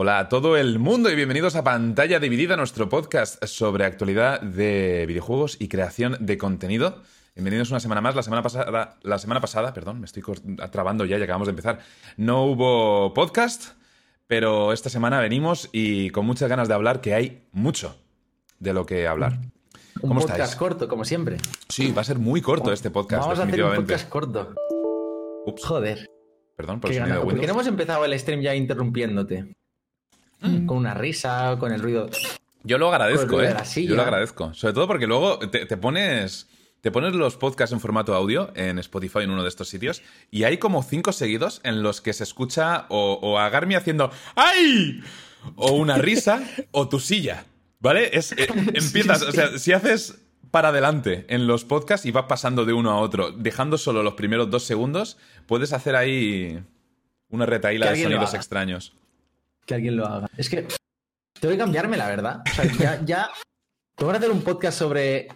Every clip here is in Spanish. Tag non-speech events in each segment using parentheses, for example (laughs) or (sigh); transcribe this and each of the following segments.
Hola a todo el mundo y bienvenidos a Pantalla Dividida, nuestro podcast sobre actualidad de videojuegos y creación de contenido. Bienvenidos una semana más. La semana pasada, la semana pasada, perdón, me estoy trabando ya y acabamos de empezar. No hubo podcast, pero esta semana venimos y con muchas ganas de hablar, que hay mucho de lo que hablar. Un ¿Cómo podcast estáis? corto, como siempre. Sí, va a ser muy corto este podcast, Vamos a hacer un podcast corto. Ups, Joder. perdón por el sonido de gana- ¿Por qué Windows. no hemos empezado el stream ya interrumpiéndote? Mm. Con una risa, con el ruido. Yo lo agradezco, ¿eh? Yo lo agradezco. Sobre todo porque luego te, te pones. Te pones los podcasts en formato audio en Spotify en uno de estos sitios y hay como cinco seguidos en los que se escucha o, o a Garmi haciendo ¡Ay! o una risa (laughs) o tu silla, ¿vale? Es, eh, empiezas, o sea, si haces para adelante en los podcasts y vas pasando de uno a otro, dejando solo los primeros dos segundos, puedes hacer ahí una retaíla de sonidos extraños. Que alguien lo haga. Es que tengo que cambiarme, la verdad. O sea, ya, ya. Tengo que hacer un podcast sobre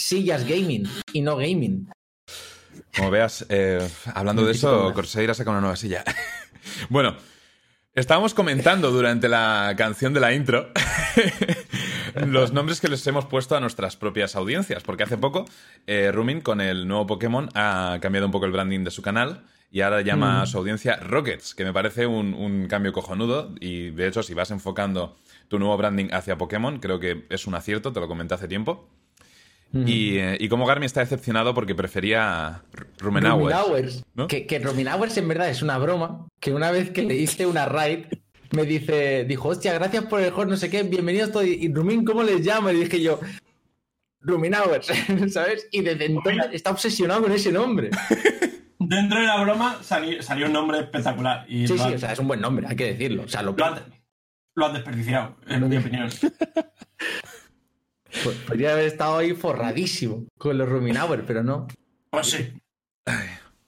sillas gaming y no gaming. Como veas, eh, hablando de eso. Corsair saca una nueva silla. (laughs) bueno, estábamos comentando durante la canción de la intro (laughs) los nombres que les hemos puesto a nuestras propias audiencias, porque hace poco eh, Rumin con el nuevo Pokémon ha cambiado un poco el branding de su canal y ahora llama Mm. a su audiencia Rockets, que me parece un, un cambio cojonudo y de hecho si vas enfocando tu nuevo branding hacia Pokémon, creo que es un acierto, te lo comenté hace tiempo. Y, eh, y como Garmi está decepcionado porque prefería R- Rumenauer. Ruminauers. ¿no? Que, que Ruminauers en verdad es una broma. Que una vez que le hice una raid, me dice, dijo, hostia, gracias por el juego, no sé qué, bienvenidos todos. Y Rumin, ¿cómo les llamo? Y dije yo, Ruminauers, (laughs) ¿sabes? Y desde entonces está obsesionado con ese nombre. (laughs) Dentro de la broma salió, salió un nombre espectacular. Y Sí, sí, han, o sea, es un buen nombre, hay que decirlo. O sea, lo lo han- lo han desperdiciado, en mi opinión. (laughs) po- podría haber estado ahí forradísimo con los Ruminauers, pero no. Pues sí.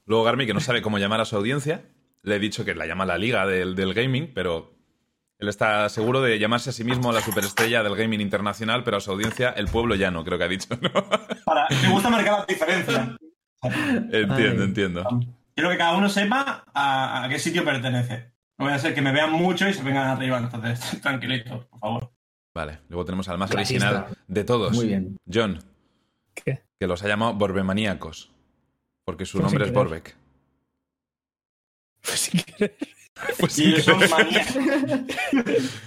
Luego Garmi, que no sabe cómo llamar a su audiencia, le he dicho que la llama la liga del, del gaming, pero él está seguro de llamarse a sí mismo la superestrella del gaming internacional, pero a su audiencia el pueblo llano, creo que ha dicho. ¿no? Para, me gusta marcar la diferencia. Entiendo, Ay. entiendo. Quiero que cada uno sepa a, a qué sitio pertenece. No voy a ser que me vean mucho y se vengan arriba. Entonces, (laughs) tranquilitos, por favor. Vale, luego tenemos al más Clasista. original de todos, Muy bien. John, ¿Qué? que los ha llamado Borbemaníacos, porque su Pues sin nombre es querer. Borbeck. (laughs) Pues sin querer. Pues Y sí, son manías. (laughs)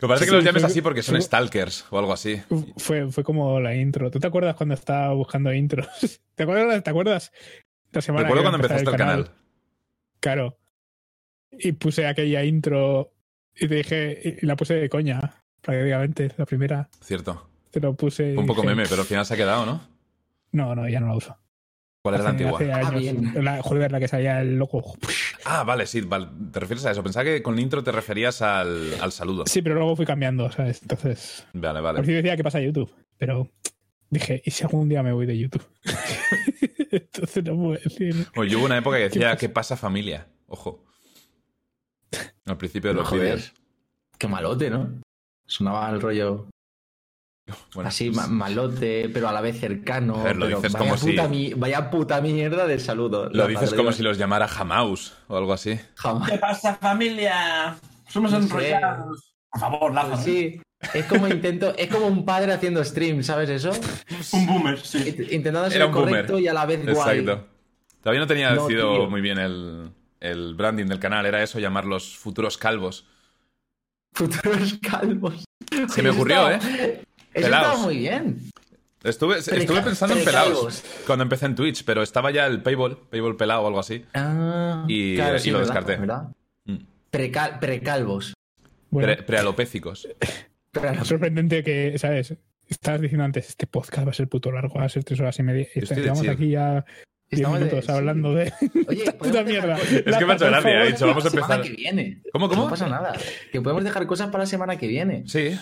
Me parece que Sí, los llames fue- así porque son fue- stalkers o algo así. Fue, fue como la intro. ¿Tú te acuerdas cuando estaba buscando intros? (laughs) ¿Te acuerdas? ¿Te acuerdas? La semana Recuerdo que cuando empezaste el canal. Claro. Y puse aquella intro y te dije, y la puse de coña, prácticamente. La primera Cierto. te lo puse. un poco dije, meme, pero al final se ha quedado, ¿no? No, no, ya no la uso. ¿Cuál era la Hace- antigua? hace Ah, años. bien. La, joder, la que salía el loco. Ah, vale, sí, vale. te refieres a eso. Pensaba que con intro te referías al, al saludo. Sí, pero luego fui cambiando, ¿sabes? Entonces, Vale, al vale. principio decía que pasa a YouTube, pero dije, ¿y si algún día me voy de YouTube? (laughs) Entonces no puedo decir. Oye, hubo una época que decía, pasa? ¿qué pasa familia? Ojo. Al principio de los Joder. vídeos. Qué malote, ¿no? Sonaba el rollo (laughs) Bueno, así, pues, ma- malote, pero a la vez cercano. A ver, lo pero dices vaya como si- puta mi- Vaya puta mierda de saludo. lo La dices como si los llamara Jamaus o algo así. Jamás. ¿Qué pasa, familia? Somos No enrollados. Por favor, Lázaro. Pues sí, es como intento, es como un padre haciendo stream, ¿sabes eso? (laughs) Un boomer, sí. Int- Intentando ser correcto boomer. y a la vez guay. Exacto. Todavía no tenía No, decidido tío. muy bien el, el branding del canal. Era eso, llamarlos futuros calvos. Futuros calvos. Se me ocurrió, ¿eh? Eso Pelaos. estaba muy bien. Estuve, estuve pensando en pelados cuando empecé en Twitch, pero estaba ya el payball, payball pelado o algo así. Ah, Y- claro, y sí, lo ¿verdad? descarté. Mm. Precal- precalvos. Bueno, Pre- prealopécicos. (laughs) Sorprendente que, ¿sabes? Estabas diciendo antes, este podcast va a ser puto largo, va a ser tres horas y media. Y estamos aquí ya diez Estamos de- minutos sí. hablando de Oye, (laughs) puta mierda. Es que me ha hecho gracia, he dicho, vamos a La semana empezar. que viene. ¿Cómo, cómo? No pasa nada. Que podemos dejar cosas para la semana que viene. Sí.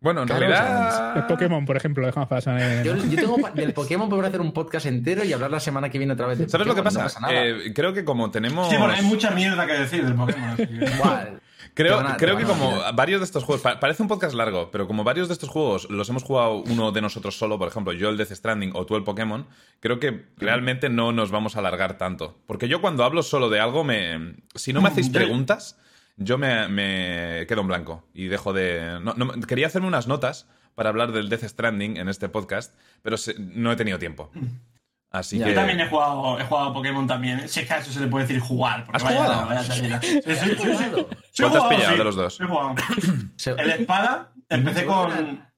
Bueno, en Claro, realidad. El Pokémon, por ejemplo, lo dejamos viene, Yo, tengo del Pokémon podemos hacer un podcast entero y hablar la semana que viene otra vez de ¿Sabes lo que pasa? No pasa nada. Eh, creo que como tenemos. Sí, porque hay mucha mierda que decir del Pokémon. que- (laughs) Igual. Creo, Te van a- creo que van como varios de estos juegos, pa- parece un podcast largo, pero como varios de estos juegos los hemos jugado uno de nosotros solo, por ejemplo, yo el Death Stranding o tú el Pokémon, creo que realmente no nos vamos a alargar tanto. Porque yo cuando hablo solo de algo, me si no me hacéis Yo- preguntas, yo me, me quedo en blanco y dejo de... no- no- quería hacerme unas notas para hablar del Death Stranding en este podcast, pero se- no he tenido tiempo. Así Ya. que... Yo también he jugado, he jugado Pokémon también. Si es que a eso se le puede decir jugar. porque ¿Has vaya- jugado? vaya tardera. Sí, sí, sí, sí. Sí he ¿Cuál te has pillado sí. de los dos? He jugado. (clears throat) El espada, empecé con.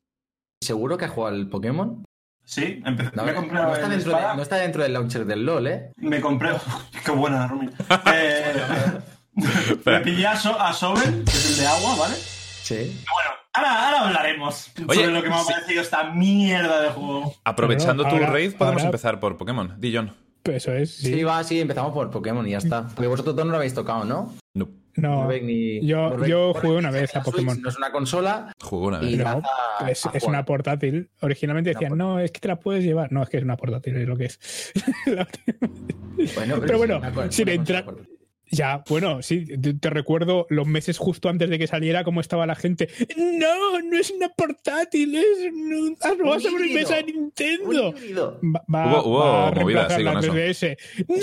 ¿Seguro que has jugado al Pokémon? Sí, empecé. No, me no compré está el dentro de- no está dentro del launcher del LOL, ¿eh? Me compré. (laughs) Qué buena, Rumi. Eh, (laughs) (laughs) me pillé a, so a Soben, que es el de agua, ¿vale? Sí. Bueno, ahora, ahora hablaremos Oye, sobre lo que me ha sí. parecido esta mierda de juego. Aprovechando Bueno, tu ahora- raid, podemos ahora- empezar por Pokémon. Di, John. Pues eso es. Sí. Sí. va, sí, empezamos por Pokémon y ya está. Porque vosotros dos no lo habéis tocado, ¿no? No, No, Morbeck ni- yo- yo jugué una vez a Switch, Pokémon. No es una consola jugué una vez. No, a- es, a es jugar. una portátil. Originalmente decían, no, es que te la puedes llevar. No, es que es una portátil, es lo que es. (laughs) Bueno, Pero bueno, sin entrar- consola. Ya, bueno, sí, te, te recuerdo los meses justo antes de que saliera cómo estaba la gente. No, no es una portátil, es un- ah, no vas a Un mesa de. Nintendo. Va, va- Hubo- hubo va a movida, sí, la con eso. 3DS.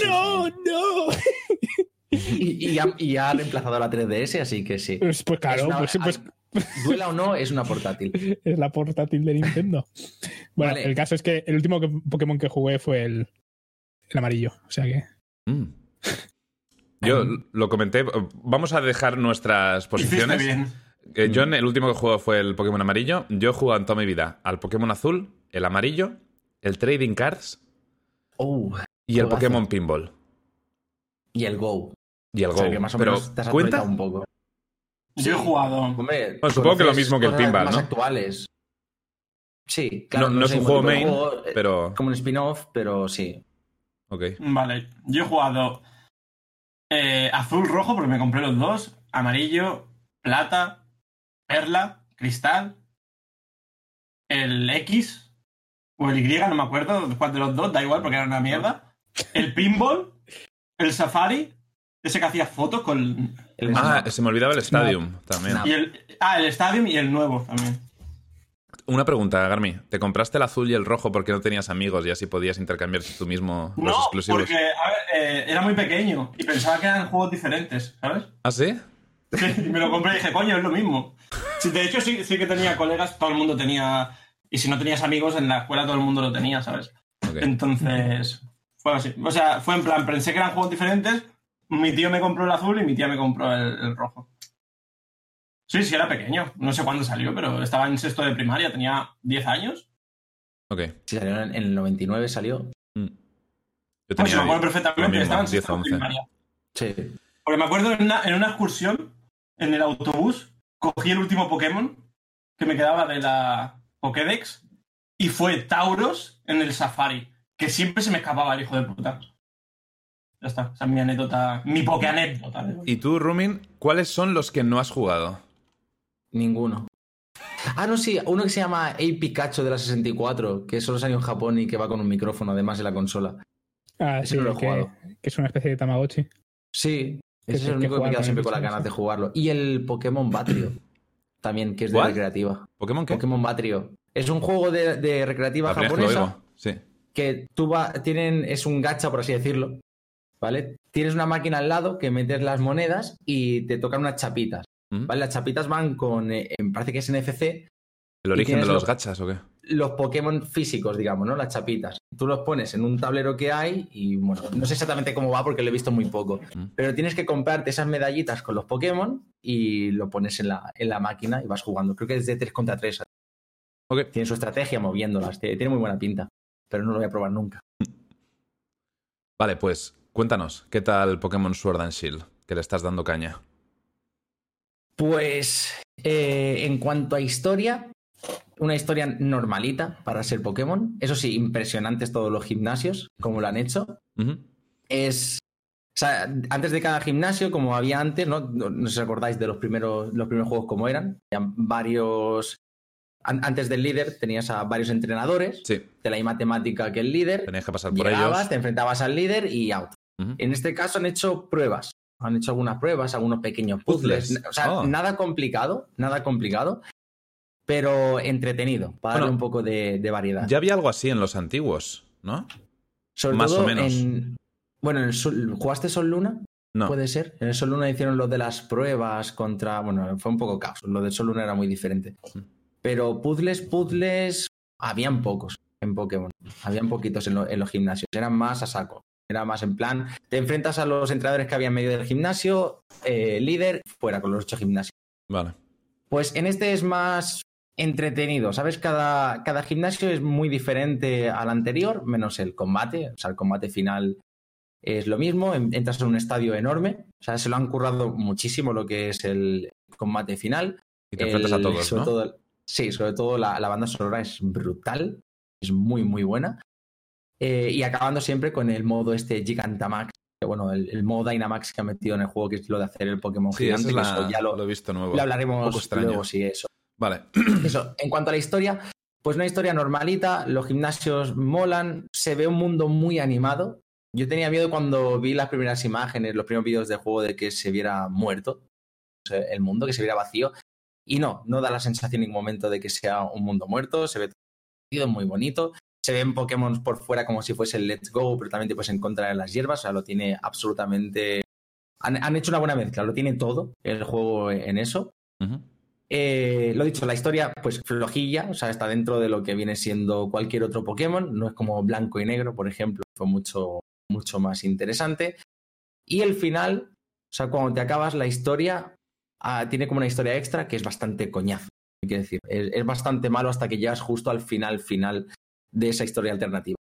No, no. Y, y ha, y ha reemplazado la 3DS, así que sí. Pues, pues claro, una- pues, pues Duela o no, es una portátil. (laughs) es la portátil de Nintendo. Bueno, Vale. el caso es que el último que- Pokémon que jugué fue el, el amarillo. O sea que. Mm. Yo lo comenté. Vamos a dejar nuestras posiciones. bien. Eh, John, el último que jugó fue el Pokémon amarillo. Yo he jugado en toda mi vida al Pokémon azul, el amarillo, el Trading Cards Oh, y el. Pokémon Pinball. y el Go. Y el O Go. sea, que más o Pero, menos te has ¿cuenta? un poco. Yo he jugado. Hombre, Bueno, supongo que lo mismo que el pinball, más ¿no? actuales. Sí, claro. no, no es un juego main, juego, pero. Como un spin-off, pero sí. Ok. Vale, yo he jugado eh, azul, rojo, porque me compré los dos. Amarillo, plata, perla, cristal. El X o el Y, no me acuerdo cuál de los dos, da igual porque era una mierda. El pinball, el safari, ese que hacía fotos con. El Ah, se me olvidaba el Stadium también. Snap. Y el, ah, el Stadium y el nuevo también. Una pregunta, Garmi. ¿Te compraste el azul y el rojo porque no tenías amigos y así podías intercambiar tú mismo los No, exclusivos? porque a ver, eh, era muy pequeño y pensaba que eran juegos diferentes, ¿sabes? ¿Ah, sí? (laughs) Sí, y me lo compré y dije, coño, es lo mismo. Sí, de hecho, sí, sí que tenía colegas, todo el mundo tenía. Y si no tenías amigos, en la escuela todo el mundo lo tenía, ¿sabes? Entonces, fue así. O sea, fue en plan, pensé que eran juegos diferentes. Mi tío me compró el azul y mi tía me compró el, el rojo. Sí, sí, era pequeño. No sé cuándo salió, pero estaba en sexto de primaria, tenía 10 años. Ok. Sí, salió en, en el 99 salió. Mm. Yo Pues sí, tenía me acuerdo perfectamente, mismo, estaba en 10 sexto de 11. primaria. Sí. Porque me acuerdo en una, en una excursión, en el autobús, cogí el último Pokémon que me quedaba de la Pokédex y fue Tauros en el Safari, que siempre se me escapaba el hijo de puta. Ya está, esa es mi anécdota, mi Poké-anécdota. Y tú, Rumin, ¿cuáles son los que no has jugado? Ninguno. Ah, no, sí, uno que se llama A Pikachu de la 64, que solo salió en Japón y que va con un micrófono además en la consola. Ah, Ese sí, no lo he que, jugado. que es una especie de Tamagotchi. Sí, Que ese es el que único que me he jugar quedado con siempre con las ganas de jugarlo. Y el Pokémon Batrio, (clears throat) también, que es de recreativa. ¿Pokémon qué? Pokémon Batrio. Es un juego de, de recreativa La que japonesa. Sí. que tú va, tienen, es un gacha, por así decirlo. ¿Vale? Tienes una máquina al lado que metes las monedas y te tocan unas chapitas. ¿Vale? Las chapitas van con, eh, parece que es NFC, ¿El origen de los lo- gachas o qué? los Pokémon físicos, digamos, ¿no? Las chapitas. Tú los pones en un tablero que hay y, bueno, no sé exactamente cómo va porque lo he visto muy poco. Mm. Pero tienes que comprarte esas medallitas con los Pokémon y lo pones en la, en la máquina y vas jugando. Creo que es de 3 contra 3. Ok. Tiene su estrategia moviéndolas. Tiene tiene muy buena pinta. Pero no lo voy a probar nunca. Vale, pues cuéntanos, ¿qué tal Pokémon Sword and Shield? Que le estás dando caña. Pues eh, en cuanto a historia, una historia normalita para ser Pokémon. Eso sí, impresionantes todos los gimnasios, como lo han hecho. Es. O sea, antes de cada gimnasio, como había antes, ¿no? No, no sé si acordáis de los primeros, los primeros juegos como eran. Habían varios. an- antes del líder tenías a varios entrenadores Sí, de la misma temática que el líder. tenías que pasar por Llegabas, ellos. te enfrentabas al líder y out. En este caso han hecho pruebas. Han hecho algunas pruebas, algunos pequeños puzzles. Puzzles. O sea, Oh. nada complicado, nada complicado, pero entretenido, para darle un poco de, de variedad. Ya había algo así en los antiguos, ¿no? Sobre más o menos. en. Bueno, en Sol- ¿jugaste Sol Luna? No. Puede ser. En el Sol Luna hicieron lo de las pruebas contra. Bueno, fue un poco caos. Lo del Sol Luna era muy diferente. Pero puzzles, puzzles, habían pocos en Pokémon. Habían poquitos en, lo- en los gimnasios. Eran más a saco. Era más en plan, te enfrentas a los entrenadores que había en medio del gimnasio, eh, líder, fuera con los ocho gimnasios. Vale. Pues en este es más entretenido, ¿sabes? Cada, cada gimnasio es muy diferente al anterior, menos el combate. O sea, el combate final es lo mismo. en- Entras en un estadio enorme. O sea, se lo han currado muchísimo lo que es el combate final. Y te enfrentas a todos, sobre ¿no? todo- sí, sobre todo la, la banda sonora es brutal. Es muy, muy buena. Eh, y acabando siempre con el modo este Gigantamax. Que bueno, el, el modo Dynamax que ha metido en el juego, que es lo de hacer el Pokémon Sí, gigante. es la- eso ya lo, lo he visto nuevo. lo hablaremos luego, sí, eso. Vale. (clears throat) Eso, en cuanto a la historia, pues una historia normalita, los gimnasios molan, se ve un mundo muy animado. Yo tenía miedo cuando vi las primeras imágenes, los primeros vídeos del juego de que se viera muerto el mundo, que se viera vacío. Y no, no da la sensación en ningún momento de que sea un mundo muerto, se ve todo muy bonito. Se ven Pokémon por fuera como si fuese el Let's Go, pero también te puedes encontrar en las hierbas, o sea, lo tiene absolutamente... Han, han hecho una buena mezcla, lo tiene todo el juego en eso. Eh, lo dicho, la historia, pues flojilla, o sea, está dentro de lo que viene siendo cualquier otro Pokémon, no es como blanco y negro, por ejemplo, fue mucho, mucho más interesante. Y el final, o sea, cuando te acabas la historia, ah, tiene como una historia extra que es bastante coñazo, hay que decir, es, es bastante malo hasta que llegas justo al final, final de esa historia alternativa.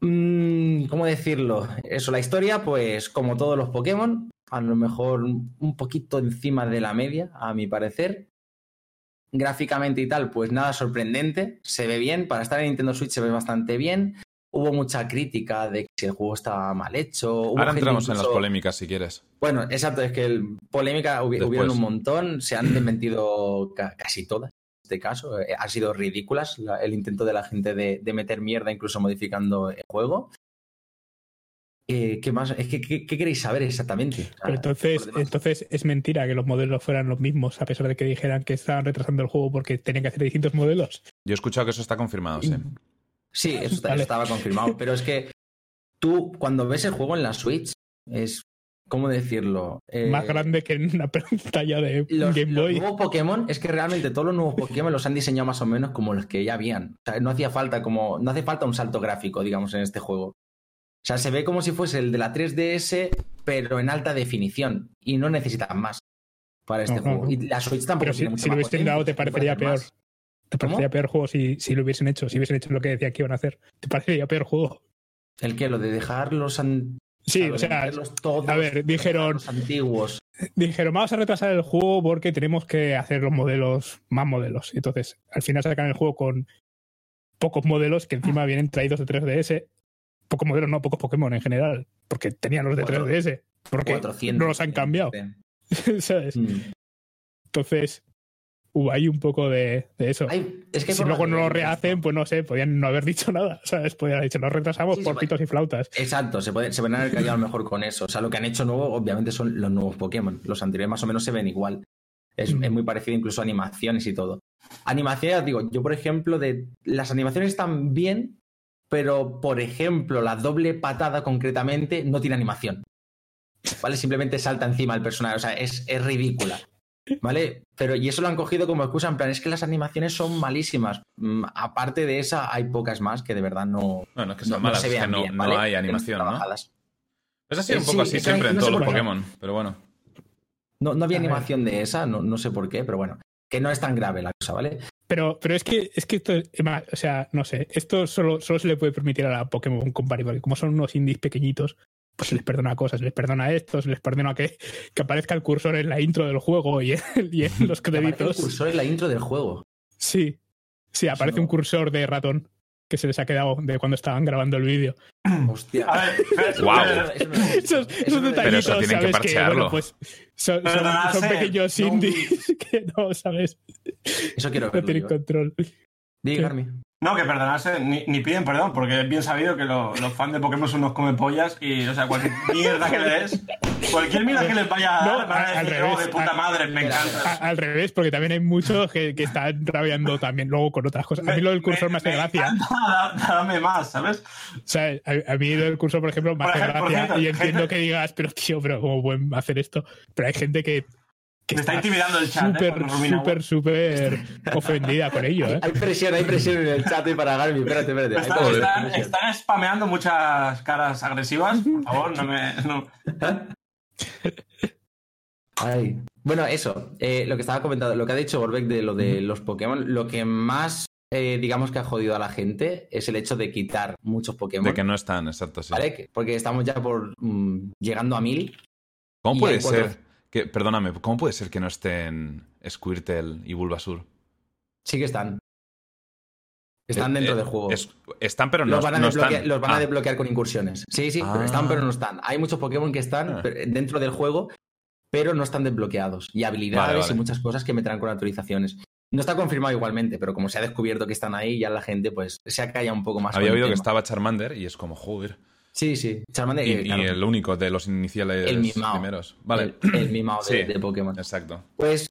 Mm, ¿Cómo decirlo? Eso, la historia, pues como todos los Pokémon, a lo mejor un poquito encima de la media, a mi parecer. Gráficamente y tal, pues nada sorprendente, se ve bien, para estar en Nintendo Switch se ve bastante bien. Hubo mucha crítica de que si el juego estaba mal hecho. Hubo Ahora entramos en las polémicas si quieres. Bueno, exacto, es que el, polémica hubi- hubieron un montón, se han desmentido ca- casi todas. Este caso, eh, han sido ridículas la- el intento de la gente de, de meter mierda, incluso modificando el juego. Eh, ¿Qué más? Es que, ¿qué, qué queréis saber exactamente? Pero entonces, entonces es mentira que los modelos fueran los mismos, a pesar de que dijeran que estaban retrasando el juego porque tenían que hacer distintos modelos. Yo he escuchado que eso está confirmado, sí. Sí, eso Vale. estaba confirmado. Pero es que tú, cuando ves el juego en la Switch, es. ¿Cómo decirlo? Eh, Más grande que en una (laughs) pantalla de Los, Game los Boy. nuevos Pokémon, es que realmente todos los nuevos Pokémon los han diseñado más o menos como los que ya habían. O sea, no hacía falta como. No hace falta un salto gráfico, digamos, en este juego. O sea, se ve como si fuese el de la 3DS, pero en alta definición. Y no necesitan más para este Ajá. juego. Y la Switch tampoco Pero si, tiene mucha si lo hubiesen dado, te parecería peor. más. Te parecería peor juego si, si lo hubiesen hecho, si hubiesen hecho lo que decía que iban a hacer. Te parecería peor juego. El que lo de dejar los, an- Sí, o sea, todos, a ver, dijeron- los antiguos. dijeron, vamos a retrasar el juego porque tenemos que hacer los modelos, más modelos. Y entonces, al final sacan el juego con pocos modelos que encima vienen traídos de 3DS. Pocos modelos, no, pocos Pokémon en general. Porque tenían los de Cuatro- 3DS. Porque 400. no los han cambiado. (laughs) ¿Sabes? Mm. Entonces, hubo ahí un poco de, de eso. Hay- es que hay si luego no lo rehacen, pues no sé, podían no haber dicho nada, (laughs) ¿sabes? Podían haber dicho, nos retrasamos Sí, por pitos y flautas. Exacto, se, puede, se pueden haber callado mejor con eso. O sea, lo que han hecho nuevo, obviamente, son los nuevos Pokémon. Los anteriores más o menos se ven igual. Es, Mm. es muy parecido incluso a animaciones y todo. Animaciones, digo, yo por ejemplo, de las animaciones están bien, pero por ejemplo, la doble patada concretamente no tiene animación. ¿Vale? Simplemente salta encima el personaje. O sea, es, es ridícula. ¿Vale? Pero, y eso lo han cogido como excusa, en plan, es que las animaciones son malísimas. Mm, aparte de esa, hay pocas más que de verdad no, Bueno, es que no- son no malas, se es que vean no, bien, no hay animación, ¿no? trabajadas. Es así Eh, un poco sí, así siempre en no todos los. Pokémon, pero bueno. No, no había animación de esa, no, no sé por qué, pero bueno, que no es tan grave la cosa, ¿vale? Pero, pero es que es que esto es más- o sea, no sé, esto solo, solo se le puede permitir a la Pokémon Company, porque como son unos indies pequeñitos, pues se les perdona cosas, se les perdona esto, se les perdona que, que aparezca el cursor en la intro del juego y en, (laughs) y en (laughs) los Aparece el créditos. cursor en la intro del juego. Sí, sí, aparece no- un cursor de ratón que se les ha quedado de cuando estaban grabando el vídeo. (clears throat) Hostia. No visto. Esos, no detallitos, Pero eso tienen que ¿sabes? parchearlo. bueno, pues son, no pequeños no- indies (laughs) que no, ¿sabes? Eso quiero No verlo tienen yo. control. Garmi. No, que perdonarse, ni, ni piden perdón, porque es bien sabido que lo- los fans de Pokémon son unos come pollas y, o sea, cualquier mierda que le des, cualquier mierda que les vaya a No, dar, van a al decir, revés. "Oh, de puta Al- madre, me A- encanta. al revés, porque también hay muchos que, que están rabiando también luego con otras cosas. A mí lo del cursor me hace gracia. (laughs) encanta, Dame más, ¿sabes? O sea, a, a mí lo del curso, por ejemplo, Por ejemplo, por gracia cierto, y entiendo gente- que digas, pero tío, pero cómo pueden hacer esto. Pero hay gente que, que Me está intimidando el chat, ¿eh? súper, Rubina. súper, súper ofendida con ello, ¿eh? Hay presión, hay presión en el chat y para Garby. Espérate, espérate. hay Están, spameando muchas caras agresivas. Por favor, no me. no. Ay. Bueno, eso, eh, lo que estaba comentando, lo que ha dicho Borbeck de lo de los Pokémon, lo que más, eh, digamos que ha jodido a la gente es el hecho de quitar muchos Pokémon. De que no están, exacto, sí. Porque estamos ya por mm, llegando a mil. ¿Cómo puede ser que, perdóname, cómo puede ser que no estén Squirtle y Bulbasur? Sí que están. Están Eh, dentro eh, del juego. es- están, pero no, los van, a no están. los van a Ah, desbloquear con incursiones. Sí, sí, pero Ah. están, pero no están. Hay muchos Pokémon que están Ah. pero- dentro del juego, pero no están desbloqueados. Y habilidades Vale, vale. y muchas cosas que meterán con actualizaciones. No está confirmado igualmente, pero como se ha descubierto que están ahí, ya la gente pues se ha callado un poco más. Había oído que estaba Charmander y es como, joder. Sí, sí. Charmander, Y, eh, y el único de los iniciales El mimao. primeros. Vale, el, el mimado de, Sí. de Pokémon. exacto. Pues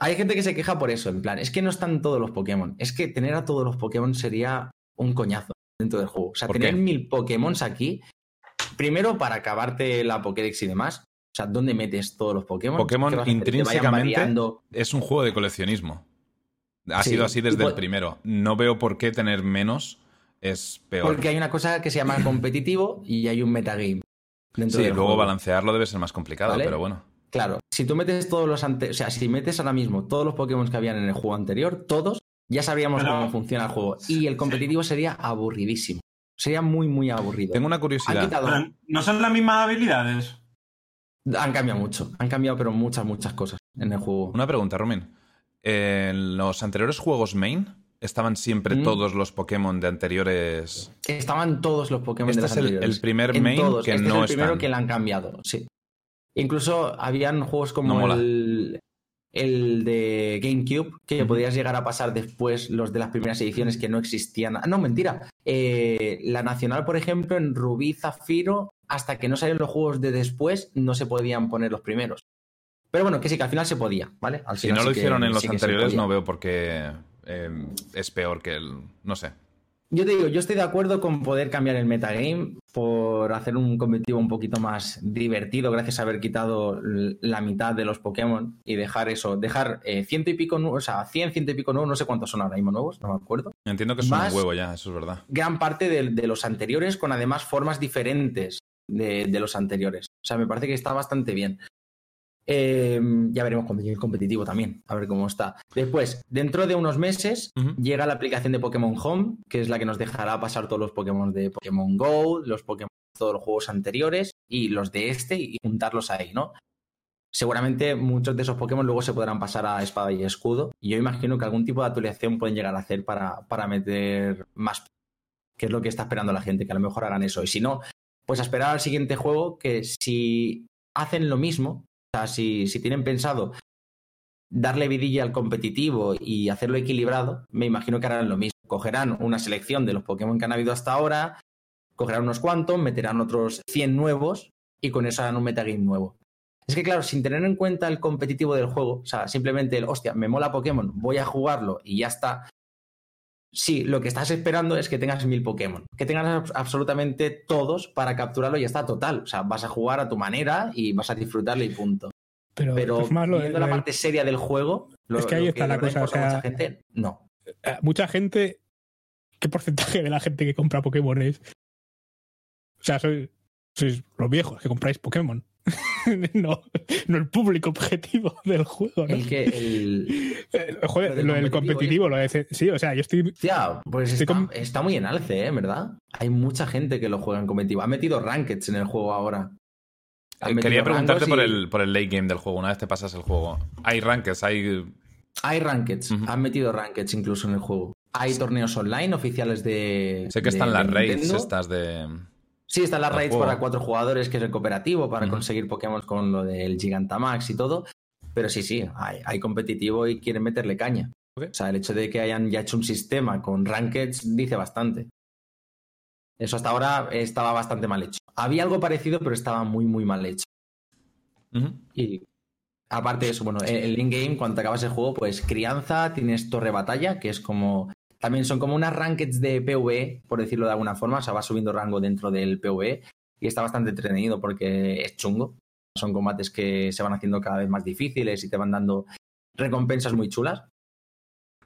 hay gente que se queja por eso, en plan, es que no están todos los Pokémon. Es que tener a todos los Pokémon sería un coñazo dentro del juego. O sea, ¿Por tener qué? mil Pokémon aquí, primero para acabarte la Pokédex y demás. O sea, ¿dónde metes todos los Pokémon? Pokémon ¿Qué vas a hacer? ¿Que vayan intrínsecamente? Es un juego de coleccionismo. Ha Sí, sido así desde el primero. No veo por qué tener menos es peor. Porque hay una cosa que se llama competitivo y hay un metagame. Dentro Sí, del luego juego. balancearlo debe ser más complicado, ¿Vale? pero bueno. Claro, si tú metes todos los ante... o sea, si metes ahora mismo todos los Pokémon que habían en el juego anterior, todos, ya sabríamos Pero- cómo funciona el juego. Y el competitivo sería aburridísimo. Sería muy, muy aburrido. Tengo una Han curiosidad. quitado. Pero no son las mismas habilidades. Han cambiado mucho. Han cambiado, pero muchas, muchas cosas en el juego. Una pregunta, Romin. En los anteriores juegos main estaban siempre Mm. todos los Pokémon de anteriores. Estaban todos los Pokémon Este de es las el- anteriores. el primer main todos. que este no es el primero que le han cambiado, sí. Incluso habían juegos No como el, el de GameCube, que podías llegar a pasar después los de las primeras ediciones que no existían. No, mentira. Eh, la Nacional, por ejemplo, en Rubí Zafiro, hasta que no salieron los juegos de después, no se podían poner los primeros. Pero bueno, que sí, que al final se podía, ¿vale? Al Si final no sí lo que- hicieron en los sí anteriores, no veo por qué eh, es peor que el. No sé. Yo te digo, yo estoy de acuerdo con poder cambiar el metagame por hacer un competitivo un poquito más divertido gracias a haber quitado la mitad de los Pokémon y dejar eso, dejar eh, ciento y pico, o sea, 100, ciento y pico nuevos, no sé cuántos son ahora mismo nuevos, no me acuerdo. Entiendo que es Más- un huevo ya, eso es verdad. Gran parte de, de los anteriores con además formas diferentes de, de los anteriores. O sea, me parece que está bastante bien. Eh, ya veremos cuando llegue el competitivo también, a ver cómo está. Después, dentro de unos meses, llega la aplicación de Pokémon Home, que es la que nos dejará pasar todos los Pokémon de Pokémon Go, los Pokémon de todos los juegos anteriores y los de este y juntarlos ahí, ¿no? Seguramente muchos de esos Pokémon luego se podrán pasar a espada y escudo. Y yo imagino que algún tipo de actualización pueden llegar a hacer para, para meter más. Que es lo que está esperando la gente, que a lo mejor hagan eso. Y si no, pues a esperar al siguiente juego que si hacen lo mismo, si, si tienen pensado darle vidilla al competitivo y hacerlo equilibrado, me imagino que harán lo mismo. Cogerán una selección de los Pokémon que han habido hasta ahora, cogerán unos cuantos, meterán otros 100 nuevos y con eso harán un metagame nuevo. Es que claro, sin tener en cuenta el competitivo del juego, o sea, simplemente el, hostia, me mola Pokémon, voy a jugarlo y ya está. Sí, lo que estás esperando es que tengas mil Pokémon, que tengas abs- absolutamente todos para capturarlo y está total. O sea, vas a jugar a tu manera y vas a disfrutarlo y punto. Pero, Pero más lo, viendo lo la parte seria del juego, lo, Es que ahí lo está la de verdad cosa, o sea- mucha gente, no. eh, mucha gente. ¿Qué porcentaje de la gente que compra Pokémon es? O sea, sois, sois los viejos que compráis Pokémon. (laughs) no, no el público objetivo (laughs) del juego, ¿no? El que el. Eh, Joder, lo del lo del competitivo, competitivo, lo de. Sí, o sea, yo estoy. Tía, pues Estoy está, con- está muy en alce, ¿eh? ¿Verdad? Hay mucha gente que lo juega en competitivo. Ha metido rankeds en el juego ahora. Eh, Quería preguntarte por el, por el late game del juego, una vez te pasas el juego. Hay rankings, hay. Hay rankeds. Han metido rankeds incluso en el juego. Hay torneos online oficiales de. Sé que de- están las raids estas de. Sí, están las raids para cuatro jugadores, que es el cooperativo, para conseguir Pokémon con lo del Gigantamax y todo. Pero sí, sí, hay, hay competitivo y quieren meterle caña. O sea, el hecho de que hayan ya hecho un sistema con rankeds dice bastante. Eso hasta ahora estaba bastante mal hecho. Había algo parecido, pero estaba muy, muy mal hecho. Y aparte de eso, bueno, el el in-game, cuando te acabas el juego, pues crianza, tienes torre batalla, que es como. También son como unas rankeds de PvE, por decirlo de alguna forma. O sea, vas subiendo rango dentro del PvE. Y está bastante entretenido porque es chungo. Son combates que se van haciendo cada vez más difíciles y te van dando recompensas muy chulas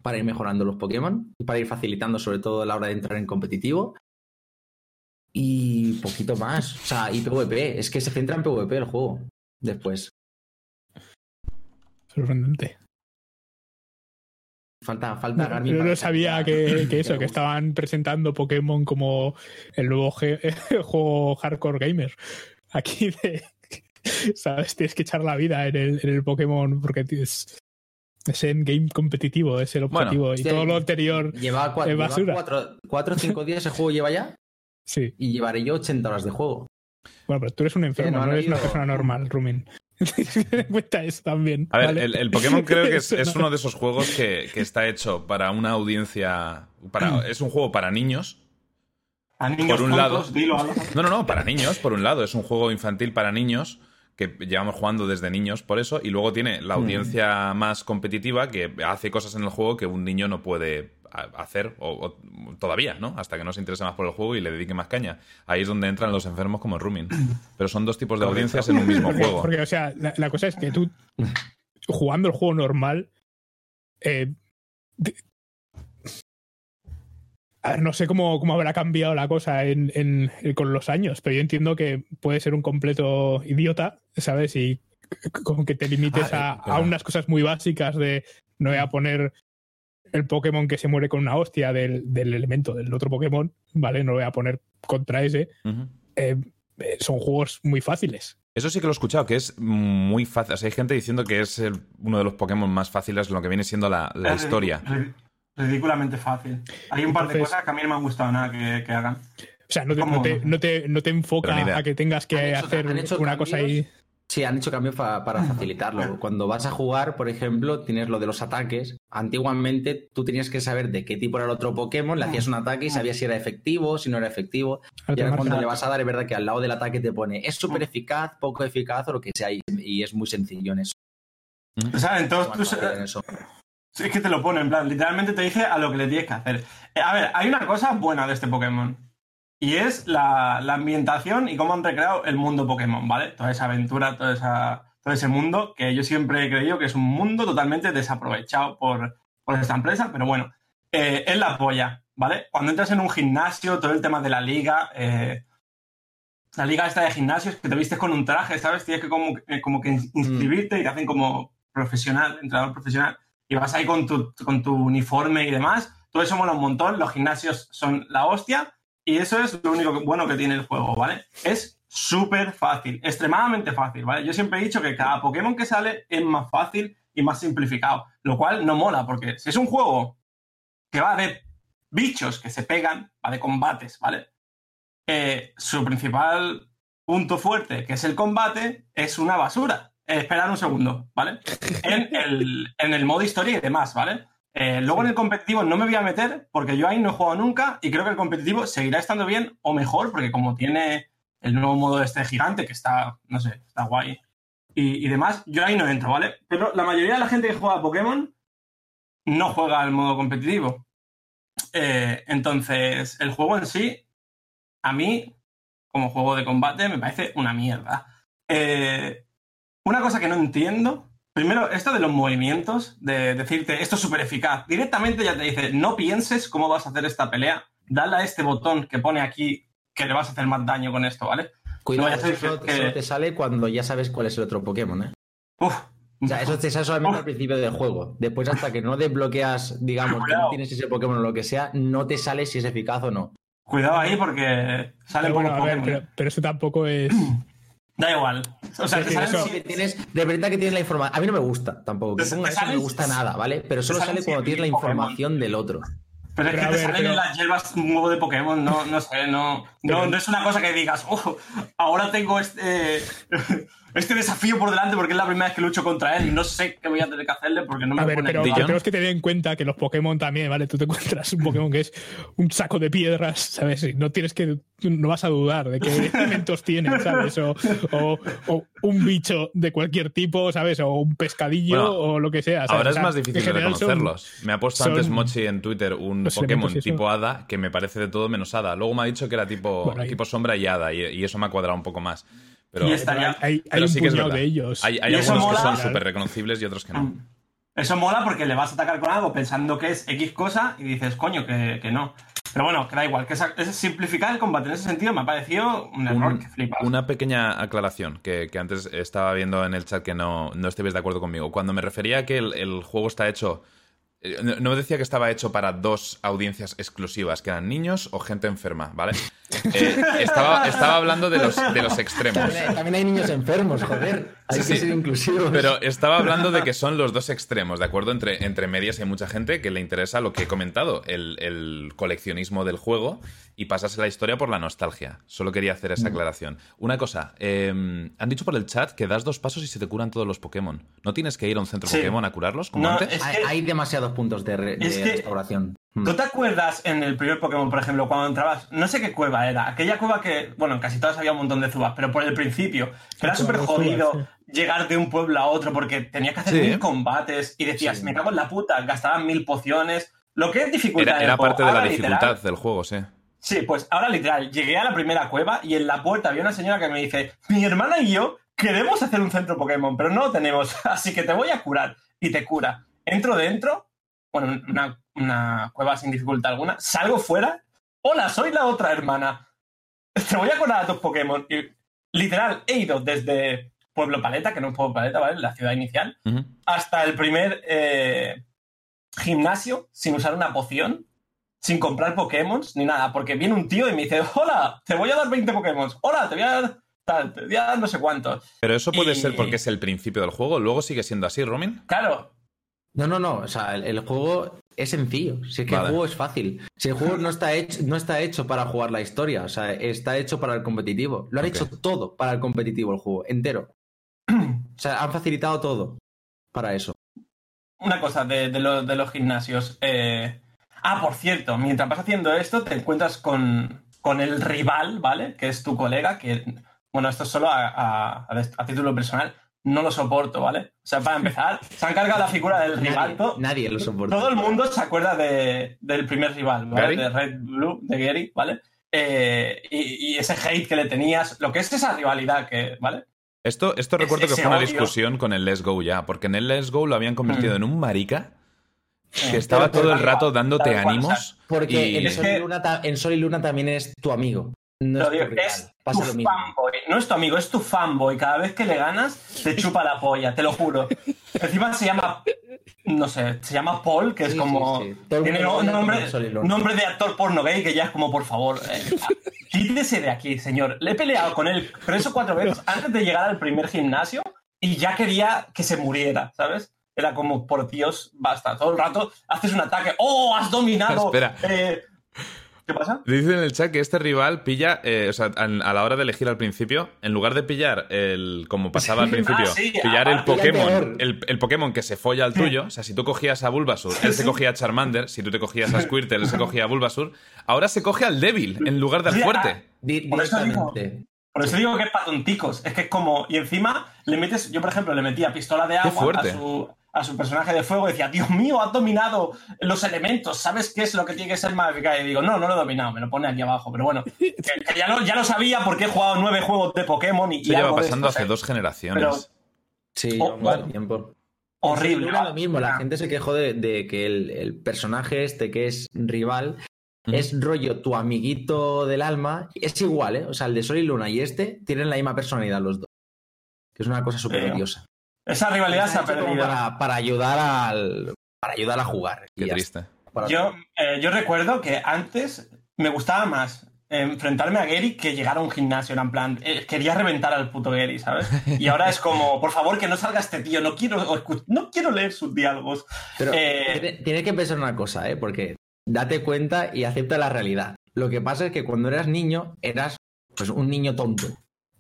para ir mejorando los Pokémon y para ir facilitando, sobre todo la hora de entrar en competitivo. Y poquito más. O sea, y PvP. Es que se centra en PvP el juego. Después. Sorprendente. Falta, falta No, Garmin yo no sabía que, que eso, que estaban presentando Pokémon como el nuevo (laughs) juego hardcore gamer. Aquí de, (laughs) ¿sabes? Tienes que echar la vida en el, en el Pokémon porque tienes, es en game competitivo, es el Bueno, objetivo. y todo lo anterior, Lleva, cua- Es lleva basura. cuatro, cuatro o cinco (laughs) días el juego lleva ya sí. y llevaré yo 80 horas de juego. Bueno, pero tú eres un enfermo, no no, eres una persona normal, Rumin. Tienes que tener en cuenta eso también. A ver, ¿vale? el, el Pokémon creo que (laughs) es, uno de esos juegos que, que está hecho para una audiencia. Para, (clears throat) es un juego para niños. A niños Por un tontos, lado. dilo. No, no, no, para niños, por un lado. Es un juego infantil para niños que llevamos jugando desde niños por eso. Y luego tiene la audiencia más competitiva que hace cosas en el juego que un niño no puede hacer o, o todavía, ¿no? Hasta que no se interese más por el juego y le dedique más caña. Ahí es donde entran los enfermos como Rumin. Pero son dos tipos de audiencias en un mismo Porque, juego. porque, o sea, la, la cosa es que tú, jugando el juego normal, eh, de- a ver, no sé cómo, cómo habrá cambiado la cosa en, en- en- con los años, pero yo entiendo que puede ser un completo idiota, ¿sabes? Y como que te limites Ah, a, eh, a unas cosas muy básicas de no voy a poner el Pokémon que se muere con una hostia del, del elemento del otro Pokémon, ¿vale? No lo voy a poner contra ese. Eh, eh, son juegos muy fáciles. Eso sí que lo he escuchado, que es muy fácil. O sea, hay gente diciendo que es el- uno de los Pokémon más fáciles en lo que viene siendo la, la Es historia. ri- Ridículamente fácil. Hay un par de cosas que a mí no me han gustado nada que, que hagan. O sea, no te, no te, no te, no enfoca a que tengas que hecho- hacer una cosa ahí. Sí, han hecho cambios fa- para (laughs) facilitarlo. Cuando vas a jugar, por ejemplo, tienes lo de los ataques. Antiguamente tú tenías que saber de qué tipo era el otro Pokémon, le hacías un ataque y sabías si era efectivo, si no era efectivo. Ahora Y ahora cuando le vas a dar, es verdad que al lado del ataque te pone es súper eficaz, poco eficaz o lo que sea. Y, es muy sencillo en eso. O sea, entonces tú. Sí, es que te lo pone, en plan, literalmente te dice a lo que le tienes que hacer. Eh, a ver, hay una cosa buena de este Pokémon. Y es la, la ambientación y cómo han recreado el mundo Pokémon, ¿vale? Toda esa aventura, toda esa, todo ese mundo que yo siempre he creído que es un mundo totalmente desaprovechado por, por esta empresa, pero bueno, eh, es la polla, ¿vale? Cuando entras en un gimnasio, todo el tema de la liga, eh, la liga esta de gimnasios, que te vistes con un traje, ¿sabes? Tienes que como, eh, como que inscribirte y te hacen como profesional, entrenador profesional, y vas ahí con tu, con tu uniforme y demás. Todo eso mola un montón, los gimnasios son la hostia, y eso es lo único bueno que tiene el juego, ¿vale? Es súper fácil, extremadamente fácil, ¿vale? Yo siempre he dicho que cada Pokémon que sale es más fácil y más simplificado, lo cual no mola, porque si es un juego que va de bichos que se pegan, va de combates, ¿vale? Eh, su principal punto fuerte, que es el combate, es una basura. Eh, esperad un segundo, ¿vale? (laughs) En el, en el modo historia y demás, ¿vale? Eh, luego en el competitivo no me voy a meter porque yo ahí no he jugado nunca y creo que el competitivo seguirá estando bien o mejor porque como tiene el nuevo modo este gigante que está, no sé, está guay y, y demás, yo ahí no entro, ¿vale? Pero la mayoría de la gente que juega a Pokémon no juega al modo competitivo. Eh, entonces, el juego en sí, a mí, como juego de combate, me parece una mierda. Eh, una cosa que no entiendo, primero, esto de los movimientos, de decirte esto es súper eficaz, directamente ya te dice, no pienses cómo vas a hacer esta pelea, dale a este botón que pone aquí que le vas a hacer más daño con esto, ¿vale? Cuidado, No, eso solo, que- solo te sale cuando ya sabes cuál es el otro Pokémon, ¿eh? Uf, O sea, eso te sale solamente Uf. al principio del juego. Después, hasta que no desbloqueas, digamos, que no tienes ese Pokémon o lo que sea, no te sale si es eficaz o no. Cuidado ahí porque salen Pero bueno, pocos a ver, pero, pero eso tampoco es. (clears throat) Da igual. O sea, te salen Que tienes, de verdad que tienes la información. A mí no me gusta tampoco. Que ponga eso no me gusta nada, ¿vale? Pero solo sale cuando tienes la 100.000 Pokémon. información del otro. Pero es que te salen en las hierbas un huevo de Pokémon, no, no sé, no, no, no es una cosa que digas, "Oh, ahora tengo este, este desafío por delante porque es la primera vez que lucho contra él y no sé qué voy a tener que hacerle porque no me A ver, pero Dillon. tenemos que tener en cuenta que los Pokémon también, ¿vale? Tú te (laughs) encuentras un Pokémon que es un saco de piedras, ¿sabes? Y no tienes que. No vas a dudar de qué (laughs) elementos tiene, ¿sabes? O, o- o un bicho de cualquier tipo, ¿sabes? O un pescadillo Bueno, o lo que sea. ¿sabes? Ahora es más difícil de son- reconocerlos. Me ha puesto antes Mochi en Twitter un Pokémon tipo Hada que me parece de todo menos Hada. Luego me ha dicho que era tipo, Bueno, tipo Sombra y Hada y, y eso me ha cuadrado un poco más. Pero, Y estaría- Hay, hay pero un sí que es verdad. de ellos. Hay, hay algunos que son súper reconocibles y otros que no. Mm. Eso mola porque le vas a atacar con algo pensando que es X cosa y dices, coño, que, que no. Pero bueno, que da igual. Que simplificar el combate en ese sentido me ha parecido un error Un- que flipas. una pequeña aclaración que, que antes estaba viendo en el chat que no, no de acuerdo conmigo. Cuando me refería a que el, el juego está hecho. Eh, No no decía que estaba hecho para dos audiencias exclusivas, que eran niños o gente enferma, ¿vale? (laughs) Eh, estaba, estaba hablando de los, de los extremos. También hay, niños enfermos, joder. Hay Sí, que sí. ser inclusivos. Pero estaba hablando de que son los dos extremos, ¿de acuerdo? Entre, entre medias hay mucha gente que le interesa lo que he comentado, el, el coleccionismo del juego y pasarse la historia por la nostalgia. Solo quería hacer Mm. esa aclaración. Una cosa, eh, han dicho por el chat que das dos pasos y se te curan todos los Pokémon. ¿No tienes que ir a un centro Sí. Pokémon a curarlos como No, antes? es- hay, que- hay demasiados puntos de, re- de Es que- restauración. ¿Tú te acuerdas en el primer Pokémon, por ejemplo, cuando entrabas? No sé qué cueva era. Aquella cueva que, bueno, en casi todas había un montón de zubas, pero por el principio, que era súper jodido zubas, llegar de un pueblo a otro porque tenías que hacer Sí. mil combates y decías, Sí. me cago en la puta, gastaban mil pociones. Lo que es dificultad. Era, era parte de la literal, dificultad del juego, sí. Sí, pues ahora literal, llegué a la primera cueva y en la puerta había una señora que me dice, mi hermana y yo queremos hacer un centro Pokémon, pero no lo tenemos, (laughs) así que te voy a curar. Y te cura. Entro dentro, bueno, una, una cueva sin dificultad alguna, salgo fuera, hola, soy la otra hermana. (laughs) Te voy a curar a tus Pokémon. Y literal, he ido desde Pueblo Paleta, que no es Pueblo Paleta, ¿vale? La ciudad inicial, hasta el primer eh, gimnasio sin usar una poción, sin comprar Pokémon ni nada, porque viene un tío y me dice, hola, te voy a dar 20 Pokémon, hola, te voy a dar tal, te voy a dar no sé cuántos. Pero eso puede Y- ser porque es el principio del juego, luego sigue siendo así, Romin. Claro, No, no, no. O sea, el, el juego es sencillo. Si es que Vale. el juego es fácil. Si el juego no está, (laughs) hecho, no está hecho para jugar la historia, o sea, está hecho para el competitivo. Lo han hecho todo para el competitivo el juego, entero. (clears throat) O sea, han facilitado todo para eso. una cosa de, de lo- de los gimnasios. eh, Ah, por cierto, mientras vas haciendo esto, te encuentras con, con el rival, ¿vale? Que es tu colega, que, bueno, esto es solo a, a título personal, no lo soporto, ¿vale? O sea, para empezar, (laughs) se han cargado la figura del rival. Nadie, lo soporta. Todo el mundo se acuerda de- del primer rival, Gary. ¿vale? De Red Blue, de Gary, ¿vale? Eh, y, y ese hate que le tenías, lo que es esa rivalidad que, ¿vale? Esto, esto recuerdo que fue una odio. discusión con el Let's Go ya, porque en el Let's Go lo habían convertido Mm. en un marica que Eh, estaba todo el rato dándote ánimos. Porque y- en, Sol y Luna en Sol y Luna también es tu amigo. No Lo es digo, tu es Pasa tu lo mismo. fanboy. No es tu amigo, es tu fanboy. Cada vez que le ganas, te chupa la polla, te lo juro. Encima se llama, no sé, se llama Paul, que es Sí, como... sí, sí. Tiene no- nombre, nombre de actor porno gay que ya es como, por favor, eh, quítese de aquí, señor. Le he peleado con él tres o cuatro veces antes de llegar al primer gimnasio y ya quería que se muriera, ¿sabes? Era como, por Dios, basta. Todo el rato haces un ataque. ¡Oh, has dominado! Espera. Eh, ¿Qué pasa? Dice en el chat que este rival pilla, eh, o sea, a la hora de elegir al principio, en lugar de pillar el, como pasaba al (laughs) principio, ah, sí, pillar el Pokémon, el, el Pokémon que se folla al tuyo, o sea, si tú cogías a Bulbasur, él se cogía a Charmander, si tú te cogías a Squirtle, él se cogía a Bulbasur, ahora se coge al débil en lugar del fuerte. Por eso digo- directamente. Por eso digo que es para tonticos. Es que es como. Y encima le metes. Yo, por ejemplo, le metía pistola de Qué agua fuerte. a su, a su personaje de fuego y decía, Dios mío, has dominado los elementos. ¿Sabes qué es lo que tiene que ser más eficaz? Y digo, no, no lo he dominado, me lo pone aquí abajo. Pero bueno, (laughs) que, que ya, lo, ya lo sabía porque he jugado nueve juegos de Pokémon y. y Eso lleva pasando esto, hace dos generaciones. Pero Sí, Oh, bueno. tiempo. horrible. Era lo mismo, la Ah. gente se quejó de, de que el, el personaje este que es rival es rollo tu amiguito del alma. Es igual, ¿eh? O sea, el de Sol y Luna y este tienen la misma personalidad los dos. Que es una cosa súper odiosa. Esa rivalidad se ha perdido. Para, para ayudar al. Para ayudar a jugar. Qué triste. Yo, eh, yo recuerdo que antes me gustaba más enfrentarme a Gary que llegar a un gimnasio. Era en plan, eh, quería reventar al puto Gary, ¿sabes? Y ahora es como, por favor, que no salga este tío, no quiero, no quiero leer sus diálogos. Pero Eh, tiene, tiene que pensar una cosa, ¿eh? Porque date cuenta y acepta la realidad. Lo que pasa es que cuando eras niño, eras pues un niño tonto.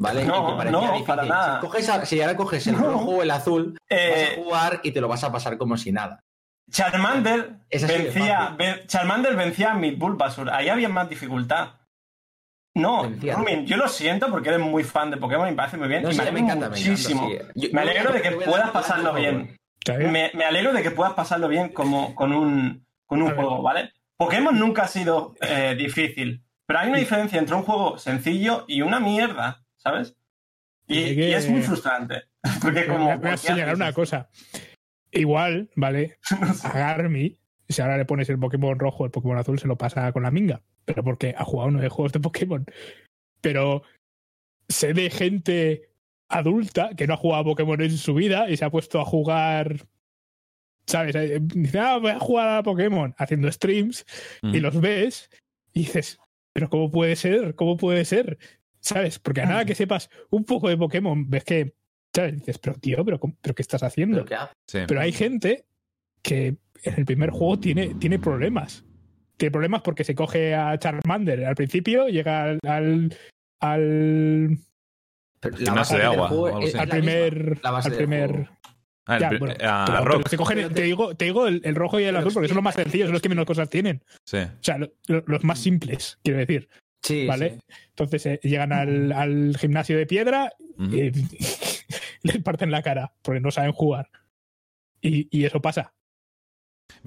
¿Vale? No, no, difícil. para nada. Si, coges a- si ahora coges el No. rojo o el azul, Eh, vas a jugar y te lo vas a pasar como si nada. Charmander Es vencía, ven- Charmander vencía a Mid Bulbasur. Ahí había más dificultad. No. Rumin, yo lo siento porque eres muy fan de Pokémon y me parece muy bien. No, y sí, me me encanta, me encanta, muchísimo. sí. Yo- me alegro de que puedas pasarlo bien. Me, me alegro de que puedas pasarlo bien como con un, con un juego, ¿vale? Pokémon nunca ha sido eh, difícil, pero hay una diferencia entre un juego sencillo y una mierda, ¿sabes? Y, Y que- y es muy frustrante. (laughs) Porque como... Voy a- voy a ¿por qué señalar haces una cosa. Igual, ¿vale? (laughs) A Garmi, si ahora le pones el Pokémon rojo, el Pokémon azul, se lo pasa con la minga. Pero porque ha jugado nueve juegos de Pokémon. Pero sé de gente adulta que no ha jugado a Pokémon en su vida y se ha puesto a jugar. ¿Sabes? Eh, Dice, ah, voy a jugar a Pokémon haciendo streams y los ves y dices, pero ¿cómo puede ser? ¿Cómo puede ser? ¿Sabes? Porque a nada que sepas un poco de Pokémon, ves que, ¿sabes? Dices, pero tío, ¿pero, pero qué estás haciendo? Pero ¿qué hace? Sí. Pero hay gente que en el primer juego tiene, tiene problemas. Tiene problemas porque se coge a Charmander al principio, llega al, al, Gimnasio base de agua juego la al primer. la base al primer. Ah, ya, bueno, a pero- Rock. pero se cogen- te digo, te digo el, el rojo y el Pero azul porque son los más sencillos, son los que menos cosas tienen. Sí. O sea, lo- lo- los más simples, quiero decir. Sí, ¿Vale? sí. Entonces eh, llegan al, al gimnasio de piedra y (laughs) les parten la cara porque no saben jugar. Y, y eso pasa.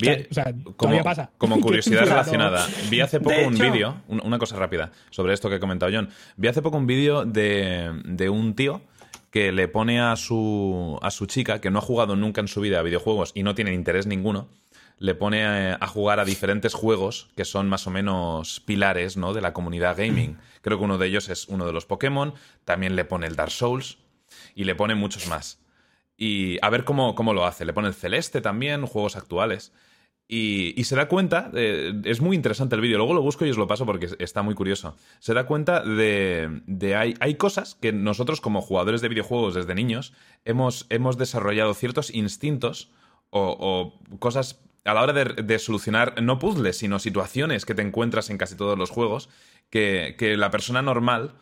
O sea, como, pasa. como (laughs) curiosidad relacionada, vi hace poco un vídeo, un- una cosa rápida, sobre esto que ha comentado John. Vi hace poco un vídeo de, de un tío que le pone a su, a su chica, que no ha jugado nunca en su vida a videojuegos y no tiene interés ninguno, le pone a, a jugar a diferentes juegos que son más o menos pilares ¿no? de la comunidad gaming. Creo que uno de ellos es uno de los Pokémon, también le pone el Dark Souls y le pone muchos más. Y a ver cómo, cómo lo hace. Le pone el Celeste también, juegos actuales. Y, y se da cuenta, eh, es muy interesante el vídeo, luego lo busco y os lo paso porque está muy curioso. Se da cuenta de, de hay, hay cosas que nosotros como jugadores de videojuegos desde niños hemos, hemos desarrollado ciertos instintos o, o cosas a la hora de, de solucionar, no puzzles, sino situaciones que te encuentras en casi todos los juegos, que, que la persona normal,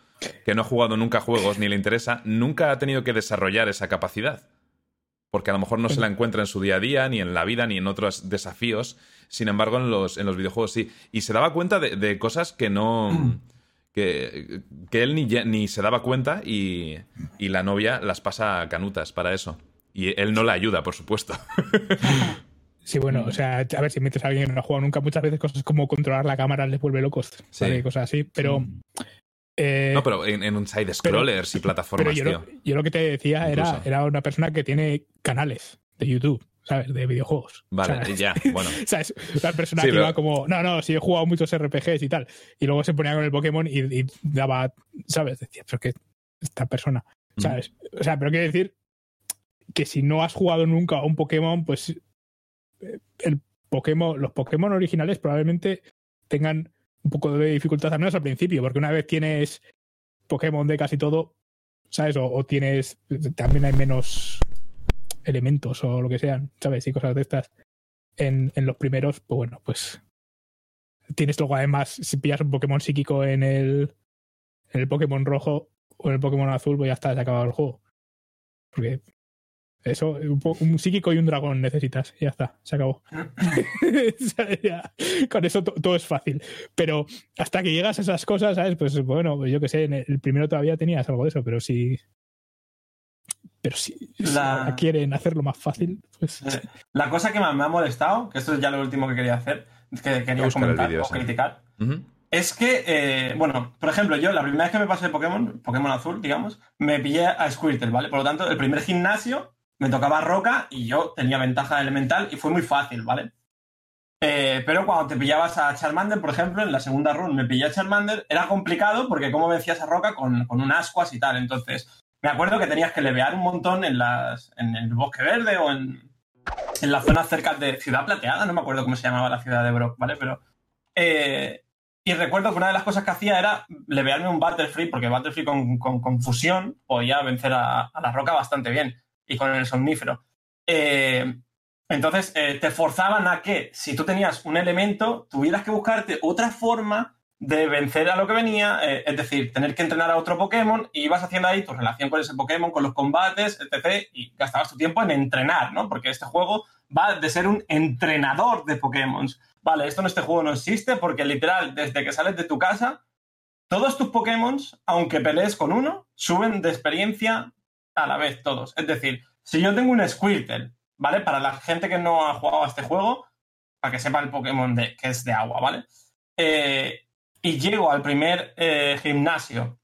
que no ha jugado nunca juegos ni le interesa, nunca ha tenido que desarrollar esa capacidad porque a lo mejor no se la encuentra en su día a día, ni en la vida, ni en otros desafíos. Sin embargo, en los, en los videojuegos sí. Y se daba cuenta de, de cosas que no. que, que él ni, ni se daba cuenta y, y la novia las pasa canutas para eso. Y él no la ayuda, por supuesto. (laughs) Sí, bueno, o sea, a ver, si metes a alguien que no ha jugado nunca, muchas veces cosas como controlar la cámara les vuelve locos, Sí. ¿vale? cosas así, pero... eh, No, pero en, en un side-scrollers y (laughs) pero plataformas, yo, tío. lo, yo lo que te decía era, Incluso. era una persona que tiene canales de YouTube, ¿sabes? De videojuegos. Vale, ya, (laughs) bueno. ¿Sabes? Una persona Sí, que pero- iba como, no, no, sí he jugado muchos RPGs y tal. Y luego se ponía con el Pokémon y, y daba, ¿sabes? Decía, pero que esta persona, ¿sabes? O sea, pero quiero decir que si no has jugado nunca a un Pokémon, pues el Pokémon, los Pokémon originales probablemente tengan un poco de dificultad, al menos al principio, porque una vez tienes Pokémon de casi todo, ¿sabes? O, tienes, también hay menos elementos o lo que sean, ¿sabes? Y cosas de estas en, en los primeros, pues bueno, pues tienes luego además, si pillas un Pokémon psíquico en el, en el Pokémon rojo o en el Pokémon azul, pues ya está, se ha acabado el juego. Porque eso, un, psíquico y un dragón necesitas, y ya está, se acabó. (laughs) Con eso to- todo es fácil. Pero hasta que llegas a esas cosas, ¿sabes? Pues bueno, pues yo qué sé, en el primero todavía tenías algo de eso, pero si. Pero si, La- quieren hacerlo más fácil, pues. Eh, La cosa que más me ha molestado, que esto es ya lo último que quería hacer, que quería comentar o criticar, es que, eh, bueno, por ejemplo, yo la primera vez que me pasé Pokémon, Pokémon azul, digamos, me pillé a Squirtle, ¿vale? Por lo tanto, el primer gimnasio me tocaba roca y yo tenía ventaja elemental y fue muy fácil, ¿vale? Eh, pero cuando te pillabas a Charmander, por ejemplo, en la segunda run me pillé a Charmander, era complicado porque cómo vencías a Roca con, con un ascuas y tal. Entonces, me acuerdo que tenías que levear un montón en, las, en el bosque verde o en, en las zonas cerca de Ciudad Plateada, no me acuerdo cómo se llamaba la ciudad de Brock, ¿vale? Pero. eh, y recuerdo que una de las cosas que hacía era levearme un Butterfree, porque Butterfree con, con, con fusión podía vencer a la roca bastante bien, y con el somnífero. Eh, entonces, eh, te forzaban a que, si tú tenías un elemento, tuvieras que buscarte otra forma de vencer a lo que venía, eh, es decir, tener que entrenar a otro Pokémon y ibas haciendo ahí tu relación con ese Pokémon, con los combates, etc. Y gastabas tu tiempo en entrenar, ¿no? Porque este juego va de ser un entrenador de Pokémon. Vale, esto en este juego no existe porque literal, desde que sales de tu casa, todos tus Pokémon, aunque pelees con uno, suben de experiencia a la vez todos. Es decir, si yo tengo un Squirtle, ¿vale? Para la gente que no ha jugado a este juego, para que sepa el Pokémon de, que es de agua, ¿vale? Eh, y llego al primer eh, gimnasio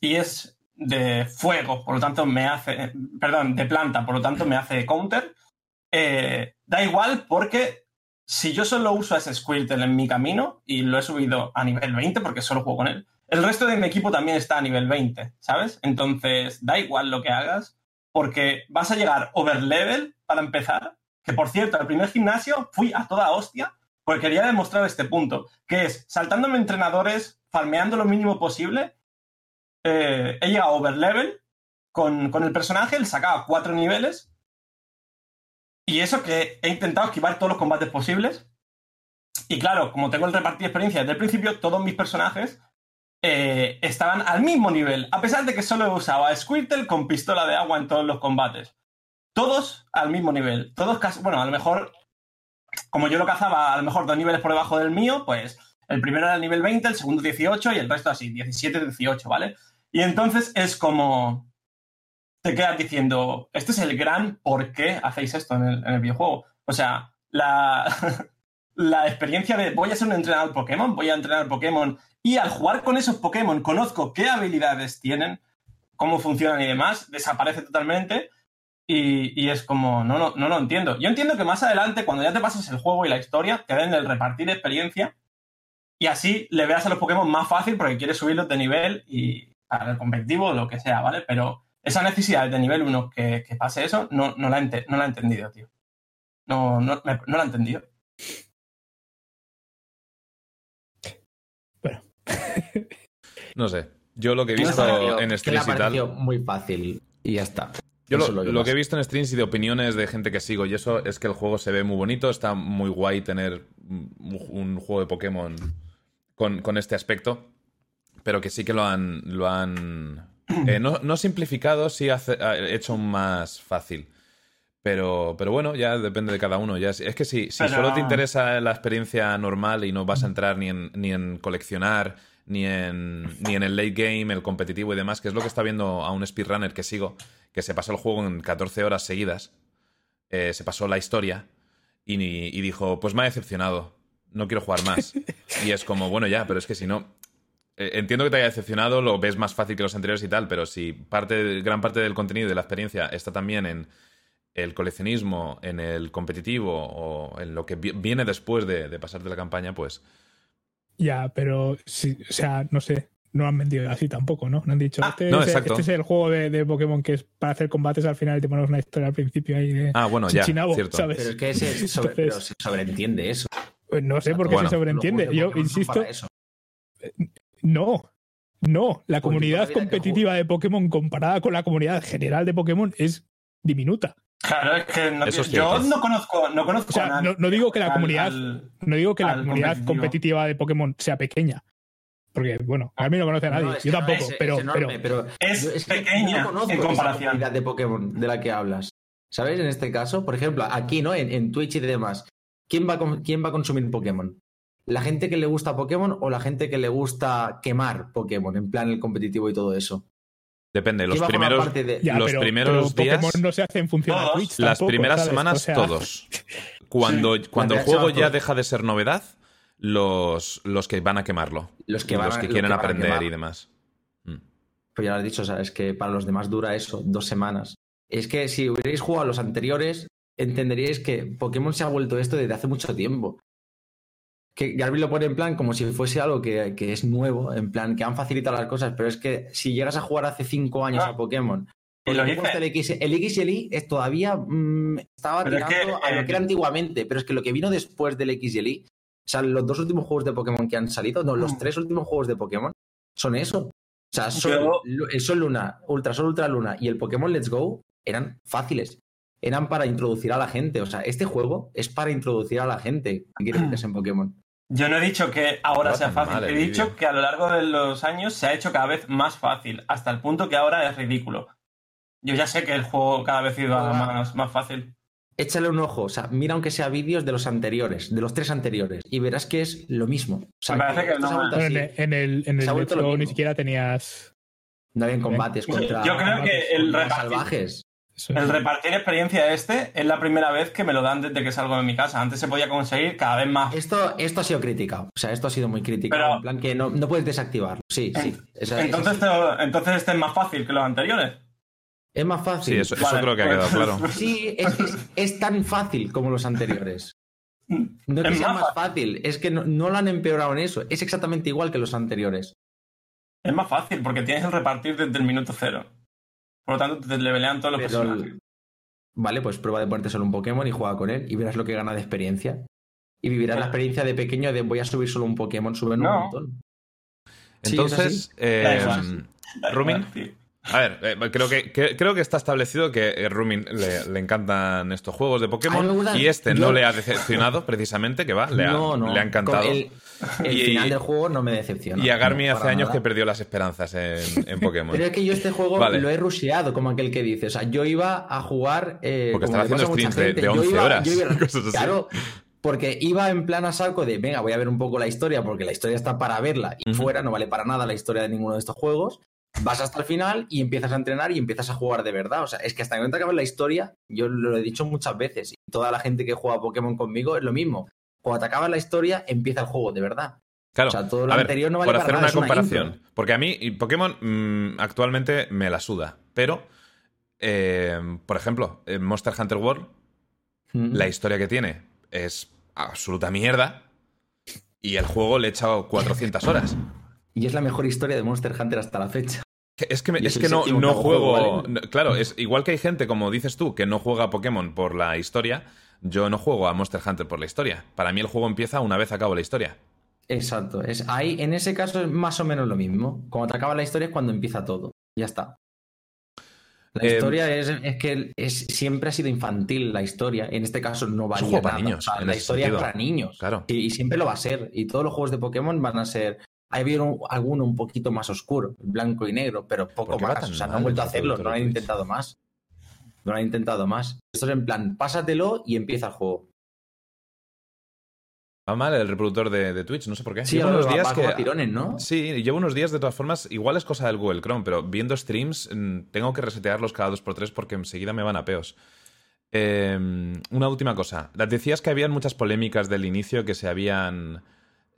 y es de fuego, por lo tanto me hace, perdón, de planta, por lo tanto me hace counter, eh, da igual porque si yo solo uso ese Squirtle en mi camino y lo he subido a nivel 20 porque solo juego con él, el resto de mi equipo también está a nivel 20, ¿sabes? Entonces da igual lo que hagas porque vas a llegar overlevel para empezar, que por cierto, al primer gimnasio fui a toda hostia porque quería demostrar este punto, que es saltándome entrenadores, farmeando lo mínimo posible, eh, he llegado a overlevel con, con el personaje, le sacaba cuatro niveles y eso que he intentado esquivar todos los combates posibles. Y claro, como tengo el repartir experiencia desde el principio, todos mis personajes eh, estaban al mismo nivel, a pesar de que solo he usado a Squirtle con pistola de agua en todos los combates. Todos al mismo nivel. Todos casi, bueno, a lo mejor, como yo lo cazaba a lo mejor dos niveles por debajo del mío, pues el primero era el nivel 20, el segundo 18 y el resto así, 17, 18, ¿vale? Y entonces es como, te quedas diciendo, este es el gran por qué hacéis esto en el videojuego. O sea, la, (laughs) la experiencia de voy a ser un entrenador Pokémon, voy a entrenar Pokémon y al jugar con esos Pokémon conozco qué habilidades tienen, cómo funcionan y demás, desaparece totalmente y, y es como, no, no, no lo entiendo. Yo entiendo que más adelante, cuando ya te pases el juego y la historia, te den el repartir experiencia y así le veas a los Pokémon más fácil porque quieres subirlos de nivel y para el competitivo o lo que sea, ¿vale? Pero esa necesidad de nivel 1 que, que, pase eso, no, no, la ente, no la he entendido, tío. No, no, no la he entendido. (laughs) no sé. Yo lo que he visto No en streams y tal. muy fácil y ya está. Yo lo, que lo que he visto en streams y de opiniones de gente que sigo y eso es que el juego se ve muy bonito, está muy guay tener un, juego de Pokémon con, con este aspecto, pero que sí que lo han, lo han eh, no, no simplificado, sí hace- ha hecho más fácil. Pero, pero bueno, ya depende de cada uno. Ya, es que si, si Pero- solo te interesa la experiencia normal y no vas a entrar ni en, ni en coleccionar, ni en, ni en el late game, el competitivo y demás, que es lo que está viendo a un speedrunner que sigo, que se pasó el juego en 14 horas seguidas, eh, se pasó la historia y, ni- y dijo, pues me ha decepcionado, no quiero jugar más. (laughs) Y es como, bueno, ya, pero es que si no... eh, Entiendo que te haya decepcionado, lo ves más fácil que los anteriores y tal, pero si parte, gran parte del contenido y de la experiencia está también en el coleccionismo, en el competitivo o en lo que vi- viene después de, de pasarte la campaña, pues Ya, pero sí, o sea, no sé, no lo han vendido así tampoco, ¿no? No han dicho, Ah, este, no, es, exacto. este es el juego de, de Pokémon que es para hacer combates al final y te ponemos una historia al principio ahí de Ah, bueno, ya, cierto. ¿sabes? Pero es que se, sobre- Entonces- pero se sobreentiende eso. Pues no sé por qué Bueno. se sobreentiende. De Yo insisto, no, no. La Pues comunidad competitiva de Pokémon comparada con la comunidad general de Pokémon es diminuta. Claro, es que no- Eso es yo no conozco, no conozco O sea, a nadie no, no digo que la al- comunidad, al- no digo que la comunidad competitivo. competitiva de Pokémon sea pequeña. Porque, bueno, a mí no conoce a nadie. No, Yo tampoco, es- pero, es enorme, pero pero Es pequeña yo no conozco en esa comparación. comunidad de Pokémon de la que hablas. ¿Sabes? En este caso, por ejemplo, aquí, ¿no? En, en Twitch y demás. ¿Quién va, a, con- ¿Quién va a consumir Pokémon? ¿La gente que le gusta Pokémon o la gente que le gusta quemar Pokémon? En plan, el competitivo y todo eso. Depende. Los ¿Quién va a formar primeros, parte de- ya, los pero- primeros pero días, Pokémon no se hace en función a Todos. Twitch. las tampoco, primeras ¿sabes? semanas, O sea, todos. (laughs) Cuando, cuando el juego ya deja de ser novedad, los, los que van a quemarlo. Los que van los que los quieren que aprender y demás. Mm. Pues ya lo has dicho, o sea, es que para los demás dura eso, dos semanas. Es que si hubierais jugado los anteriores, entenderíais que Pokémon se ha vuelto esto desde hace mucho tiempo. Que Garby lo pone en plan como si fuese algo que, que es nuevo, en plan que han facilitado las cosas, pero es que si llegas a jugar hace cinco años Ah. a Pokémon, Y lo porque dice. el X, el X y el Y es todavía mm, estaba Pero es tirando que, a lo eh, que era antiguamente, pero es que lo que vino después del X y el Y, o sea, los dos últimos juegos de Pokémon que han salido, no, los Mm. tres últimos juegos de Pokémon son eso. O sea, Sol, Yo- Lu- el Sol Luna, Ultra Sol, Ultra Luna y el Pokémon Let's Go eran fáciles. Eran para introducir a la gente. O sea, este juego es para introducir a la gente que quiere meterse en Pokémon. Yo no he dicho que ahora No sea fácil, mal he dicho que a lo largo de los años se ha hecho cada vez más fácil, hasta el punto que ahora es ridículo. Yo ya sé que el juego cada vez iba Ah. más, más fácil. Échale un ojo, o sea, mira aunque sea vídeos de los anteriores, de los tres anteriores, y verás que es lo mismo. O sea, Me parece que no- en, el- en el, en el ni siquiera tenías. No habían combates contra yo creo que el salvajes. Eso. El repartir experiencia este es la primera vez que me lo dan desde que salgo de mi casa. Antes se podía conseguir cada vez más. Esto, esto ha sido criticado, o sea, esto ha sido muy criticado, Pero- en plan que no, no puedes desactivarlo. Sí, sí. esa- esa Entonces, sí. te- entonces este es más fácil que los anteriores. es más fácil. Sí, eso, eso Vale, creo que ha quedado pues- claro. Sí, es, es- es tan fácil como los anteriores. No es que sea más más fácil, es que no, no lo han empeorado en eso. Es exactamente igual que los anteriores. Es más fácil porque tienes el repartir desde el minuto cero. Por lo tanto, te levelean todos los Pero, personajes. vale, pues prueba de ponerte solo un Pokémon y juega con él y verás lo que gana de experiencia. Y vivirás la experiencia de pequeño de voy a subir solo un Pokémon, suben un No. montón. Sí, es Entonces, Da eh, igual. Rumin, Sí. a ver, eh, creo, que, que- creo que está establecido que eh, Rumin le, le encantan estos juegos de Pokémon y este yo- no le ha decepcionado precisamente, que va, le ha, no, no. le ha encantado. El, (laughs) el Y- final del juego no me decepciona. Y a Garmi No, hace años nada. que perdió las esperanzas en, en Pokémon. Pero es que yo este juego Vale. lo he rusheado, como aquel que dice. O sea, yo iba a jugar. eh, Porque estaba haciendo streams de- de yo 11 iba- horas, yo iba- (laughs) cosas así. Claro, porque iba en plan a saco de, venga, voy a ver un poco la historia, porque la historia está para verla y fuera, no vale para nada la historia de ninguno de estos juegos. Vas hasta el final y empiezas a entrenar y empiezas a jugar de verdad. O sea, es que hasta que no te acabes la historia, yo lo he dicho muchas veces, y toda la gente que juega a Pokémon conmigo es lo mismo. Cuando te la historia, empieza el juego de verdad. Claro, O sea, todo lo a ver, anterior no vale por para hacer nada, una comparación. porque a mí Pokémon mm, actualmente me la suda. Pero, eh, por ejemplo, en Monster Hunter World, Mm. la historia que tiene es absoluta mierda. Y el juego le he echado 400 horas. Y es la mejor historia de Monster Hunter hasta la fecha. Es que, me- es que no, no juego, juego. ¿vale? no- Claro, es igual que hay gente, como dices tú, que no juega a Pokémon por la historia. Yo no juego a Monster Hunter por la historia. Para mí el juego empieza una vez acabo la historia. Exacto. Es ahí, en ese caso es más o menos lo mismo. Cuando te acaba la historia es cuando empieza todo. Ya está. La Eh, historia es, es que es, siempre ha sido infantil la historia. En este caso no un varía juego para niños, O sea, en la historia sentido. es para niños. Claro. Y, y siempre lo va a ser. Y todos los juegos de Pokémon van a ser. Hay habido un- alguno un poquito más oscuro, blanco y negro, pero poco ¿Por qué va más. O sea, no han vuelto a hacerlo, no han intentado más. No lo han intentado más. Esto es en plan, pásatelo y empieza el juego. Va mal el reproductor de, de Twitch, no sé por qué. Sí, llevo unos días que. tirones, ¿no? Sí, llevo unos días de todas formas. Igual es cosa del Google Chrome, pero viendo streams mm, tengo que resetearlos cada 2x3 porque enseguida me van a peos. Eh, una última cosa. Decías que habían muchas polémicas del inicio que se habían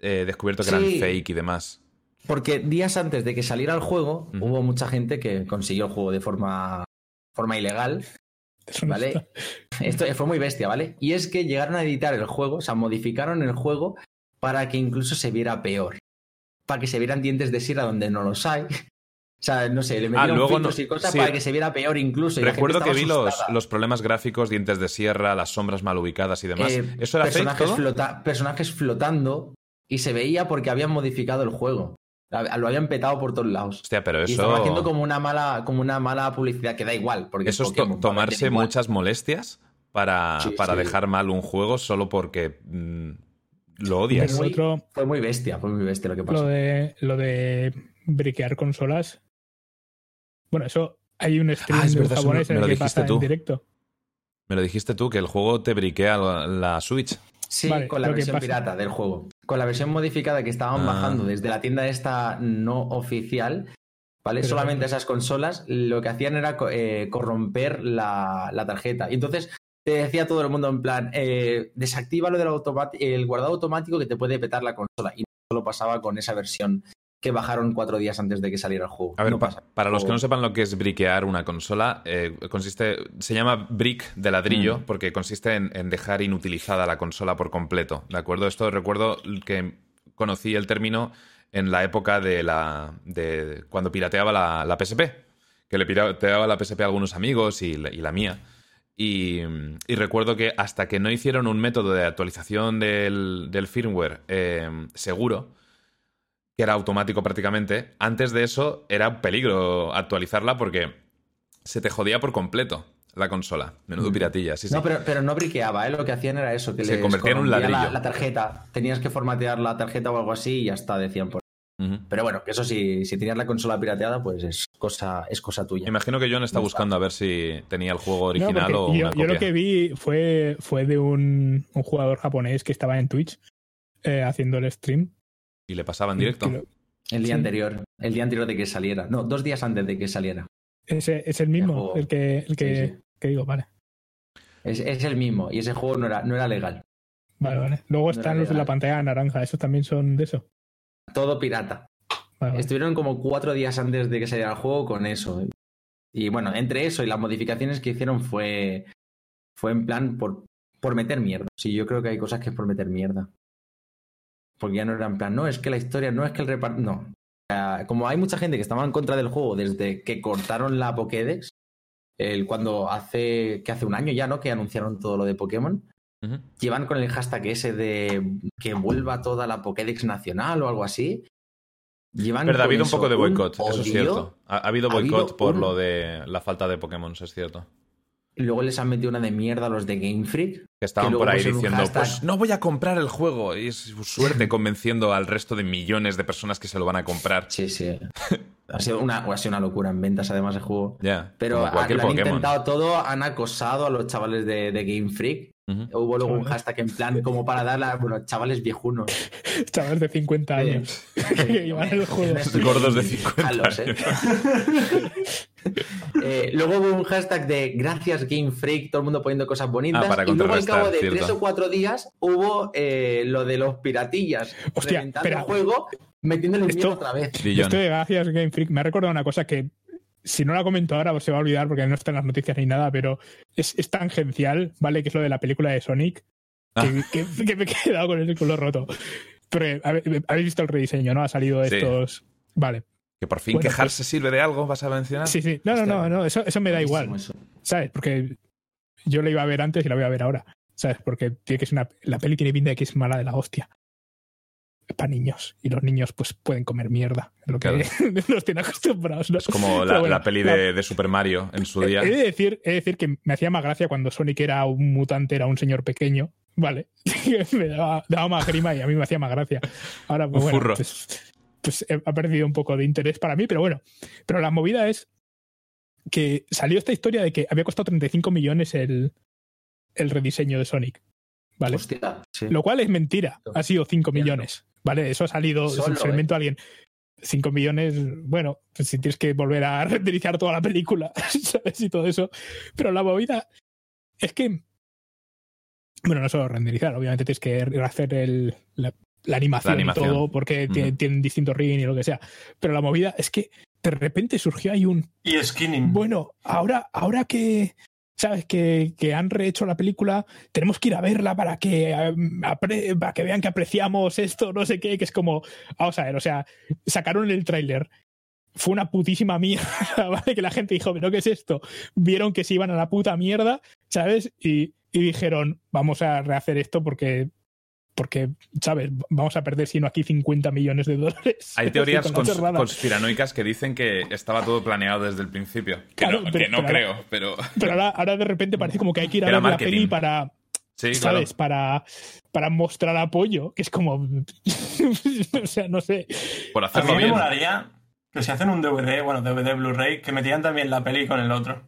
eh, descubierto que eran fake y demás. Porque días antes de que saliera el juego, hubo mucha gente que consiguió el juego de forma, forma ilegal. Eso ¿Vale? Esto fue muy bestia, ¿vale? Y es que llegaron a editar el juego, o sea, modificaron el juego para que incluso se viera peor. Para que se vieran dientes de sierra donde no los hay. (laughs) O sea, no sé, le metieron Ah, luego filtros no- y cosas sí. para que se viera peor incluso. y Recuerdo que vi los, los problemas gráficos, dientes de sierra, las sombras mal ubicadas y demás. Eh, ¿Eso era personajes, flota- personajes flotando y se veía porque habían modificado el juego. Lo habían petado por todos lados. Hostia, pero Y eso. estaban haciendo como una mala, como una mala publicidad que da igual. Porque Eso es to- tomarse muchas molestias para, Sí, para sí. dejar mal un juego solo porque mm, lo Y odias. Muy- otro, Fue muy bestia, fue muy bestia lo que pasó. lo de, lo de briquear consolas. Bueno, eso hay un stream Ah, es de verdad, japonés me en lo el que dijiste pasa tú. en directo. Me lo dijiste tú, que el juego te briquea la, la Switch. Sí, Vale, con la versión pirata del juego. Con la versión modificada que estaban Ah. bajando desde la tienda esta no oficial, ¿vale? Pero- Solamente esas consolas lo que hacían era eh, corromper la, la tarjeta. Y entonces te decía todo el mundo en plan, eh, desactiva lo del el guardado automático que te puede petar la consola. Y solo pasaba con esa versión que bajaron cuatro días antes de que saliera el juego. A ver, No pa- pasa. para los que no sepan lo que es briquear una consola, eh, consiste, se llama brick de ladrillo Mm. porque consiste en, en dejar inutilizada la consola por completo. ¿De acuerdo? Esto recuerdo que conocí el término en la época de la. de cuando pirateaba la, la PSP. Que le pirateaba la PSP a algunos amigos y la, y la mía. Y, y recuerdo que hasta que no hicieron un método de actualización del, del firmware eh, seguro, que era automático prácticamente, antes de eso era un peligro actualizarla porque se te jodía por completo. la consola. Menudo piratilla, sí, sí. No, pero, pero no briqueaba, ¿eh? Lo que hacían era eso, que Se les convertía en un ladrillo. La, la tarjeta. Tenías que formatear la tarjeta o algo así y ya está, decían por. Pero bueno, que eso sí, si tenías la consola pirateada, pues es cosa, es cosa tuya. Imagino que John está buscando a ver si tenía el juego original o yo, una yo lo que vi fue, fue de un, un jugador japonés que estaba en Twitch eh, haciendo el stream. Y le pasaba en directo. El día Sí. anterior, el día anterior de que saliera. No, dos días antes de que saliera. Ese es el mismo, el que, el que, Sí, sí. que digo, vale. Es, es el mismo y ese juego no era, no era legal. Vale, vale. Luego No están los de la pantalla naranja, esos también son de eso. Todo pirata. Vale, vale. Estuvieron como cuatro días antes de que saliera el juego con eso. Y bueno, entre eso y las modificaciones que hicieron fue, fue en plan por, por meter mierda. Sí, yo creo que hay cosas que es por meter mierda. Porque ya no era en plan, no, es que la historia, no es que el reparto. No. Como hay mucha gente que estaba en contra del juego desde que cortaron la Pokédex, el, cuando hace, que hace un año ya, ¿no? Que anunciaron todo lo de Pokémon. Llevan con el hashtag ese de que vuelva toda la Pokédex nacional o algo así. Llevan Verdad, ha habido un poco de boicot, eso es cierto. Ha, ha habido Ha habido boicot por un- lo de la falta de Pokémon, es cierto. Y luego les han metido una de mierda a los de Game Freak. Que estaban por ahí un diciendo, hashtag. pues no voy a comprar el juego. Y es su suerte (laughs) convenciendo al resto de millones de personas que se lo van a comprar. Sí, sí. Ha sido una, ha sido una locura en ventas, además, el juego. Ya, Pero lo han intentado todo, han acosado a los chavales de, de Game Freak. Hubo luego un hashtag en plan como para darle a bueno, chavales viejunos. (laughs) Chavales de 50 años (laughs) (laughs) que llevan el juego. Gordos de 50 Jalos, ¿eh? Eh, luego hubo un hashtag de gracias Game Freak, todo el mundo poniendo cosas bonitas. Ah, para y luego al cabo de cierto. tres o cuatro días hubo eh, lo de los piratillas. Hostia, reventando el juego, metiéndole Esto- miedo otra vez. Dillon. Esto de gracias Game Freak me ha recordado una cosa que si no la comento ahora se va a olvidar porque no está en las noticias ni nada, pero es, es tangencial, ¿vale? Que es lo de la película de Sonic, Ah. que, que- que me he quedado con el culo roto. Pero a ver, habéis visto el rediseño, ¿no? Ha salido Sí. estos... Vale. Que por fin Bueno, quejarse sirve de algo, ¿vas a mencionar? Sí, sí. No, no, no, no. Eso, eso me da igual. Eso. ¿Sabes? Porque yo la iba a ver antes y la voy a ver ahora. ¿Sabes? Porque tiene que ser una, la peli tiene pinta de que es mala de la hostia. Es para niños. Y los niños, pues, pueden comer mierda. es Lo que los (laughs) tienen acostumbrados. ¿no? Es como la, Pero bueno, la peli la- de, de Super Mario en su día. he de, decir, he de decir que me hacía más gracia cuando Sonic era un mutante, era un señor pequeño. Vale. (laughs) me daba, daba más grima y a mí me hacía más gracia. Ahora, pues, bueno, furro. pues, pues he- ha perdido un poco de interés para mí, pero bueno. Pero la movida es que salió esta historia de que había costado 35 millones el, el rediseño de Sonic. ¿Vale? Hostia, sí. Lo cual es mentira. Ha sido 5 Hostia, millones. ¿Vale? Eso ha salido. Solo, se inventó alguien. 5 millones, bueno, pues si tienes que volver a (laughs) renderizar toda la película, (laughs) ¿sabes? Y todo eso. Pero la movida es que. Bueno, no solo renderizar, obviamente tienes que hacer el, la, la animación, La animación. y todo, porque tienen distintos rigging y lo que sea. Pero la movida es que de repente surgió ahí un Y skinning. bueno, ahora, ahora que sabes que, han rehecho la película, tenemos que ir a verla para que eh, para que vean que apreciamos esto, no sé qué, que es como, vamos a ver, o sea, sacaron el tráiler. Fue una putísima mierda, (laughs) ¿vale? Que la gente dijo, ¿pero qué es esto? Vieron que se iban a la puta mierda, ¿sabes? Y dijeron, vamos a rehacer esto porque, porque, ¿sabes? Vamos a perder, si no aquí, 50 millones de dólares. Hay (laughs) teorías cons- conspiranoicas que dicen que estaba todo planeado desde el principio. Que Claro, no, pero- que no pero creo, pero Pero ahora, ahora de repente parece como que hay que ir a ver la peli para, sí, claro. ¿sabes? Para, para mostrar apoyo, que es como. (laughs) o sea, no sé. Por A mí hacerlo me molaría que si hacen un DVD, bueno, DVD Blu-ray, que metieran también la peli con el otro.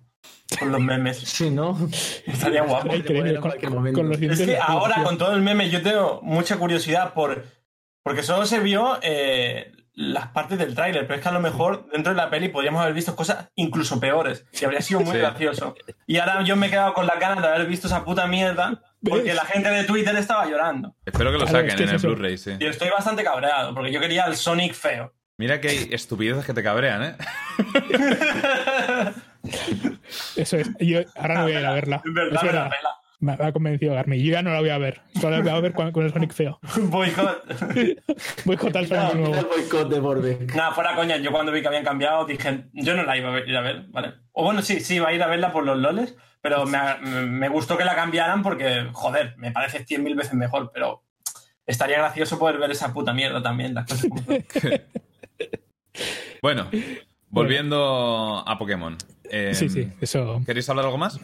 (laughs) Con los memes. Sí, ¿no? (laughs) Estaría guapo. Increíble, con, cualquier con- los Es que ahora, con todo el meme, yo tengo mucha curiosidad por. Porque solo se vio eh, las partes del tráiler, pero es que a lo mejor dentro de la peli podríamos haber visto cosas incluso peores. Y habría sido muy Sí. gracioso. Y ahora yo me he quedado con la ganas de haber visto esa puta mierda, porque ¿Ves? la gente de Twitter estaba llorando. Espero que lo Claro, saquen es que en es el. Blu-ray, sí. Y estoy bastante cabreado, porque yo quería el Sonic feo. Mira que hay estupideces que te cabrean, ¿eh? (laughs) Eso es. Yo ahora no voy a ir a verla. Es verdad, Es me verdad. ha convencido Garmi. Yo ya no la voy a ver. Solo la voy a ver con, con el Sonic feo. Boicot. Voy con tal Sonic nuevo. el boicot de Borbeck. Nada, fuera coña, yo cuando vi que habían cambiado dije, yo no la iba a ver- ir a ver, ¿vale? O bueno, sí, sí, iba a ir a verla por los loles, pero me, me gustó que la cambiaran porque, joder, me parece 100.000 veces mejor, pero estaría gracioso poder ver esa puta mierda también, las cosas como. (laughs) Bueno, volviendo a Pokémon. Eh, Sí, sí, eso. ¿Queréis hablar algo más?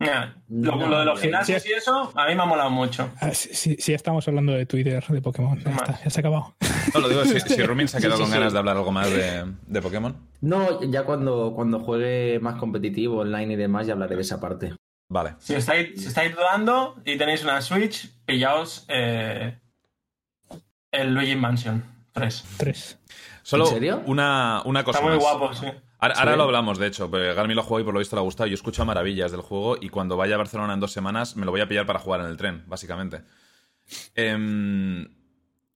Nah, Lo, No, lo de los sí, gimnasios sí. y eso, a mí me ha molado mucho. Ah, sí, sí, sí, estamos hablando de Twitter, de Pokémon. Ya, Más. está, ya se ha acabado. No, lo digo si, si (laughs) Rumin se ha quedado sí, con sí. ganas de hablar algo más de, de Pokémon. No, ya cuando, cuando juegue más competitivo, online y demás, ya hablaré de esa parte. Vale. Si estáis, si estáis dudando y tenéis una Switch, pillaos eh, el Luigi Mansion 3. Tres. Solo ¿En serio? Una, una cosa Está muy más. guapo, sí. Ahora, lo hablamos, de hecho. pero Garmi lo jugó y por lo visto le ha gustado. Yo escucho maravillas del juego y cuando vaya a Barcelona en dos semanas me lo voy a pillar para jugar en el tren, básicamente. Em,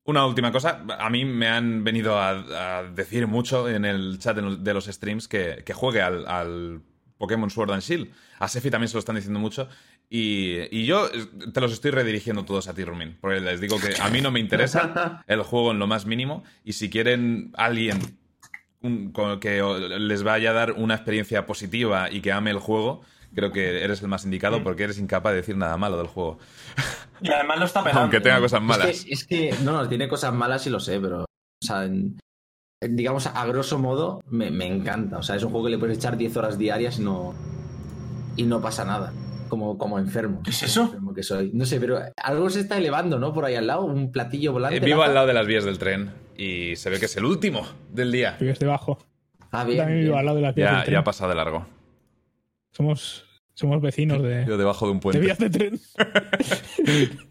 una última cosa. A mí me han venido a, a decir mucho en el chat de los- streams que, que juegue al, al Pokémon Sword and Shield. A Sefi también se lo están diciendo mucho. Y, y yo eh, te los estoy redirigiendo todos a ti, Rumin. Porque les digo que a mí no me interesa (laughs) el juego en lo más mínimo. Y si quieren alguien un- que les vaya a dar una experiencia positiva y que ame el juego, creo que eres el más indicado porque eres incapaz de decir nada malo del juego. Y además lo está (laughs) pegando. Aunque tenga cosas malas. Es que, es que, no, no, tiene cosas malas y lo sé, pero, o sea, en- en- digamos, a grosso modo, me, me encanta. O sea, es un juego que le puedes echar 10 horas diarias y no, y no pasa nada. Como, como enfermo. ¿Qué es eso? Enfermo que soy. No sé, pero algo se está elevando, ¿no? Por ahí al lado, un platillo volante. Eh, vivo al lado de las vías del tren y se ve que es el último del día. Vives debajo. Ah, bien. También vivo bien. al lado de las vías Ya, del tren. ya pasa de largo. Somos, somos vecinos de, Yo debajo de un de puente. vías de tren. (laughs)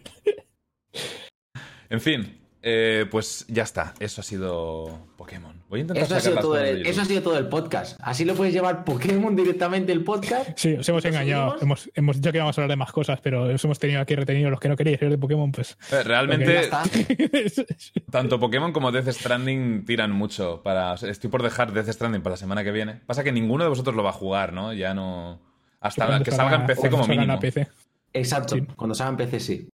En fin, eh, pues ya está. Eso ha sido Pokémon. Voy a intentar Eso ha, sido todo el, de eso ha YouTube. sido todo el podcast. Así lo puedes llevar Pokémon directamente el podcast. Sí, os hemos ¿Lo engañado. Hemos, hemos dicho que íbamos a hablar de más cosas, pero os hemos tenido aquí retenidos los que no queríais ser de Pokémon, pues. Eh, Realmente, (laughs) (laughs) tanto Pokémon como Death Stranding tiran mucho. Para... Estoy por dejar Death Stranding para la semana que viene. Pasa que ninguno de vosotros lo va a jugar, ¿no? Ya no. Hasta que salga en PC como mínimo. PC. Exacto. Sí. Cuando salga en PC, sí.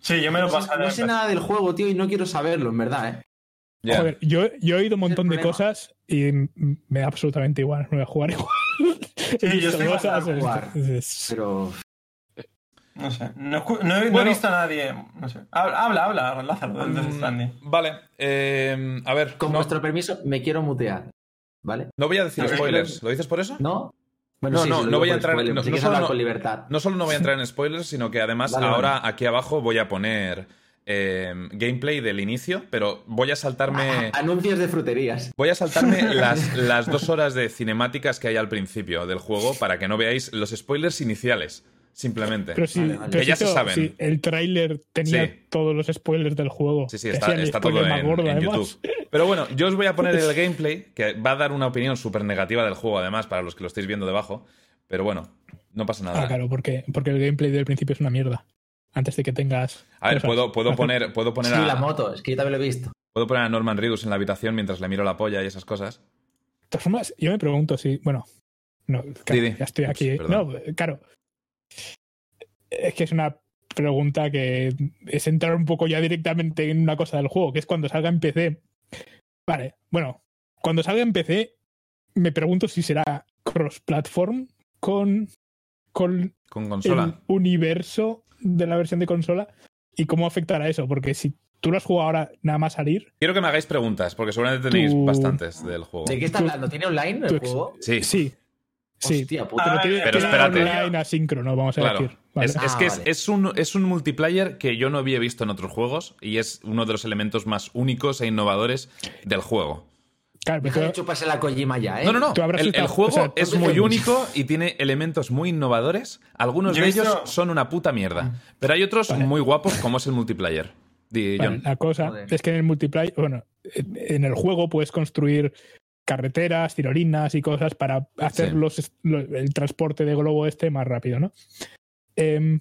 Sí, yo me lo No sé, pasaré. no sé nada del juego, tío, y no quiero saberlo, en verdad, ¿eh? Joder, yo, yo he oído un montón de cosas y me da absolutamente igual. No voy a jugar igual. (laughs) He yo visto cosas, para jugar. es- Pero No sé. No, he, no he visto a nadie. No sé. Habla, habla, habla Mm. Vale, eh, a ver. con no, vuestro permiso, me quiero mutear. ¿Vale? no voy a decir spoilers. ¿Lo dices por eso? ¿No? No, sí, no, sí, no voy a entrar- spoiler, no- si no solo con libertad. No solo no voy a entrar en spoilers, sino que además Vale, ahora vale. aquí abajo voy a poner eh, gameplay del inicio, pero voy a saltarme. Anuncios de fruterías. Voy a saltarme (laughs) las, las dos horas de cinemáticas que hay al principio del juego para que no veáis los spoilers iniciales, simplemente. Pero sí, Vale, vale. pero Que ya sí, se saben. sí, el tráiler tenía Sí. todos los spoilers del juego. Sí, sí, está, todo en. YouTube. Pero bueno, yo os voy a poner el (laughs) gameplay, que va a dar una opinión súper negativa del juego, además, para los que lo estáis viendo debajo. Pero bueno, no pasa nada. Ah, claro, porque, porque el gameplay del principio es una mierda. Antes de que tengas. A ver, cosas. puedo, puedo poner, puedo poner Sí, a, la moto, es que yo también lo he visto. puedo poner a Norman Reedus en la habitación mientras le miro la polla y esas cosas. De todas formas, yo me pregunto si. Bueno, no, claro, ya estoy aquí. no, claro. Es que es una pregunta que es entrar un poco ya directamente en una cosa del juego, que es cuando salga en PC. Vale, bueno, cuando salga en PC, me pregunto si será cross-platform con, con Con consola. el universo de la versión de consola y cómo afectará eso, porque si tú lo has jugado ahora nada más salir, Quiero que me hagáis preguntas, porque seguramente tenéis Tú- bastantes del juego. ¿De qué está hablando? ¿Tiene online el ex- juego? Sí, sí, sí, Hostia puta. Ah, pero tiene, Pero tiene espérate. online asíncrono, vamos a Claro. decir. ¿vale? Es, es Ah, que es, es un, es un multiplayer que yo no había visto en otros juegos y es uno de los elementos más únicos e innovadores del juego. Claro, pero Deja de tú- chuparse la Kojima ya, ¿eh? No, no, no. El, juego o sea, tú es muy único y tiene elementos muy innovadores. Algunos Yo de visto- ellos son una puta mierda. Pero hay otros Vale. muy guapos, como es el multiplayer. Vale, la cosa Joder. es que en el multiplayer, bueno, en en el juego puedes construir carreteras, tirolinas y cosas para hacer Sí. los, lo- el transporte de globo este más rápido, ¿no? Em,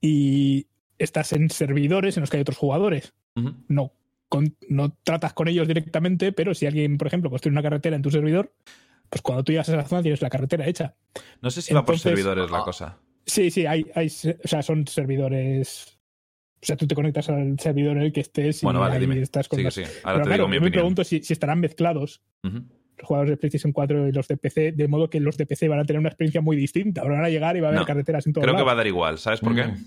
y estás en servidores en los que hay otros jugadores. No, con- no tratas con ellos directamente, pero si alguien, por ejemplo, construye una carretera en tu servidor, pues cuando tú llegas a esa zona tienes la carretera hecha. No sé si va por Entonces- servidores la Ah. cosa. Sí, sí, hay, hay, o sea, son servidores. O sea, tú te conectas al servidor en el que estés y Bueno, vale, ahí dime. estás con los- sigue. Ahora Pero te claro, digo mi yo me pregunto si, si estarán mezclados los jugadores de PlayStation 4 y los de PC, de modo que los de PC van a tener una experiencia muy distinta. Ahora van a llegar y va a haber No, carreteras en todo Creo que va a dar igual. ¿Sabes por qué? Mm.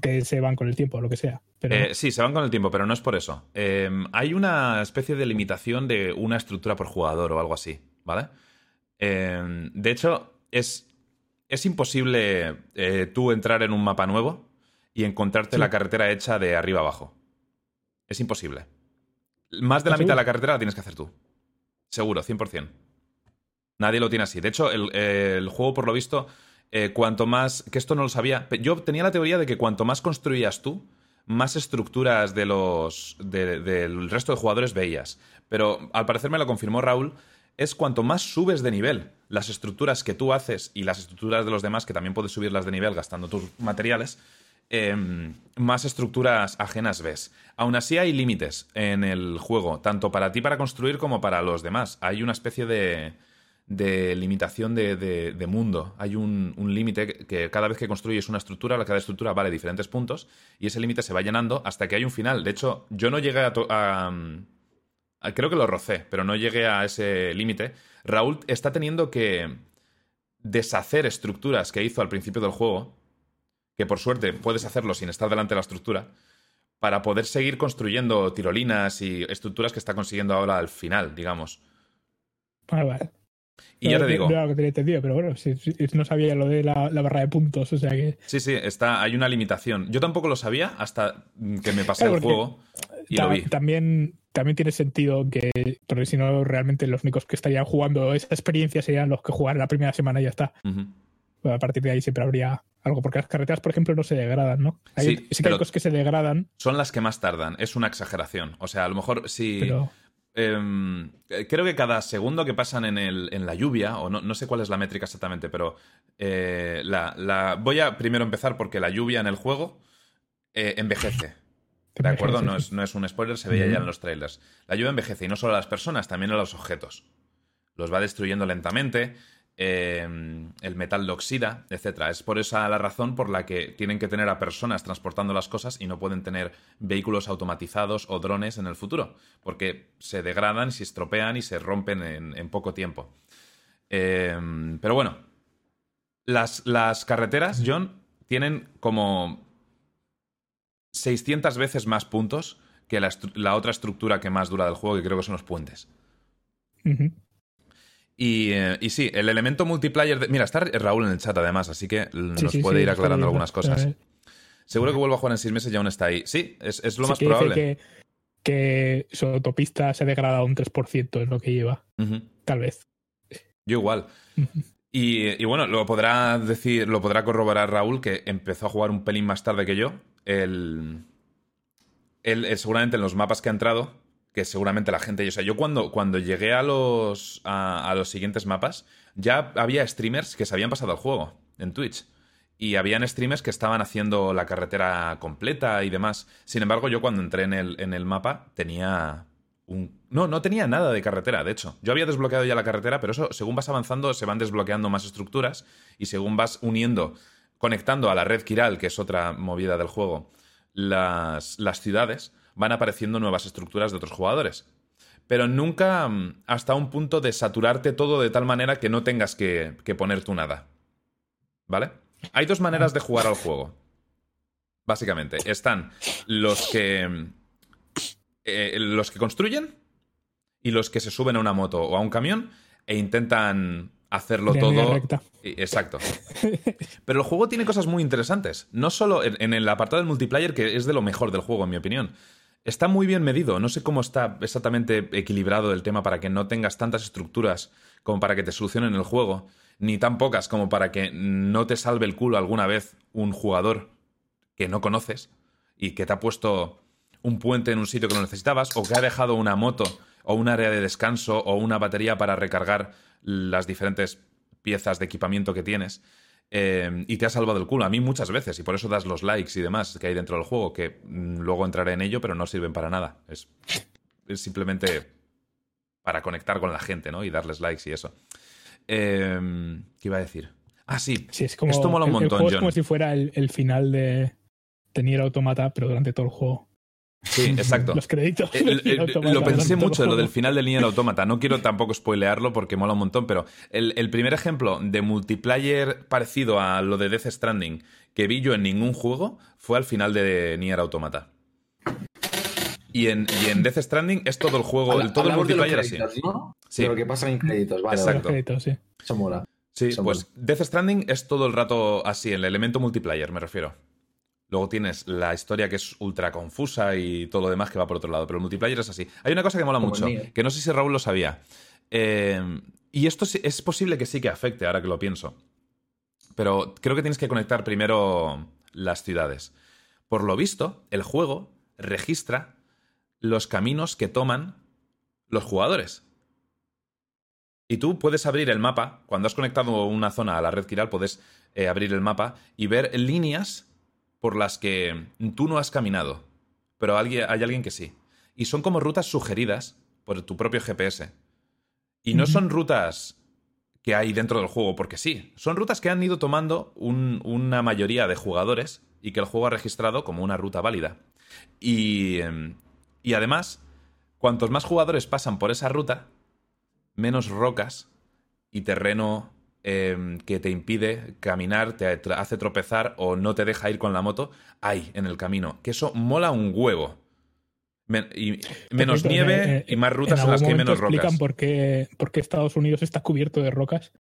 Porque se van con el tiempo o lo que sea. Pero Eh, sí, se van con el tiempo, pero no es por eso. Eh, hay una especie de limitación de una estructura por jugador o algo así. ¿vale? Eh, de hecho, es, es imposible eh, tú entrar en un mapa nuevo y encontrarte Sí. la carretera hecha de arriba abajo. Es imposible. Más de la ¿Estás mitad de la carretera la tienes que hacer tú. Seguro, 100%. Nadie lo tiene así. De hecho, el, el juego, por lo visto, eh, cuanto más. Que esto no lo sabía. Yo tenía la teoría de que cuanto más construías tú, más estructuras de los. de- del resto de jugadores veías. Pero al parecer me lo confirmó Raúl. Es cuanto más subes de nivel las estructuras que tú haces y las estructuras de los demás, que también puedes subirlas de nivel gastando tus materiales, em, más estructuras ajenas ves. Aún así hay límites en el juego, tanto para ti para construir como para los demás. Hay una especie de, de limitación de, de- mundo. Hay un, un límite que- cada vez que construyes una estructura, cada estructura vale diferentes puntos y ese límite se va llenando hasta que hay un final. De hecho, yo no llegué a... creo que lo rocé, pero no llegué a ese límite. Raúl está teniendo que deshacer estructuras que hizo al principio del juego, que por suerte puedes hacerlo sin estar delante de la estructura, para poder seguir construyendo tirolinas y estructuras que está consiguiendo ahora al final, digamos. Vale, vale. Y ya No, te digo, No era lo que tenía entendido, pero bueno, si, si- no sabía lo de la, la barra de puntos, o sea que. sí, sí, está, hay una limitación. Yo tampoco lo sabía hasta que me pasé Claro, el juego y lo vi. También, también tiene sentido que, porque si no, realmente los únicos que estarían jugando esa experiencia serían los que jugaron la primera semana y ya está. A partir de ahí siempre habría algo, porque las carreteras, por ejemplo, no se degradan, ¿no? Hay, Sí, sí, que hay cosas que se degradan, Son las que más tardan, es una exageración. O sea, a lo mejor si... pero. Em, eh, creo que cada segundo que pasan en, el, en la lluvia, o no, no sé cuál es la métrica exactamente, pero eh, la, la- voy a primero empezar porque la lluvia en el juego eh, envejece. ¿De acuerdo? No es, no es un spoiler, se veía ya en los trailers. La lluvia envejece y no solo a las personas, también a los objetos. Los va destruyendo lentamente, eh, el metal lo oxida, etc. Es por esa la razón por la que tienen que tener a personas transportando las cosas y no pueden tener vehículos automatizados o drones en el futuro, porque se degradan, se estropean y se rompen en, poco tiempo. Eh, pero bueno, las, las carreteras, John, tienen como 600 veces más puntos que la, otra estructura que más dura del juego, que creo que son los puentes. Y, eh, y sí, el elemento multiplayer. de- Mira, está Raúl en el chat además, así que nos Sí, sí, puede sí, ir aclarando algunas cosas. Seguro que vuelvo a jugar en seis meses y aún está ahí. Sí, es, es lo más que probable. Que, que su autopista se ha degradado un 3%, es lo que lleva, tal vez. Yo igual. Y, y bueno, lo podrá decir, lo podrá corroborar Raúl, que empezó a jugar un pelín más tarde que yo. Él, él, él seguramente en los mapas que ha entrado, que seguramente la gente. O sea, yo cuando, cuando llegué a los, a, los siguientes mapas, ya había streamers que se habían pasado al juego en Twitch. Y habían streamers que estaban haciendo la carretera completa y demás. Sin embargo, yo cuando entré en el, en el mapa tenía un... No, no tenía nada de carretera, de hecho. Yo había desbloqueado ya la carretera, pero eso, según vas avanzando, se van desbloqueando más estructuras y según vas uniendo, conectando a la red Kiral, que es otra movida del juego, las, las ciudades, van apareciendo nuevas estructuras de otros jugadores. Pero nunca mm, hasta un punto de saturarte todo de tal manera que no tengas que, que poner tú nada. ¿Vale? Hay dos maneras de jugar al juego. Básicamente, están los que. eh, los que construyen y los que se suben a una moto o a un camión e intentan hacerlo De todo. recta. Exacto. Pero el juego tiene cosas muy interesantes. No solo en, en el apartado del multiplayer, que es de lo mejor del juego, en mi opinión. Está muy bien medido. No sé cómo está exactamente equilibrado el tema para que no tengas tantas estructuras como para que te solucionen el juego, ni tan pocas como para que no te salve el culo alguna vez un jugador que no conoces y que te ha puesto un puente en un sitio que no necesitabas, o que ha dejado una moto o un área de descanso o una batería para recargar las diferentes piezas de equipamiento que tienes. Eh, y te ha salvado el culo. A mí muchas veces, y por eso das los likes y demás que hay dentro del juego, que mm, luego entraré en ello, pero no sirven para nada. Es, es simplemente para conectar con la gente, ¿no? Y darles likes y eso. Eh, ¿Qué iba a decir? Ah, sí. Sí, es como, Esto mola un el- el montón, juego es John. como si fuera el, el final de, de Nier Automata, pero durante todo el juego. Sí, (laughs) exacto. Los créditos. Eh, de Automata lo pensé mucho, el lo del final del Nier Automata. No quiero tampoco spoilearlo porque mola un montón, pero el, el primer ejemplo de multiplayer parecido a lo de Death Stranding que vi yo en ningún juego fue al final de Nier Automata. Y en, y en Death Stranding es todo el juego, Habla- el, todo el de multiplayer así. créditos, ¿no? Sí. De lo que pasa en créditos, vale. Exacto. vale. Créditos, sí. Eso mola. Sí, Eso pues Death Stranding es todo el rato así, el elemento multiplayer, me refiero. Luego tienes la historia que es ultra confusa y todo lo demás que va por otro lado, pero el multiplayer es así. Hay una cosa que mola Como mucho, que no sé si Raúl lo sabía. Eh, y esto es posible que sí que afecte, ahora que lo pienso. Pero creo que tienes que conectar primero las ciudades. Por lo visto, el juego registra los caminos que toman los jugadores. Y tú puedes abrir el mapa, cuando has conectado una zona a la red Kiral, puedes eh, abrir el mapa y ver líneas por las que tú no has caminado, pero hay alguien que sí. Y son como rutas sugeridas por tu propio GPS. Y no son rutas que hay dentro del juego, porque sí, son rutas que han ido tomando un- una mayoría de jugadores y que el juego ha registrado como una ruta válida. Y, y además, cuantos más jugadores pasan por esa ruta, menos rocas y terreno em, que te impide caminar, te hace tropezar o no te deja ir con la moto, hay en el camino. Que eso mola un huevo. Men- y menos Perfecto, nieve eh, y más rutas en, las que hay menos rocas. explican por qué, por qué Estados Unidos está cubierto de rocas.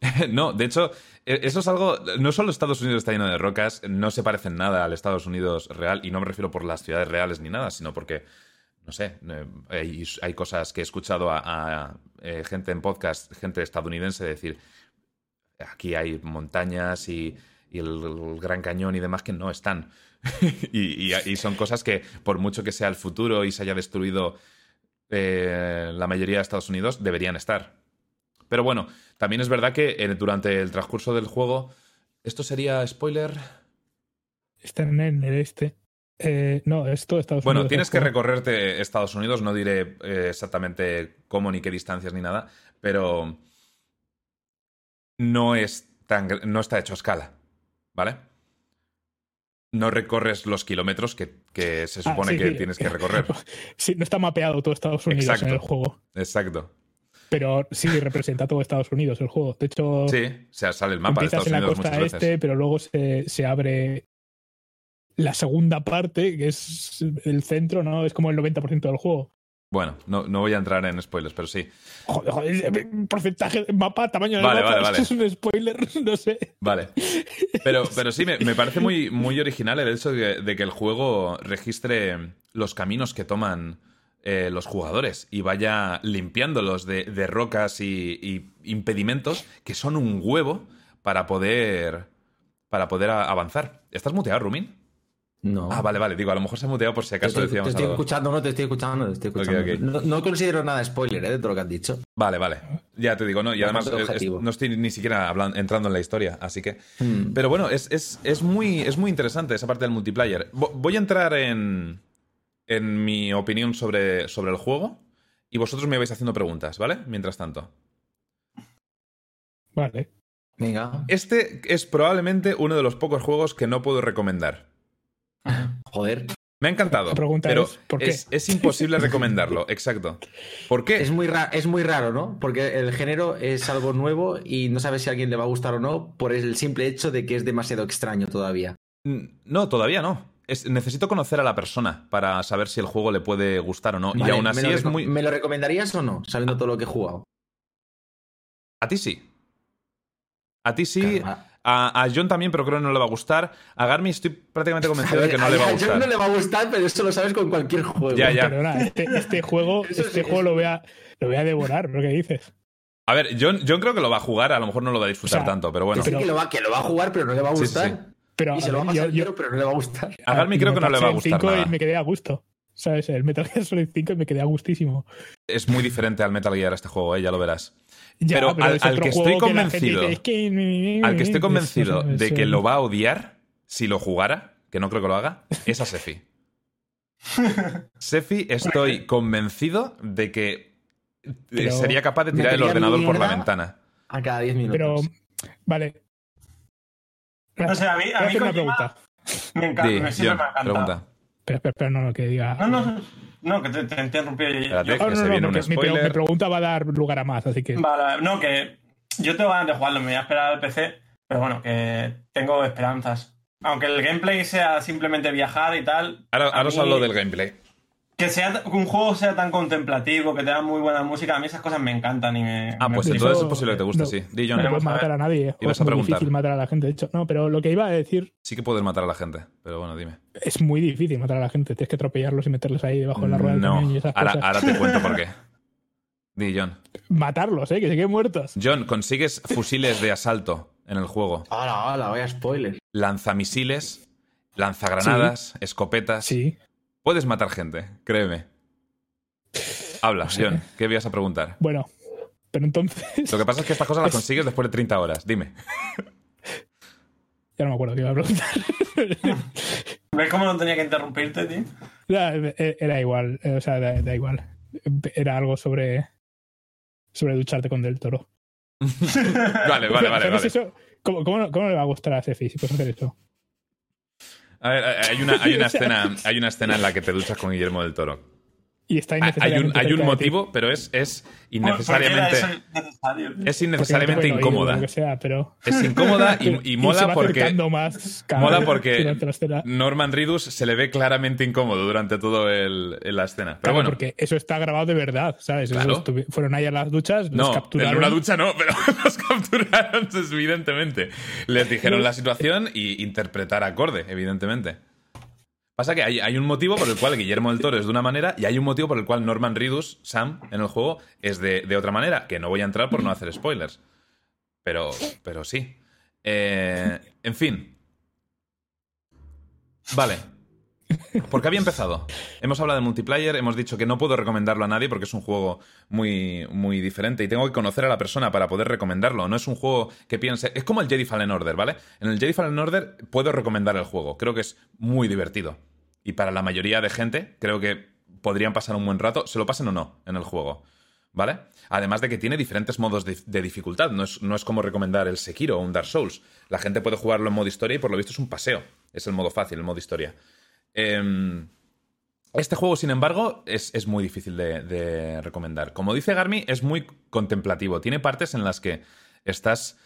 (laughs) No, de hecho, e- eso es algo. No solo Estados Unidos está lleno de rocas, no se parecen nada al Estados Unidos real, y no me refiero por las ciudades reales ni nada, sino porque, no sé, eh, hay, hay cosas que he escuchado a, a, eh, gente en podcast, gente estadounidense decir: aquí hay montañas y, y el, el Gran Cañón y demás que no están. (laughs) y, y- y son cosas que, por mucho que sea el futuro y se haya destruido eh, la mayoría de Estados Unidos, deberían estar. Pero bueno, también es verdad que eh, durante el transcurso del juego. ¿Esto sería spoiler? Están en el este. Eh, no, es todo Estados Bueno, Unidos. tienes el que recorrerte Estados Unidos, no diré exactamente cómo ni qué distancias ni nada, pero no es tan no está hecho a escala, ¿vale? No recorres los kilómetros que, que se Ah, supone sí, que sí. tienes que recorrer. (laughs) Sí, no está mapeado todo Estados Unidos Exacto. en el juego. Exacto. Pero sí representa todo Estados Unidos el juego. De hecho, Sí, o sea, sale el mapa de Estados en la Unidos costa muchas veces. este, pero luego se, se abre la segunda parte, que es el centro, ¿no? Es como el 90% del juego. Bueno, no, no voy a entrar en spoilers, pero sí. Joder, joder, porcentaje, mapa, tamaño del Vale, mapa, vale, (laughs) vale. esto es un spoiler, (laughs) no sé. Vale. Pero, pero sí, me, me parece muy, muy original el hecho de, de que el juego registre los caminos que toman eh, los jugadores y vaya limpiándolos de, de rocas y, y impedimentos que son un huevo para poder, para poder avanzar. ¿Estás muteado, Rumin? No. Ah, vale, vale. Digo, a lo mejor se ha muteado por si Te acaso estoy, te decíamos estoy algo. escuchando, no te estoy escuchando, te estoy escuchando. No, no considero nada spoiler ¿eh? de todo lo que has dicho. Vale, vale. Ya te digo, ¿no? Y además Bastante es- es- objetivo. no estoy ni siquiera entrando en la historia, así que... Hmm. Pero bueno, es, es- es muy, es muy interesante esa parte del multiplayer. Vo- Voy a entrar en, en mi opinión sobre, sobre el juego y vosotros me vais haciendo preguntas, ¿vale? Mientras tanto. Vale. Venga. Este es probablemente uno de los pocos juegos que no puedo recomendar. Joder. Me ha encantado, La pregunta pero es, ¿por qué? es, es imposible recomendarlo, exacto. ¿Por qué? Es muy, es muy raro, ¿no? Porque el género es algo nuevo y no sabes si a alguien le va a gustar o no por el simple hecho de que es demasiado extraño todavía. Mm, No, todavía no. Es- necesito conocer a la persona para saber si el juego le puede gustar o no. y aún ¿me así lo es muy... ¿Me lo recomendarías o no? Sabiendo todo lo que he jugado. A ti sí. A ti sí. A, a John también, pero creo que no le va a gustar. A Garmi estoy prácticamente convencido de que no le va a a John gustar. no le va a gustar, pero eso lo sabes con cualquier juego. Ya, ya. Perdona, este, este juego, este sí, juego lo, voy a, lo voy a devorar, ¿pero qué dices? A ver, John, John creo que lo va a jugar, a lo mejor no lo va a disfrutar O sea, tanto, pero bueno. Que sí, Pero- que, lo va, que lo va a jugar, pero no le va a sí, gustar. sí. Pero Y se a lo va a yo- pasar yo- pero no le va a gustar. A Garmi creo que no le va a gustar 5 nada. y me quedé a gusto. ¿Sabes? El Metal Gear Solid 5 y me quedé a gustísimo. Es muy diferente al Metal Gear este juego, eh, ya lo verás. Ya, Pero al- que estoy convencido- dice, "Es que- Al que estoy es- convencido de que lo va a odiar, si lo jugara, que no creo que lo haga, es a Sefi. (laughs) Sefi, estoy convencido de que eh, Pero- sería capaz de tirar el ¿Metería ordenador por la ventana. A cada 10 minutos. Pero, vale. No sé, a mí, a mí una pregunta. me encanta, me, siempre John, me ha encantado. pregunta. Espera, espera, no, no, que diga. No, no, no, que te, te yo. Espérate. yo- que no, se no, viene no, un porque mi, pre- spoiler. mi pregunta va a dar lugar a más, así que. Vale, no, que yo tengo ganas de jugarlo, me voy a esperar al PC, pero bueno, que tengo esperanzas. Aunque el gameplay sea simplemente viajar y tal. Ahora, ahora os mí- hablo del gameplay. Que sea que un juego sea tan contemplativo, que tenga muy buena música, a mí esas cosas me encantan y me. Ah, me pues entonces es posible que te guste, no- sí. Di, No John, Veremos puedes a matar ver. a nadie. Ibas es a muy preguntar. difícil matar a la gente, de hecho. No, pero lo que iba a decir Sí que puedes matar a la gente, pero bueno, dime. es muy difícil matar a la gente. Tienes que atropellarlos y meterlos ahí debajo de la rueda No, y esas ahora, cosas. ahora te cuento por qué. (laughs) Di, John. Matarlos, ¿eh? Que se queden muertos. John, consigues fusiles de asalto en el juego, Hola, hola, vaya spoiler. lanzamisiles, lanzagranadas, escopetas. Sí. Puedes matar gente, créeme. Habla, No sé. John, ¿qué ibas a preguntar? Bueno, pero entonces. Lo que pasa es que estas cosas las (laughs) Es- consigues después de 30 horas, dime. Ya no me acuerdo qué iba a preguntar. (laughs) ¿Ves cómo no tenía que interrumpirte, tío? Ya, e- Era igual, eh, o sea, da, da igual. Era algo sobre. sobre ducharte con Del Toro. (laughs) Vale, vale, vale. ¿Sabes vale. eso? ¿Cómo, cómo, no- cómo no le va a gustar a Cefi si puedes hacer eso? A ver, hay una, hay, (laughs) una escena, hay una escena en la que te duchas con Guillermo del Toro. Y está Hay un, innecesariamente hay un de ti. motivo, pero es, es ¿Por qué era innecesariamente, es Porque no innecesariamente incómoda. Sea, pero. Es incómoda y, (laughs) y se mola va porque más cada mola porque (laughs) durante la escena. Norman Reedus se le ve claramente incómodo durante todo el, en la escena. Pero Claro, bueno, porque eso está grabado de verdad, ¿sabes? Claro. fueron ahí a las duchas, los no, capturaron. en una ducha no, pero (laughs) los capturaron evidentemente. Les dijeron la situación y interpretar acorde, evidentemente. Pasa que hay, hay un motivo por el cual Guillermo del Toro es de una manera y hay un motivo por el cual Norman Reedus, Sam, en el juego, es de, de otra manera, que no voy a entrar por no hacer spoilers. Pero, pero sí. Eh, en fin. Vale. ¿Por qué había empezado? Hemos hablado de multiplayer, hemos dicho que no puedo recomendarlo a nadie porque es un juego muy, muy diferente y tengo que conocer a la persona para poder recomendarlo. No es un juego que piense. Es como el Jedi Fallen Order, ¿vale? En el Jedi Fallen Order puedo recomendar el juego. Creo que es muy divertido. Y para la mayoría de gente, creo que podrían pasar un buen rato, se lo pasen o no en el juego. ¿Vale? Además de que tiene diferentes modos de, de dificultad. No es, no es como recomendar el Sekiro o un Dark Souls. La gente puede jugarlo en modo historia y por lo visto es un paseo. Es el modo fácil, el modo historia. Em, este juego, sin embargo, es, es muy difícil de, de recomendar. Como dice Garmi, es muy contemplativo. Tiene partes en las que estás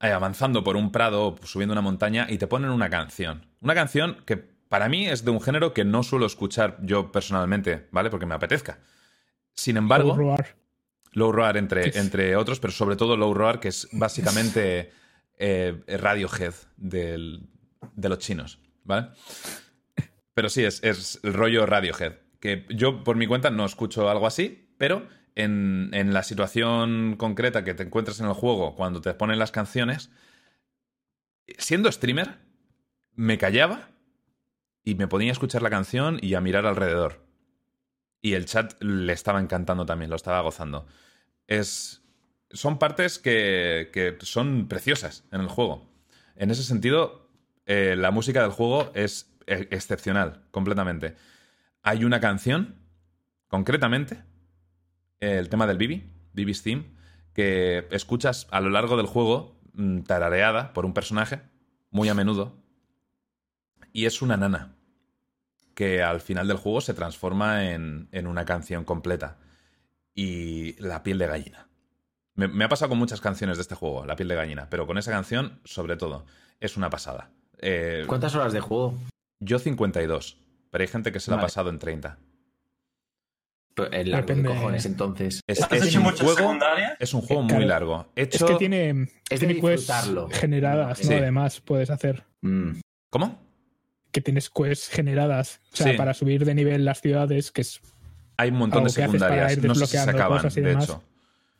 eh, avanzando por un prado, subiendo una montaña y te ponen una canción. Una canción que para mí es de un género que no suelo escuchar yo personalmente, ¿vale? Porque me apetezca. Sin embargo, Roar. Low Roar entre, entre otros, pero sobre todo Low Roar, que es básicamente eh, Radiohead del- de los chinos, ¿vale? Pero sí, es, es el rollo Radiohead. Que yo, por mi cuenta, no escucho algo así, pero en, en la situación concreta que te encuentras en el juego, cuando te ponen las canciones, siendo streamer, me callaba y me ponía a escuchar la canción y a mirar alrededor. Y el chat le estaba encantando también, lo estaba gozando. Es. Son partes que, que son preciosas en el juego. En ese sentido, eh, la música del juego es excepcional, completamente. Hay una canción, concretamente, el tema del Bibi, Bibi's Theme, que escuchas a lo largo del juego, mm, tarareada por un personaje, muy a menudo, y es una nana que al final del juego se transforma en, una canción completa. Y la piel de gallina. Me, me ha pasado con muchas canciones de este juego, la piel de gallina, pero con esa canción, sobre todo, es una pasada. Eh, ¿Cuántas horas de juego? Yo 52, pero hay gente que se la ha pasado en 30. Pues El largo Depende. de cojones, entonces. Es, ¿Has es hecho un muchas juego, secundarias? es un juego Claro. muy largo. Hecho... Es que tiene, Es tiene quests generadas, Sí. ¿no? Además, puedes hacer Mm. ¿Cómo? que tienes quests generadas, o sea, Sí. para subir de nivel las ciudades, que es Hay un montón Algo de secundarias. No sé si se acaban, cosas y de demás. hecho.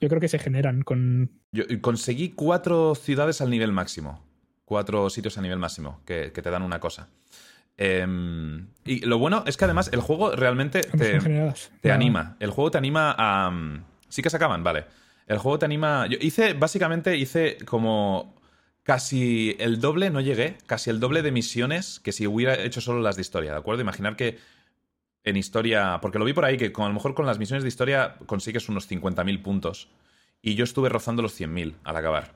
yo creo que se generan con Yo conseguí cuatro ciudades al nivel máximo. Cuatro sitios a nivel máximo que, que te dan una cosa. Em, y lo bueno es que además el juego realmente te, te anima. El juego te anima a. mm, Sí que se acaban, vale. El juego te anima. Yo hice, básicamente, hice como casi el doble, no llegué, casi el doble de misiones que si hubiera hecho solo las de historia, ¿de acuerdo? Imaginar que en historia. Porque lo vi por ahí que con, a lo mejor con las misiones de historia consigues unos 50.000 puntos. Y yo estuve rozando los 100.000 al acabar.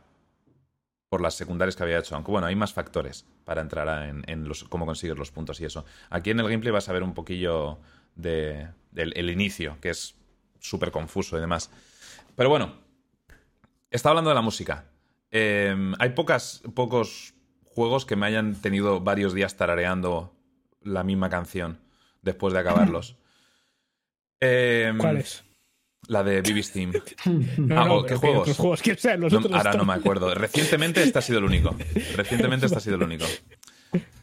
Por las secundarias que había hecho. Aunque bueno, hay más factores para entrar a- en, en los, cómo conseguir los puntos y eso. Aquí en el gameplay vas a ver un poquillo de, del el inicio, que es súper confuso y demás. Pero bueno, está hablando de la música. Eh, hay pocas, pocos juegos que me hayan tenido varios días tarareando la misma canción después de acabarlos. (clears throat) Em, ¿Cuál es? La de BB Steam. (laughs) No, Ah, no, ¿o qué juegos? otros juegos que sean los No, otros ahora no me acuerdo. Recientemente este ha sido el único. Recientemente este ha sido el único.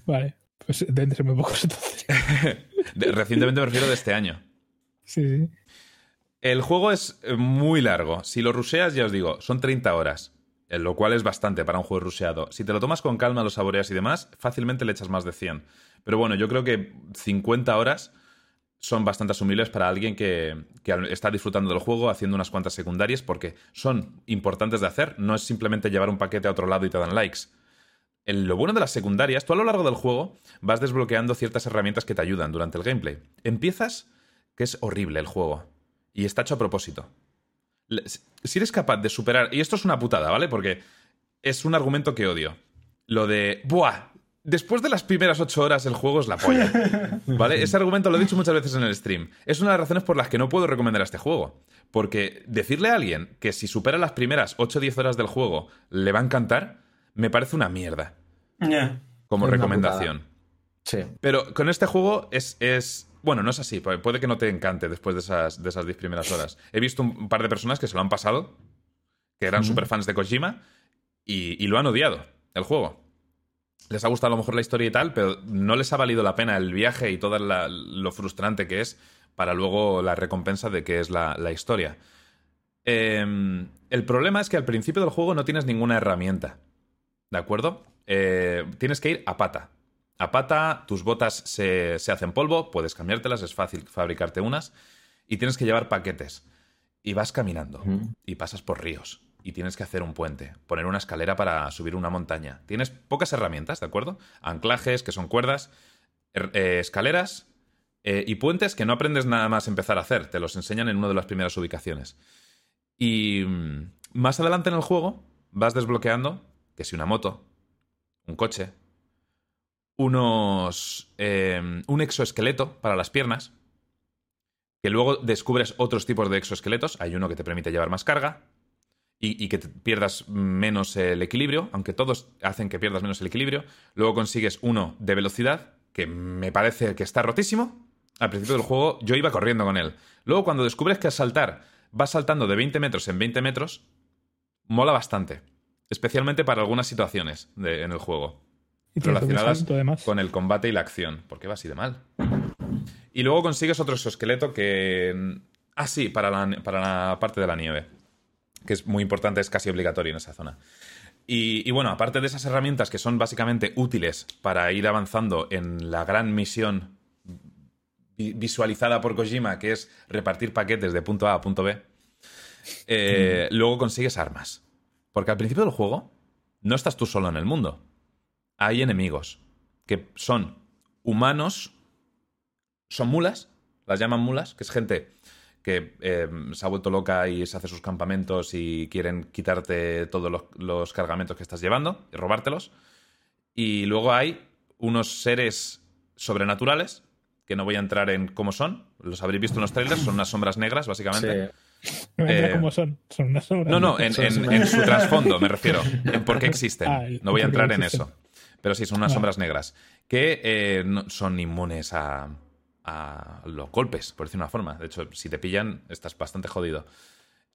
Vale, pues deben de pocos entonces. (laughs) Recientemente me refiero de este año. Sí, sí. El juego es eh, muy largo. Si lo rusheas, ya os digo, son 30 horas. eh, Lo cual es bastante para un juego rusheado. Si te lo tomas con calma, lo saboreas y demás, fácilmente le echas más de 100. Pero bueno, yo creo que 50 horas son bastante asumibles para alguien que, que está disfrutando del juego haciendo unas cuantas secundarias porque son importantes de hacer. No es simplemente llevar un paquete a otro lado y te dan likes. El- lo bueno de las secundarias, tú a lo largo del juego vas desbloqueando ciertas herramientas que te ayudan durante el gameplay. Empiezas, que es horrible el juego, y está hecho a propósito. Si eres capaz de superar, y esto es una putada, ¿vale? Porque es un argumento que odio. Lo de, ¡buah! Después de las primeras ocho horas el juego es la polla. (laughs) ¿Vale? Ese argumento lo he dicho muchas veces en el stream. Es una de las razones por las que no puedo recomendar este juego. Porque decirle a alguien que si supera las primeras 8 o 10 horas del juego le va a encantar, me parece una mierda Ya. como Es recomendación. Sí. Pero con este juego es, es- Bueno, no es así. pu- Puede que no te encante después de esas, de esas 10 primeras horas. He visto un par de personas que se lo han pasado, que eran Ujú. super fans de Kojima, y, y lo han odiado, el juego. Les ha gustado a lo mejor la historia y tal, pero no les ha valido la pena el viaje y todo la- lo frustrante que es para luego la recompensa de que es la, la historia. Em, el problema es que al principio del juego no tienes ninguna herramienta. ¿De acuerdo? Eh, tienes que ir a pata. A pata, tus botas se, se hacen polvo, puedes cambiártelas, es fácil fabricarte unas. Y tienes que llevar paquetes. Y vas caminando. Y pasas por ríos. Y tienes que hacer un puente. Poner una escalera para subir una montaña. Tienes pocas herramientas, ¿de acuerdo? Anclajes, que son cuerdas. er- eh, escaleras. eh, y puentes que no aprendes nada más empezar a hacer. Te los enseñan en una de las primeras ubicaciones. Y mm, más adelante en el juego vas desbloqueando que si una moto, un coche, unos. eh, un exoesqueleto para las piernas, que luego descubres otros tipos de exoesqueletos. Hay uno que te permite llevar más carga y, y que te pierdas menos el equilibrio, aunque todos hacen que pierdas menos el equilibrio. Luego consigues uno de velocidad, que me parece que está rotísimo. Al principio del juego yo iba corriendo con él. Luego cuando descubres que al saltar vas saltando de 20 metros en 20 metros, mola bastante. Especialmente para algunas situaciones de- en el juego Y relacionadas salto, con el combate y la acción. ¿Por qué va así de mal? Y luego consigues otro exoesqueleto que... Ah, sí, para la, para la parte de la nieve. Que es muy importante, es casi obligatorio en esa zona. Y, y bueno, aparte de esas herramientas que son básicamente útiles para ir avanzando en la gran misión vi- visualizada por Kojima, que es repartir paquetes de punto A a punto B, eh, luego consigues armas. Porque al principio del juego no estás tú solo en el mundo. Hay enemigos que son humanos, son mulas, las llaman mulas, que es gente que eh, se ha vuelto loca y se hace sus campamentos y quieren quitarte todos los, los cargamentos que estás llevando y robártelos. Y luego hay unos seres sobrenaturales, que no voy a entrar en cómo son, los habréis visto en los trailers, son unas sombras negras, básicamente. Sí. No eh, cómo son. Son unas sombras. No, no, en, su trasfondo me refiero, en por qué existen. (laughs) Ah, no voy a entrar en eso. Pero sí, son unas sombras negras que eh, no- son inmunes a, los golpes, por decir una forma. De hecho, si te pillan, estás bastante jodido.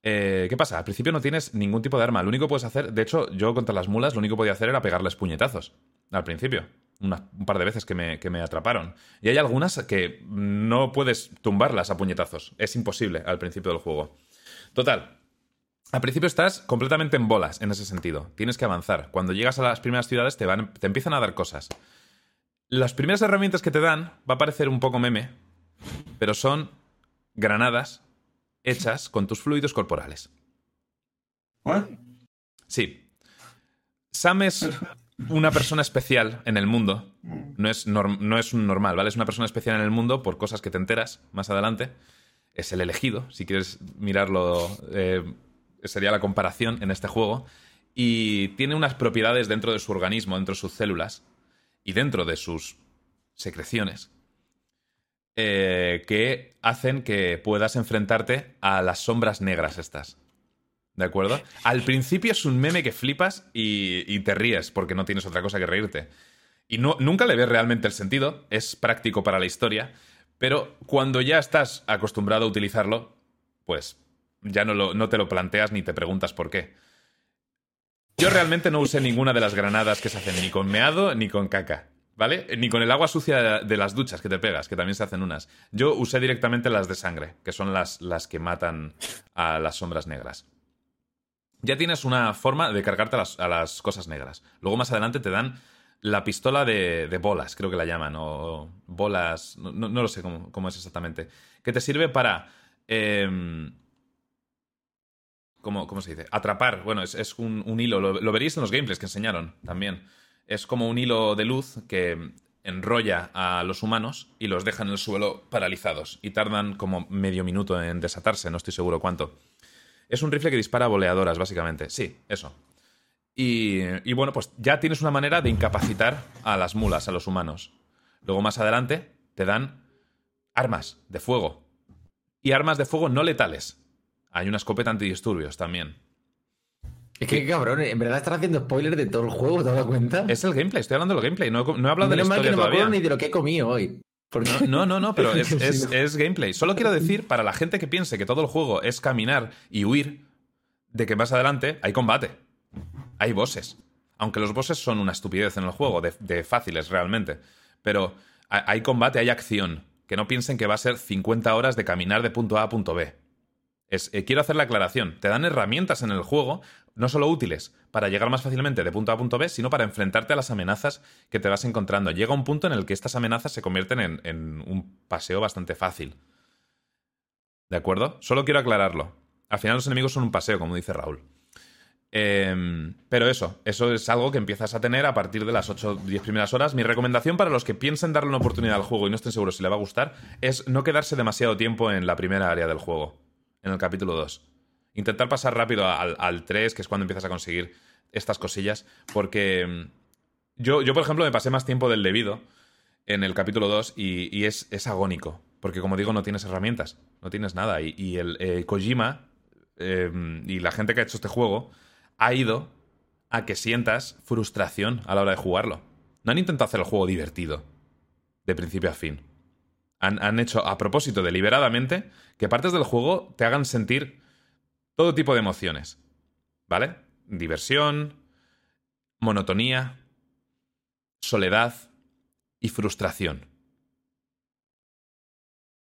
Eh, ¿Qué pasa? Al principio no tienes ningún tipo de arma. Lo único que puedes hacer, de hecho, yo contra las mulas lo único que podía hacer era pegarles puñetazos. Al principio. Un par de veces que me, que me atraparon. Y hay algunas que no puedes tumbarlas a puñetazos. Es imposible al principio del juego. Total, al principio estás completamente en bolas en ese sentido. Tienes que avanzar. Cuando llegas a las primeras ciudades te, van, te empiezan a dar cosas. Las primeras herramientas que te dan va a parecer un poco meme, pero son granadas hechas con tus fluidos corporales. ¿What? Sí. Sam es una persona especial en el mundo. No es, no es un normal, ¿vale? Es una persona especial en el mundo por cosas que te enteras más adelante. Es el elegido, si quieres mirarlo, eh, sería la comparación en este juego. Y tiene unas propiedades dentro de su organismo, dentro de sus células y dentro de sus secreciones eh, que hacen que puedas enfrentarte a las sombras negras estas. ¿De acuerdo? Al principio es un meme que flipas y, te ríes porque no tienes otra cosa que reírte. Y no, nunca le ves realmente el sentido, es práctico para la historia, Pero cuando ya estás acostumbrado a utilizarlo, pues ya no te lo planteas ni te preguntas por qué. Yo realmente no usé ninguna de las granadas que se hacen ni con meado ni con caca, ¿vale? Ni con el agua sucia de- las duchas que te pegas, que también se hacen unas. Yo usé directamente las de sangre, que son las, las que matan a las sombras negras. Ya tienes una forma de cargarte a las, cosas negras. Luego más adelante te dan la pistola de, de bolas, creo que la llaman, o bolas, no, no- no lo sé cómo, cómo es exactamente, que te sirve para... em, ¿cómo, cómo se dice? Atrapar, bueno, es, es un, un hilo, lo, veréis en los gameplays que enseñaron también. Es como un hilo de luz que enrolla a los humanos y los deja en el suelo paralizados y tardan como medio minuto en desatarse, no estoy seguro cuánto. Es un rifle que dispara boleadoras, básicamente. Sí, eso. Y, y bueno, pues ya tienes una manera de incapacitar a las mulas, a los humanos. Luego más adelante te dan armas de fuego. Y armas de fuego no letales. Hay una escopeta antidisturbios también. Es que cabrón, en verdad estás haciendo spoilers de todo el juego, ¿te has dado cuenta? Es el gameplay, estoy hablando del gameplay. No he, no he hablado de la Menos mal que historia no me acuerdo todavía. ni de lo que he comido hoy. Porque... No, no, no, pero (laughs) es, gameplay. Solo quiero decir, para la gente que piense que todo el juego es caminar y huir, de que más adelante hay combate. Hay bosses. Aunque los bosses son una estupidez en el juego, de, de fáciles realmente. Pero ha- hay combate, hay acción. Que no piensen que va a ser 50 horas de caminar de punto A a punto B. Es, eh, quiero hacer la aclaración. Te dan herramientas en el juego, no solo útiles para llegar más fácilmente de punto A punto B, sino para enfrentarte a las amenazas que te vas encontrando. Llega un punto en el que estas amenazas se convierten en, en un paseo bastante fácil. ¿De acuerdo? Solo quiero aclararlo. Al final los enemigos son un paseo, como dice Raúl. Em, pero eso, eso es algo que empiezas a tener a partir de las 8 o 10 primeras horas. Mi recomendación para los que piensen darle una oportunidad al juego y no estén seguros si le va a gustar es no quedarse demasiado tiempo en la primera área del juego, en el capítulo 2. Intentar pasar rápido al, al 3, que es cuando empiezas a conseguir estas cosillas, porque em, yo, yo, por ejemplo, me pasé más tiempo del debido en el capítulo 2 y, es, agónico, porque como digo, no tienes herramientas, no tienes nada. Y, el eh, Kojima eh, y la gente que ha hecho este juego ha ido a que sientas frustración a la hora de jugarlo. No han intentado hacer el juego divertido, de principio a fin. Han, han hecho a propósito deliberadamente que partes del juego te hagan sentir todo tipo de emociones. ¿Vale? Diversión, monotonía, soledad y frustración.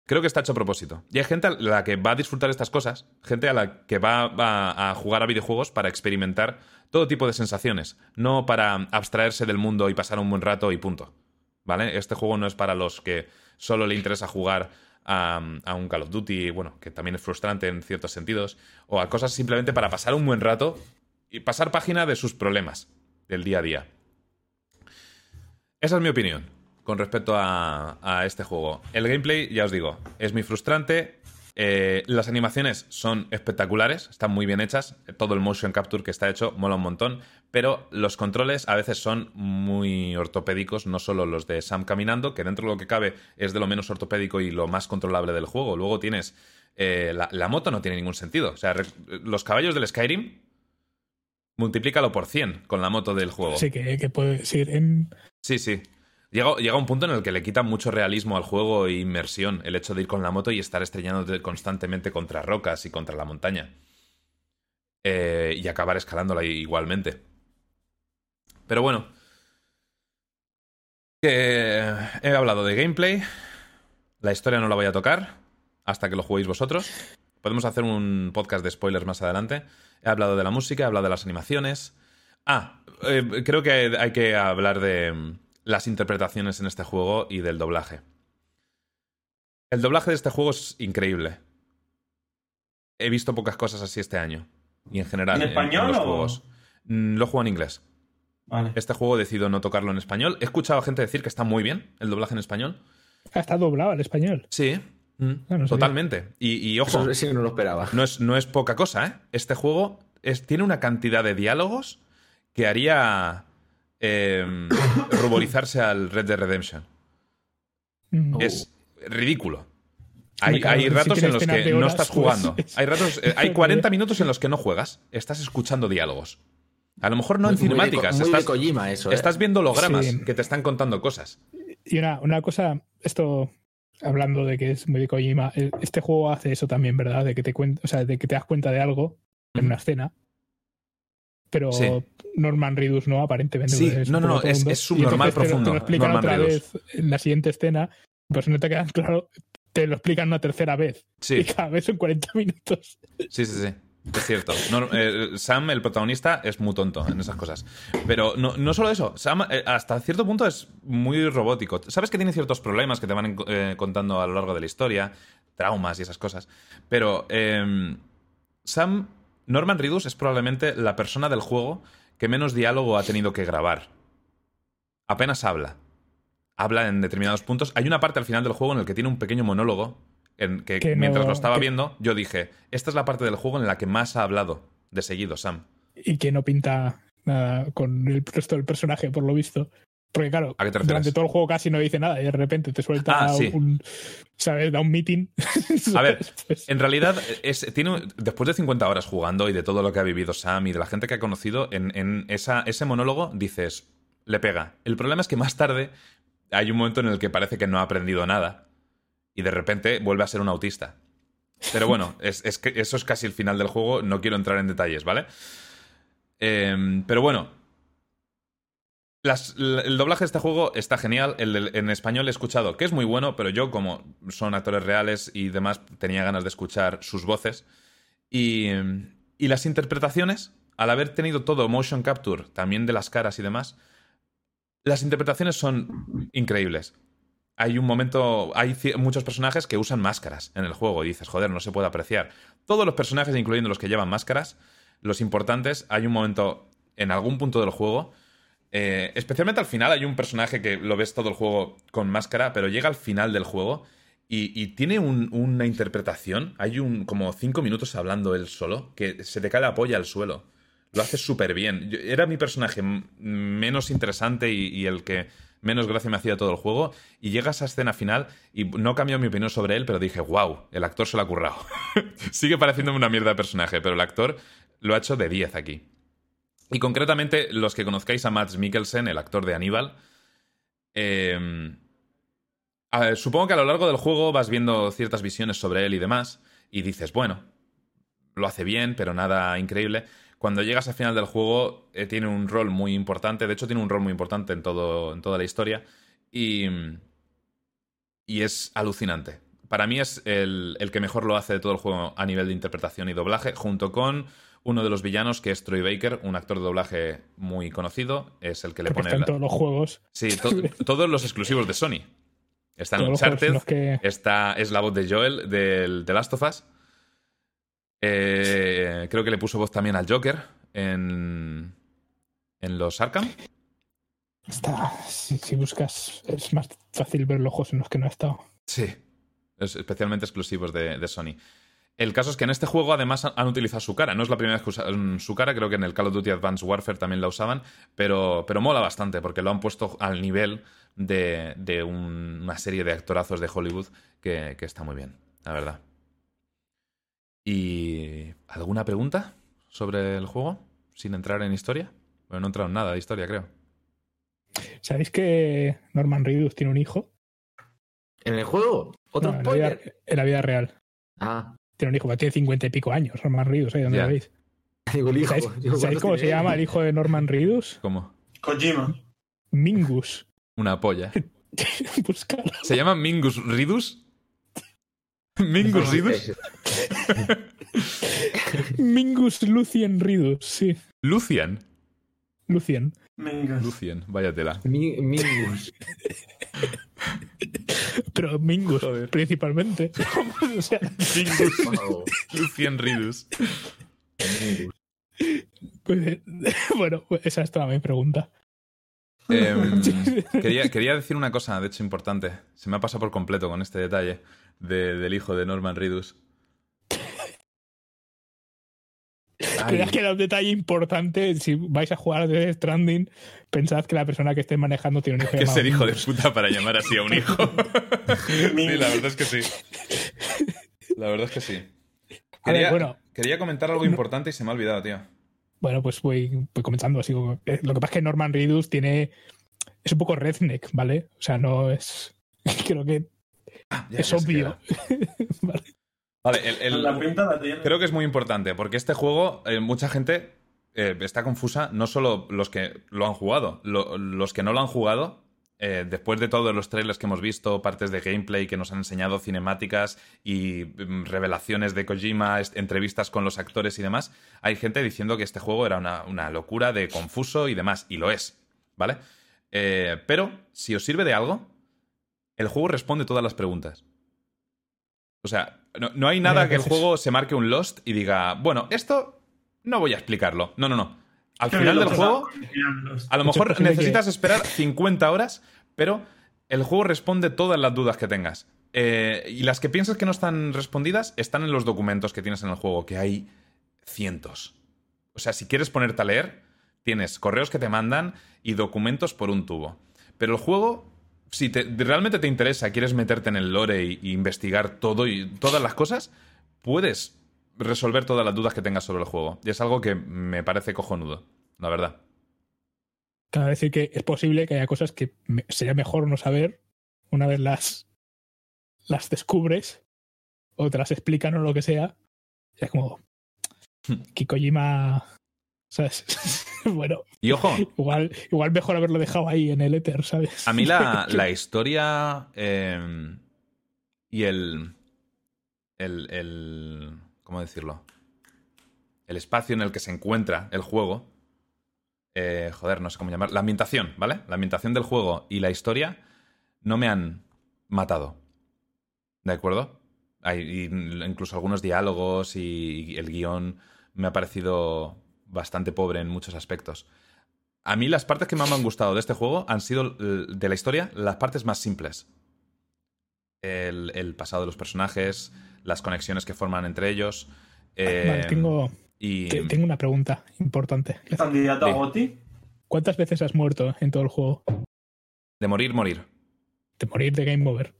Creo que está hecho a propósito. Y hay gente a la que va a disfrutar estas cosas, gente a la que va, va a jugar a videojuegos para experimentar todo tipo de sensaciones, no para abstraerse del mundo y pasar un buen rato y punto. ¿Vale? Este juego no es para los que solo le interesa jugar a, un Call of Duty, bueno, que también es frustrante en ciertos sentidos, o a cosas simplemente para pasar un buen rato y pasar página de sus problemas del día a día. Esa es mi opinión con respecto a, a este juego. El gameplay, ya os digo, es muy frustrante. Eh, las animaciones son espectaculares, están muy bien hechas. Todo el motion capture que está hecho mola un montón. Pero los controles a veces son muy ortopédicos, no solo los de Sam caminando, que dentro de lo que cabe es de lo menos ortopédico y lo más controlable del juego. Luego tienes. eh, la, la moto no tiene ningún sentido. O sea, los caballos del Skyrim. Multiplícalo por 100 con la moto del juego. Sí, que, que puede ser en. Sí, sí. Llega, llega un punto en el que le quita mucho realismo al juego e inmersión el hecho de ir con la moto y estar estrellándote constantemente contra rocas y contra la montaña. Eh, y acabar escalándola igualmente. Pero bueno. He hablado de gameplay. La historia no la voy a tocar hasta que lo juguéis vosotros. Podemos hacer un podcast de spoilers más adelante. He hablado de la música, he hablado de las animaciones. Ah, eh, creo que hay que hablar de las interpretaciones en este juego y del doblaje. El doblaje de este juego es increíble. He visto pocas cosas así este año. Y en general. ¿En español los o- juegos. Mm, Lo juego en inglés. Vale. Este juego decido no tocarlo en español. He escuchado a gente decir que está muy bien el doblaje en español. Ah, está doblado al español. Sí. Mm, Ah, no totalmente. Y, y ojo, Eso sí que no lo esperaba. no es, no es poca cosa, ¿eh? Este juego es- tiene una cantidad de diálogos que haría eh, (coughs) ruborizarse al Red Dead Redemption. Mm. Es ridículo. Hay, hay ratos en los que no estás pues, jugando. (laughs) Hay, ratos, eh, hay (laughs) 40 minutos en los que no juegas. Estás escuchando diálogos. A lo mejor no en Muy de Ko- cinemáticas. Muy de estás, Kojima eso, ¿eh? estás viendo hologramas Sí. que te están contando cosas. Y una, una cosa, esto hablando de que es muy de Kojima, eh, este juego hace eso también, ¿verdad? De que te cuenta, o sea, de que te das cuenta de algo en una escena. Pero Sí. Norman Reedus no, aparentemente. Sí, no, no, no, es- profundo. es subnormal Y entonces te lo- Te profundo, lo explican Norman otra Reedus. vez en la siguiente escena, pues no te quedan (laughs) claro, te lo explican una tercera vez. Sí, Y cada vez son 40 (laughs) minutos. sí, sí, sí. Es cierto. No, eh, Sam, el protagonista, es muy tonto en esas cosas. Pero no, no solo eso. Sam, eh, hasta cierto punto, es muy robótico. Sabes que tiene ciertos problemas que te van eh, contando a lo largo de la historia, traumas y esas cosas. Pero eh, Sam, Norman Reedus es probablemente la persona del juego que menos diálogo ha tenido que grabar. Apenas habla. Habla en determinados puntos. Hay una parte al final del juego en el que tiene un pequeño monólogo en que, Que no- mientras lo estaba que- viendo, yo dije, esta es la parte del juego en la que más ha hablado de seguido, Sam. Y que no pinta nada con el resto del personaje, por lo visto. Porque claro, durante todo el juego casi no dice nada y de repente te suelta Ah, sí. un, ¿sabes? Da un meeting. A ver, (laughs) Pues, En realidad, es, tiene, después de 50 horas jugando y de todo lo que ha vivido Sam y de la gente que ha conocido, en, en esa, ese monólogo dices, le pega. El problema es que más tarde hay un momento en el que parece que no ha aprendido nada y de repente vuelve a ser un autista. Pero bueno, (laughs) es, es que eso es casi el final del juego, no quiero entrar en detalles, ¿vale? Em, pero bueno, el doblaje de este juego está genial. En español he escuchado que es muy bueno, pero yo, como son actores reales y demás, tenía ganas de escuchar sus voces. Y, y las interpretaciones, al haber tenido todo motion capture, también de las caras y demás, las interpretaciones son increíbles. Hay un momento, hay muchos personajes que usan máscaras en el juego y dices, joder, no se puede apreciar. Todos los personajes, incluyendo los que llevan máscaras, los importantes, hay un momento en algún punto del juego eh, especialmente al final hay un personaje que lo ves todo el juego con máscara, pero llega al final del juego y, tiene un- una interpretación. Hay un como cinco minutos hablando él solo, que se te cae la polla al suelo. Lo hace súper bien. Era mi personaje menos interesante y, y el que menos gracia me hacía todo el juego. Y llega a esa escena final y no cambió mi opinión sobre él, pero dije, wow, el actor se lo ha currado. (laughs) Sigue pareciéndome una mierda de personaje, pero el actor lo ha hecho de 10 aquí. Y concretamente, los que conozcáis a Mads Mikkelsen, el actor de Aníbal, ver, supongo que a lo largo del juego vas viendo ciertas visiones sobre él y demás, y dices, bueno, lo hace bien, pero nada increíble. Cuando llegas al final del juego, eh, tiene un rol muy importante, de hecho tiene un rol muy importante en, todo, en toda la historia, y, y es alucinante. Para mí es el, el que mejor lo hace de todo el juego a nivel de interpretación y doblaje, junto con uno de los villanos, que es Troy Baker, un actor de doblaje muy conocido, es el que le pone... está en la- todos los juegos. Sí, to- (laughs) todos los exclusivos de Sony. Está en Uncharted, que- está, es la voz de Joel del The Last of Us. Eh, creo que le puso voz también al Joker en, en los Arkham. Está, si, si buscas, es más fácil ver los juegos en los que no ha estado. Sí, es especialmente exclusivos de, de Sony. El caso es que en este juego además han- utilizado su cara. No es la primera vez que usan su cara, creo que en el Call of Duty Advanced Warfare también la usaban, pero, pero mola bastante porque lo han puesto al nivel de, de un- una serie de actorazos de Hollywood que, que está muy bien, la verdad. ¿Y alguna pregunta sobre el juego? Sin entrar en historia. Bueno, no he entrado en nada de historia, creo. ¿Sabéis que Norman Reedus tiene un hijo? ¿En el juego? ¿Otro No, en, la vida, spoiler? en la vida real. Ah, Tiene un hijo, pero tiene cincuenta y pico años, Norman Reedus, ¿eh? ¿Dónde Ya. lo veis? (laughs) digo el hijo. ¿Sabéis, Digo, sabéis ¿cuántos cómo se llama el hijo de Norman Reedus? ¿Cómo? Kojima. Mingus. Una polla. (laughs) Búscalo. ¿Se llama Mingus Ridus? ¿Mingus es- (laughs) Mingus Lucien Reedus, sí. Lucian. Lucien. Venga. Lucian, vaya tela. Mi- Mingus. (laughs) Pero Mingus, Joder. principalmente. (laughs) o sea, Mingus. Wow. Lucian Ridus. Mingus. pues, (laughs) bueno, pues esa es toda mi pregunta. Em, quería, quería decir una cosa, de hecho, importante. Se me ha pasado por completo con este detalle de- del hijo de Norman Ridus. (laughs) Quería que era un detalle importante. Si vais a jugar de Stranding, pensad que la persona que esté manejando tiene un hijo que ser hijo de puta para llamar así a un hijo. (laughs) sí, la verdad es que sí. La verdad es que sí. A ver, Quería, bueno. quería comentar algo importante y se me ha olvidado, tío. Bueno, pues voy, voy comentando así. eh, Lo que pasa es que Norman Reedus tiene. Es un poco redneck, ¿vale? O sea, no es. (laughs) Creo que Ah, ya, es ya obvio. Vale. Vale, el- el- La pinta la tiene. creo que es muy importante porque este juego, eh, mucha gente eh, está confusa, no solo los que lo han jugado, lo- los que no lo han jugado. eh, después de todos los trailers que hemos visto, partes de gameplay que nos han enseñado, cinemáticas y mm, revelaciones de Kojima, entrevistas con los actores y demás, hay gente diciendo que este juego era una, una locura de confuso y demás, y lo es, ¿vale? Pero, si os sirve de algo, el juego responde todas las preguntas. O sea, no, no hay nada Mira, que el juego se marque un Lost y diga, bueno, esto no voy a explicarlo. No, no, no. Al final del juego, a lo mejor necesitas esperar 50 horas, pero el juego responde todas las dudas que tengas. Eh, y las que piensas que no están respondidas están en los documentos que tienes en el juego, que hay cientos. O sea, si quieres ponerte a leer, tienes correos que te mandan y documentos por un tubo. Pero el juego, si te- realmente te interesa, quieres meterte en el lore y, y investigar todo y todas las cosas, puedes resolver todas las dudas que tengas sobre el juego. Y es algo que me parece cojonudo, la verdad. Cabe decir que es posible que haya cosas que me- sería mejor no saber una vez las, las descubres o te las explican o lo que sea. Es como. Que Kojima. ¿Sabes? (laughs) bueno, Y ojo, igual, igual mejor haberlo dejado ahí en el éter, ¿sabes? a mí la, (laughs) la historia eh, y el, el, el... ¿Cómo decirlo? El espacio en el que se encuentra el juego. eh, joder, no sé cómo llamar. La ambientación, ¿vale? La ambientación del juego y la historia no me han matado. ¿De acuerdo? Hay incluso algunos diálogos y, y el guion me ha parecido bastante pobre en muchos aspectos. A mí las partes que más me han gustado de este juego han sido eh, de la historia las partes más simples. El, el pasado de los personajes, las conexiones que forman entre ellos. eh, Vale, tengo, y te- tengo una pregunta importante. Candidato a. Goti. ¿Cuántas veces has muerto en todo el juego? de morir, morir. De morir de Game Over.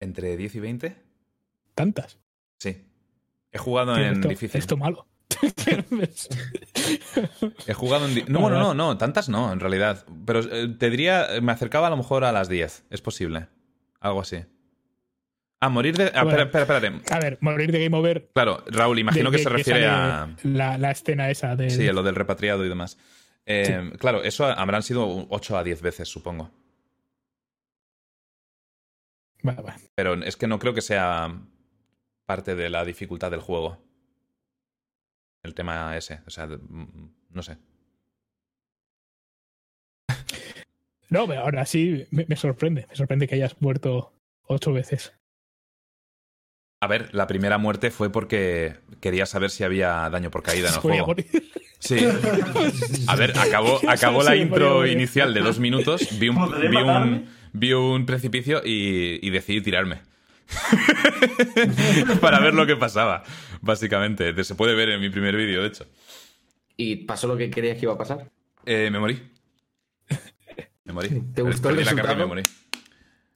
¿Entre 10 y 20? ¿Tantas? Sí. (laughs) He jugado en esto, difícil. Esto malo. He jugado en... No, bueno, no, no, tantas no, en realidad. Pero eh, te diría, me acercaba a lo mejor a las 10. Es posible. Algo así. Ah, morir de... Ah, Bueno. espera, espérate. A ver, morir de Game Over. Claro, Raúl, imagino de- que se refiere a... La, la escena esa de. Sí, lo del repatriado y demás. Eh, Claro, eso habrán sido 8 a 10 veces, supongo. Vale, vale. Pero es que no creo que sea parte de la dificultad del juego. El tema ese. O sea, de- mm, no sé. (laughs) No, pero ahora sí me, me sorprende. Me sorprende que hayas muerto ocho veces. A ver, la primera muerte fue porque quería saber si había daño por caída en el (laughs) Voy a juego. morir. Sí. A ver, acabó, (laughs) acabó la intro inicial de dos minutos, vi un, ¿Podré vi matarme? un, vi un precipicio y, y decidí tirarme. (laughs) Para ver lo que pasaba, básicamente. Se puede ver en mi primer vídeo, de hecho. ¿Y pasó lo que creías que iba a pasar? Eh, me morí. Me morí. ¿Te gustó el la carga y me morí.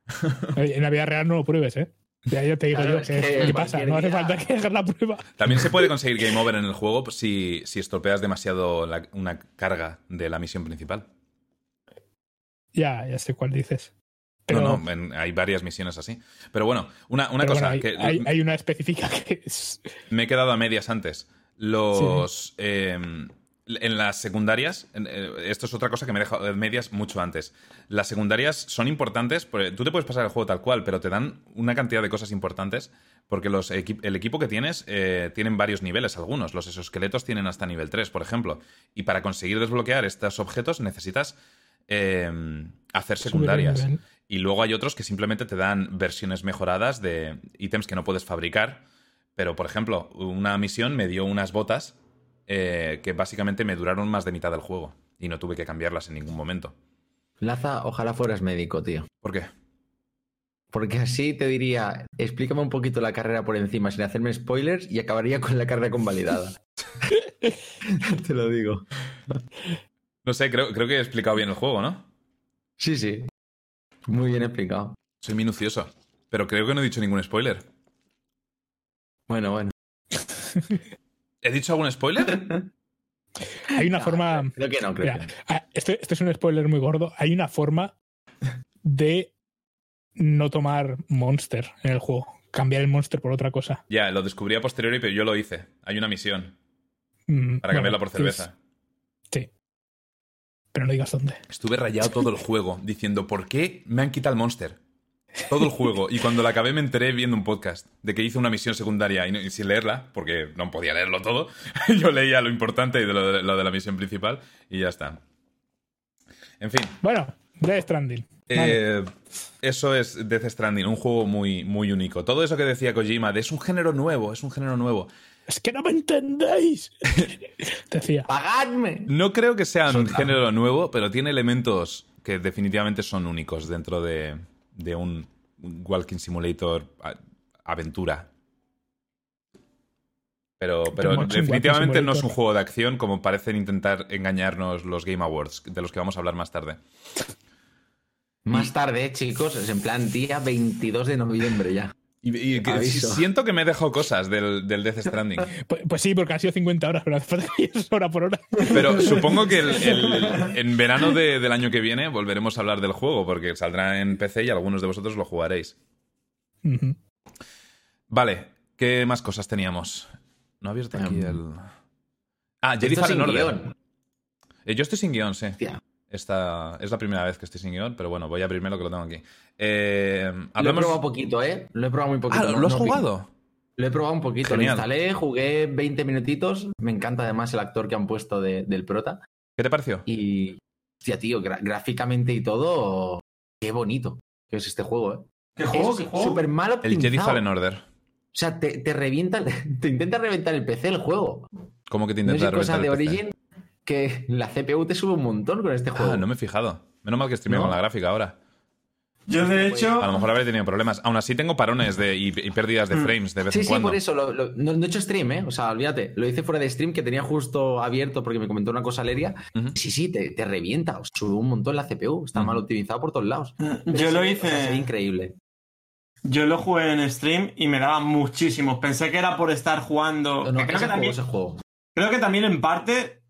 (laughs) Oye, En la vida real no lo pruebes, ¿eh? Ya, ya te digo Claro, yo. es que- ¿Qué pasa? No hace día- falta que hagas la prueba. También se puede (laughs) conseguir game over en el juego si, si estropeas demasiado la- una carga de la misión principal. Ya, ya sé cuál dices. Pero, No, no, en- hay varias misiones así. Pero bueno, una, una pero cosa bueno, hay, que hay- hay una específica que es. me he quedado a medias antes. Los. eh, en las secundarias, eh, esto es otra cosa que me he dejado a medias mucho antes. Las secundarias son importantes, tú te puedes pasar el juego tal cual, pero te dan una cantidad de cosas importantes, porque los equi- el equipo que tienes eh, tienen varios niveles, algunos. Los exoesqueletos tienen hasta nivel 3, por ejemplo. Y para conseguir desbloquear estos objetos necesitas eh, hacer secundarias. Y luego hay otros que simplemente te dan versiones mejoradas de ítems que no puedes fabricar. Pero, por ejemplo, una misión me dio unas botas eh, que básicamente me duraron más de mitad del juego. Y no tuve que cambiarlas en ningún momento. Laza, ojalá fueras médico, tío. ¿Por qué? Porque así te diría, explícame un poquito la carrera por encima sin hacerme spoilers y acabaría con la carrera convalidada. (laughs) te lo digo. No sé, creo, creo que he explicado bien el juego, ¿no? Sí, sí. Muy bien explicado. Soy minucioso. Pero creo que no he dicho ningún spoiler. Bueno, bueno. ¿He dicho algún spoiler? (laughs) Hay una forma. Creo que no, creo Mira, que no. esto, esto es un spoiler muy gordo. Hay una forma de no tomar Monster en el juego. Cambiar el Monster por otra cosa. Ya, lo descubrí a posteriori, pero yo lo hice. Hay una misión Mm, para bueno, cambiarlo por pues, cerveza. Pero no digas dónde. Estuve rayado todo el juego diciendo, ¿por qué me han quitado el Monster? Todo el juego. Y cuando la acabé me enteré viendo un podcast de que hice una misión secundaria y, no- y sin leerla, porque no podía leerlo todo, (laughs) yo leía lo importante y de lo, de lo de la misión principal y ya está. En fin, Bueno, Death Stranding. Vale. eh, eso es Death Stranding, un juego muy, muy único. Todo eso que decía Kojima de es un género nuevo, es un género nuevo. Es que no me entendéis. (laughs) Decía. ¡Pagadme! No creo que sea un género nuevo, pero tiene elementos que definitivamente son únicos dentro de, de un Walking Simulator aventura. Pero, pero definitivamente no es un juego de acción como parecen intentar engañarnos los Game Awards, de los que vamos a hablar más tarde. Más tarde, chicos, es en plan día 22 de noviembre ya. Y, y que- Aviso. siento que me he dejado cosas del, del Death Stranding. (laughs) Pues, pues sí, porque han sido 50 horas, (laughs) pero hace hora por hora. Pero supongo que el- (laughs) el- en verano de- del año que viene volveremos a hablar del juego, porque saldrá en PC y algunos de vosotros lo jugaréis. Vale, ¿qué más cosas teníamos? No he abierto aquí Em, el. Ah, Jedi Fallen Order. guion. Eh, yo estoy sin guion, sí. Hostia. Esta es la primera vez que estoy sin guion, pero bueno, voy a abrirme lo que lo tengo aquí. Eh, Lo he probado poquito, ¿eh? Lo he probado muy poquito. Ah, no- ¿lo has no- jugado? Lo he probado un poquito. Genial. Lo instalé, jugué 20 minutitos. Me encanta además el actor que han puesto de- del prota. ¿Qué te pareció? Y, hostia, tío, gráficamente y todo, qué bonito que es este juego, ¿eh? ¿Qué juego? Es ¿Qué juego? súper mal El Jedi. Fallen Order. O sea, te, te revienta, (laughs) te intenta reventar el PC el juego. ¿Cómo que te No intentas es cosa reventar de el PC? Origin que (laughs) la CPU te sube un montón con este juego. Ah, no me he fijado. Menos mal que streameo ¿No? con la gráfica ahora. Yo, de hecho, A lo mejor habré tenido problemas. Aún así tengo parones de, y, y pérdidas de Mm. frames de vez Sí, en sí, cuando. por eso. lo- lo- no, no he hecho stream, ¿eh? O sea, olvídate. Lo hice fuera de stream que tenía justo abierto porque me comentó una cosa Leria. Sí, sí, te, te revienta. Sube un montón la CPU. Está mal optimizado por todos lados. yo lo hice. o sea, increíble. Yo lo jugué en stream y me daba muchísimo. Pensé que era por estar jugando. No, no, que creo, que también, juego. creo que también en parte.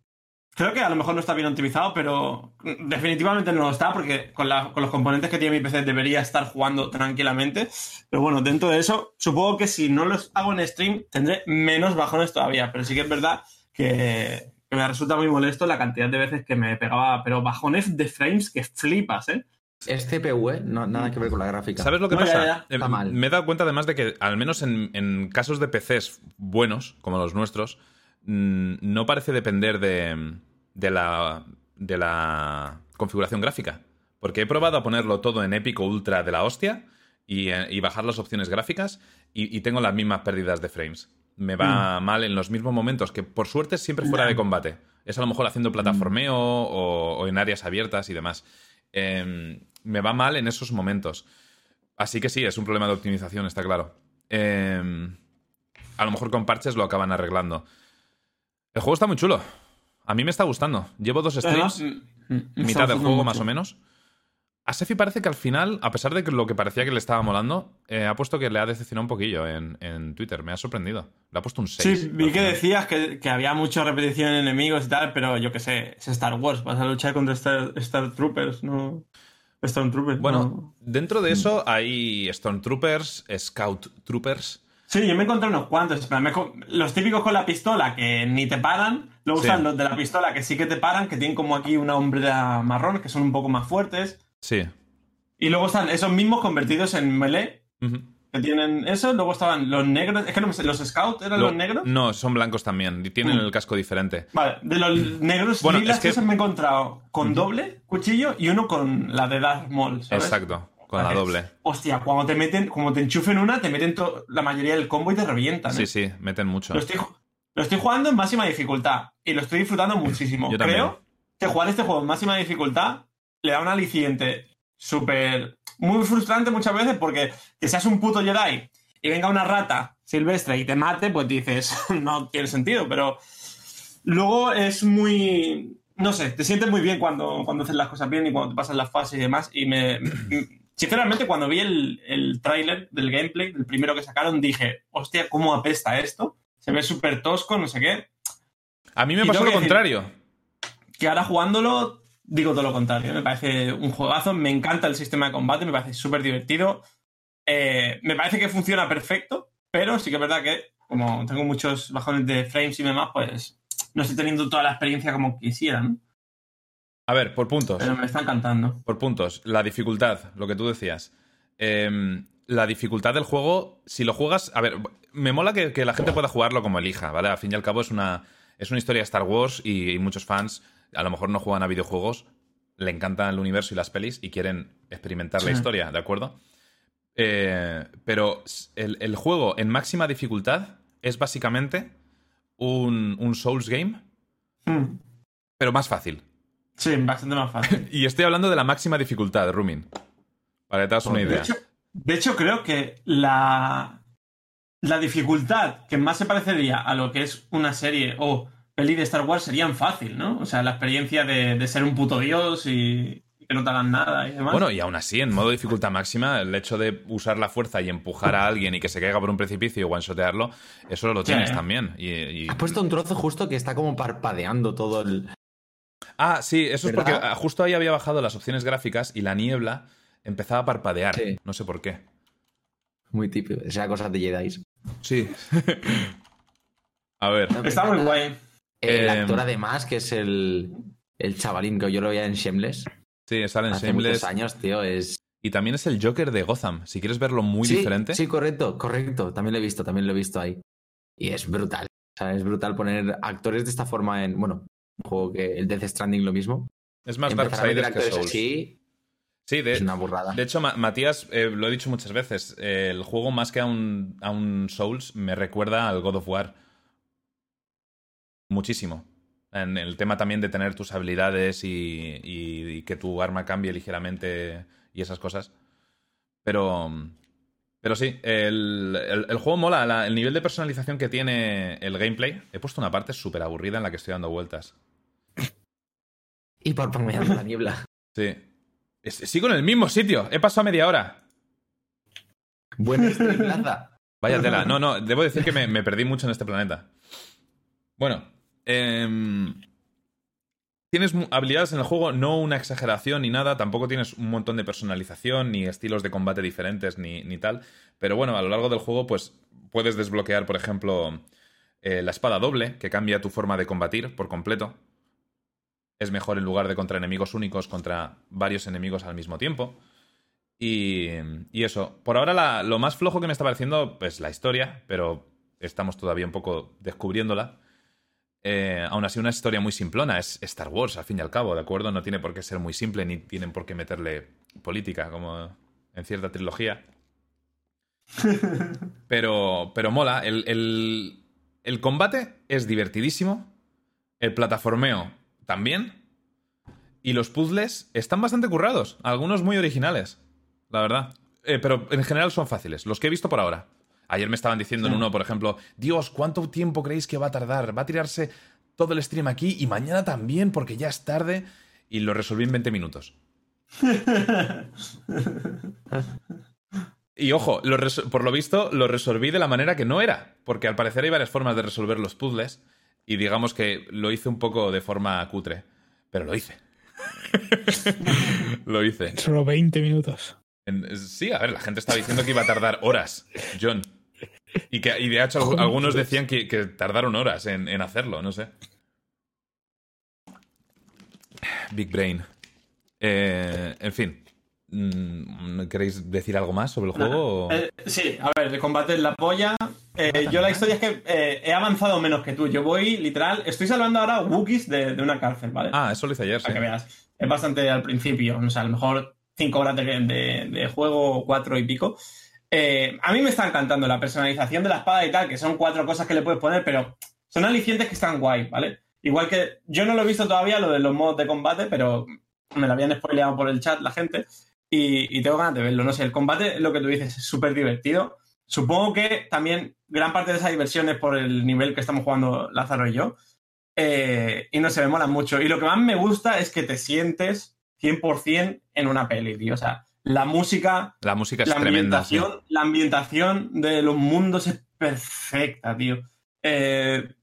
Creo que a lo mejor no está bien optimizado, pero definitivamente no lo está porque con, la- con los componentes que tiene mi PC debería estar jugando tranquilamente. Pero bueno, dentro de eso, supongo que si no los hago en stream tendré menos bajones todavía. Pero sí que es verdad que, que me resulta muy molesto la cantidad de veces que me pegaba, pero bajones de frames que flipas, ¿eh? Es CPU, ¿eh? No, nada que ver con la gráfica. ¿Sabes lo que No, pasa? ya, ya, Eh, está mal. Me he dado cuenta además de que, al menos en, en casos de PCs buenos, como los nuestros, mm, no parece depender de, de la, de la configuración gráfica. Porque he probado a ponerlo todo en épico ultra de la hostia y, eh, y bajar las opciones gráficas y, y tengo las mismas pérdidas de frames. Me va mal en los mismos momentos, que por suerte es siempre fuera de combate. Es a lo mejor haciendo plataformeo o, o en áreas abiertas y demás. Em, me va mal en esos momentos. Así que sí, es un problema de optimización, está claro. Em, a lo mejor con parches lo acaban arreglando. El juego está muy chulo. A mí me está gustando. Llevo dos streams, Además, mm, mm, mitad del juego mucho. más o menos. A Sefi parece que al final, a pesar de que lo que parecía que le estaba molando, eh, ha puesto que le ha decepcionado un poquillo en, en Twitter. Me ha sorprendido. Le ha puesto un 6. Sí, vi que decías que, que había mucha repetición en enemigos y tal, pero yo qué sé, es Star Wars, vas a luchar contra Star, Star Troopers, ¿no? Stormtroopers. Bueno, no. dentro de eso hay Stormtroopers, Scout Troopers. Sí, yo me encontré unos cuantos. me los típicos con la pistola que ni te paran. Luego Sí. están los de la pistola que sí que te paran, que tienen como aquí una hombrera marrón, que son un poco más fuertes. Sí. Y luego están esos mismos convertidos en melee, que tienen eso. Luego estaban los negros. Es que no me sé, ¿los scouts eran Lo- los negros? No, son blancos también. Tienen Mm. el casco diferente. Vale, de los negros Bueno, lilas es que- esos me he encontrado con doble cuchillo y uno con la de Darth Maul, ¿sabes? Exacto, con la doble. Hostia, cuando te meten, como te enchufen una, te meten la mayoría del combo y te revientan. Sí, ¿eh? sí, meten mucho. Lo estoy, lo estoy jugando en máxima dificultad y lo estoy disfrutando muchísimo. (laughs) Yo también. Creo que jugar este juego en máxima dificultad le da un aliciente súper. muy frustrante muchas veces porque que seas un puto Jedi y venga una rata silvestre y te mate, pues dices, (laughs) no tiene sentido, pero luego es muy. No sé, te sientes muy bien cuando, cuando haces las cosas bien y cuando te pasan las fases y demás. Y me. (clears throat) Sinceramente, cuando vi el, el tráiler del gameplay, del primero que sacaron, dije, hostia, ¿cómo apesta esto? Se ve súper tosco, no sé qué. A mí me Y pasó lo que decir- contrario. Que ahora jugándolo digo todo lo contrario. Me parece un juegazo, me encanta el sistema de combate, me parece súper divertido. Eh, me parece que funciona perfecto, pero sí que es verdad que, como tengo muchos bajones de frames y demás, pues no estoy teniendo toda la experiencia como quisiera, ¿no? A ver, por puntos. Pero me está encantando. Por puntos. La dificultad, lo que tú decías. Em, la dificultad del juego, si lo juegas. A ver, me mola que, que la gente pueda jugarlo como elija, ¿vale? Al fin y al cabo es una, es una historia de Star Wars y, y muchos fans a lo mejor no juegan a videojuegos, le encantan el universo y las pelis y quieren experimentar la historia, ¿de acuerdo? Eh, pero el juego en máxima dificultad es básicamente un, un Souls game, Hmm. pero más fácil. Sí, bastante más fácil. (laughs) Y estoy hablando de la máxima dificultad, Rumin. Para que te hagas una idea. De hecho, de hecho, creo que la, la dificultad que más se parecería a lo que es una serie o peli de Star Wars serían fácil, ¿no? O sea, la experiencia de, de ser un puto dios y, y que no te hagan nada y demás. Bueno, y aún así, en modo dificultad máxima, el hecho de usar la fuerza y empujar a alguien y que se caiga por un precipicio y one-shotearlo, eso lo tienes Sí. también. Y, y- Has puesto un trozo justo que está como parpadeando todo el. Ah, sí, eso es porque ah, justo ahí había bajado las opciones gráficas y la niebla empezaba a parpadear. Sí. No sé por qué. Muy típico. Esa cosa de Jedi. Sí. (laughs) a ver. Está muy guay. El Eh, actor, además, que es el, el chavalín que yo lo veía en Shameless Sí, sale en hace Shameless. muchos años, tío. Es. Y también es el Joker de Gotham. Si quieres verlo muy sí, diferente. Sí, correcto, correcto. También lo he visto, también lo he visto ahí. Y es brutal. O sea, es brutal poner actores de esta forma en. Bueno, un juego que el Death Stranding lo mismo. Es más Darksiders que Souls. así Sí, de, es una burrada. de hecho, Ma- Matías, eh, lo he dicho muchas veces, eh, el juego más que a un, a un Souls me recuerda al God of War. Muchísimo. En el tema también de tener tus habilidades y, y- y que tu arma cambie ligeramente y esas cosas. Pero, pero sí, el, el- el juego mola. la- el nivel de personalización que tiene el gameplay. He puesto una parte súper aburrida en la que estoy dando vueltas. Y parpadeando la niebla. (laughs) Sí. Es- Sigo en el mismo sitio. He pasado media hora. Buena plaza. Vaya tela. No, no, debo decir que me, me perdí mucho en este planeta. Bueno, em, tienes habilidades en el juego, no una exageración ni nada, tampoco tienes un montón de personalización, ni estilos de combate diferentes, ni, tal. Pero bueno, a lo largo del juego, pues puedes desbloquear, por ejemplo, eh, la espada doble, que cambia tu forma de combatir por completo. Es mejor en lugar de contra enemigos únicos, contra varios enemigos al mismo tiempo. Y, y eso, por ahora lo más flojo que me está pareciendo es la historia, pero estamos todavía un poco descubriéndola. Eh, aún así, una historia muy simplona, es Star Wars, al fin y al cabo, ¿de acuerdo? No tiene por qué ser muy simple, ni tienen por qué meterle política, como en cierta trilogía. (laughs) Pero, pero mola, el, el, el combate es divertidísimo, el plataformeo también, y los puzzles están bastante currados, algunos muy originales, la verdad. Eh, pero en general son fáciles, los que he visto por ahora. Ayer me estaban diciendo en uno, por ejemplo, Dios, ¿cuánto tiempo creéis que va a tardar? Va a tirarse todo el stream aquí y mañana también porque ya es tarde y lo resolví en 20 minutos. Y ojo, lo por lo visto lo resolví de la manera que no era, porque al parecer hay varias formas de resolver los puzzles y digamos que lo hice un poco de forma cutre, pero lo hice. (laughs) lo hice. Solo 20 minutos. En- sí, a ver, la gente estaba diciendo que iba a tardar horas, John. Y, que, y de hecho algu- algunos decían que, que tardaron horas en, en hacerlo, no sé. Big Brain. Eh, en fin. Mm, ¿Queréis decir algo más sobre el juego? o- Eh, sí, a ver, el combate es la polla. Eh, yo la historia es que eh, he avanzado menos que tú. Yo voy, literal, estoy salvando ahora Wookiees de, de una cárcel, ¿vale? Ah, eso lo hice ayer, sí. Para que veas. Es bastante al principio. O sea, a lo mejor cinco horas de, de- de juego, cuatro y pico. Eh, a mí me está encantando la personalización de la espada y tal, que son cuatro cosas que le puedes poner, pero son alicientes que están guay, ¿vale? Igual que yo no lo he visto todavía, lo de los modos de combate, pero me lo habían spoileado por el chat la gente y, y tengo ganas de verlo. No sé, el combate, lo que tú dices, es súper divertido. Supongo que también gran parte de esa diversión es por el nivel que estamos jugando Lázaro y yo. Eh, y no se me mola mucho. Y lo que más me gusta es que te sientes 100% en una peli, tío. O sea, la música, La música es la tremenda. sí. ambientación, la ambientación de los mundos es perfecta, tío. Eh,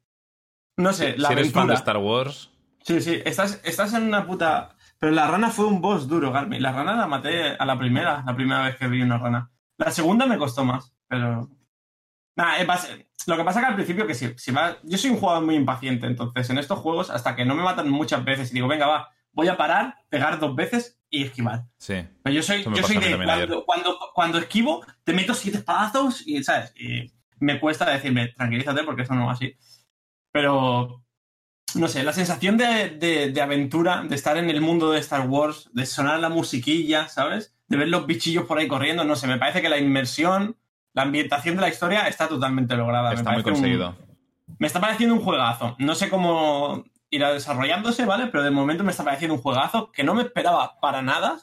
no sé, la si eres fan de. Star Wars, Sí, sí, estás, estás en una puta Pero la rana fue un boss duro, Garmi. La rana la maté a la primera, la primera vez que vi una rana. La segunda me costó más, pero. Nada, lo que pasa que al principio que si, si va. Yo soy un jugador muy impaciente, entonces en estos juegos, hasta que no me matan muchas veces y digo, venga, va, voy a parar, pegar dos veces y esquivar. Sí. Pero yo soy, me yo soy de cuando, cuando, cuando esquivo, te meto siete espadazos y, ¿sabes? Y me cuesta decirme, tranquilízate porque eso no va así. Pero, no sé, la sensación de, de- de aventura, de estar en el mundo de Star Wars, de sonar la musiquilla, ¿sabes? De ver los bichillos por ahí corriendo, no sé, me parece que la inmersión, la ambientación de la historia está totalmente lograda. Me Está muy parece un- conseguido. me está pareciendo un juegazo. No sé cómo irá desarrollándose, ¿vale? Pero de momento me está pareciendo un juegazo que no me esperaba para nada.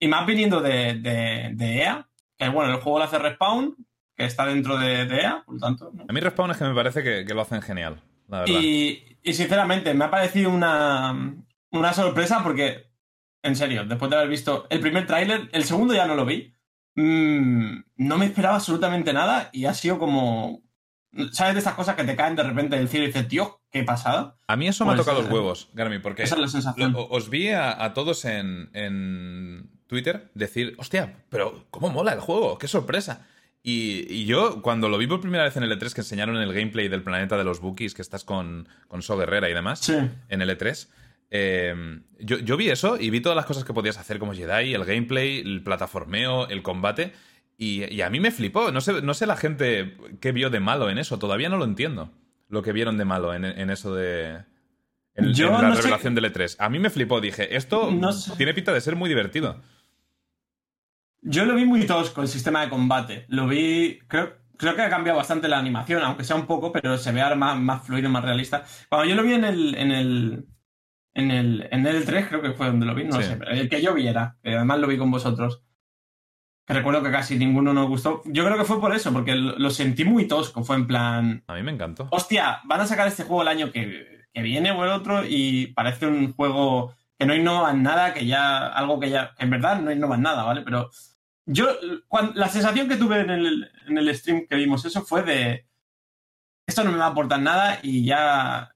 Y más viniendo de, de, de EA, que bueno, el juego lo hace Respawn, que está dentro de, de EA, por lo tanto. ¿no? A mí Respawn es que me parece que, que lo hacen genial, la verdad. Y, y sinceramente, me ha parecido una, una sorpresa porque, en serio, después de haber visto el primer tráiler, el segundo ya no lo vi. mm, no me esperaba absolutamente nada y ha sido como. ¿Sabes de estas cosas que te caen de repente del cielo y dices, tío, qué pasada? A mí eso me ha Pues, tocado los eh, huevos, Garmi, porque Esa es la sensación. lo- os vi a, a todos en, en Twitter decir, hostia, pero ¿cómo mola el juego? ¡Qué sorpresa! Y, y yo, cuando lo vi por primera vez en el E3, que enseñaron el gameplay del planeta de los Bookies, que estás con, con So Guerrera y demás, Sí. en el E3, eh, yo, yo vi eso y vi todas las cosas que podías hacer como Jedi, el gameplay, el plataformeo, el combate, y, y a mí me flipó. No sé, no sé la gente qué vio de malo en eso, todavía no lo entiendo. Lo que vieron de malo en, en eso de... En, Yo en la no sé- revelación del E3. A mí me flipó, dije, esto No sé. tiene pinta de ser muy divertido. Yo lo vi muy tosco el sistema de combate. Lo vi. Creo, creo que ha cambiado bastante la animación, aunque sea un poco, pero se ve ahora más, más fluido, más realista. Cuando yo lo vi en el. En el en el, en el 3 creo que fue donde lo vi, no lo sé, el que yo viera, que además lo vi con vosotros. Que recuerdo que casi ninguno nos gustó. Yo creo que fue por eso, porque lo, sentí muy tosco. Fue en plan, A mí me encantó. hostia, van a sacar este juego el año que, que viene o el otro y parece un juego que no innova en nada, que ya, algo que ya, en verdad no innova en nada, ¿vale? Pero yo, la sensación que tuve en el, en el stream que vimos eso fue de, esto no me va a aportar nada y ya,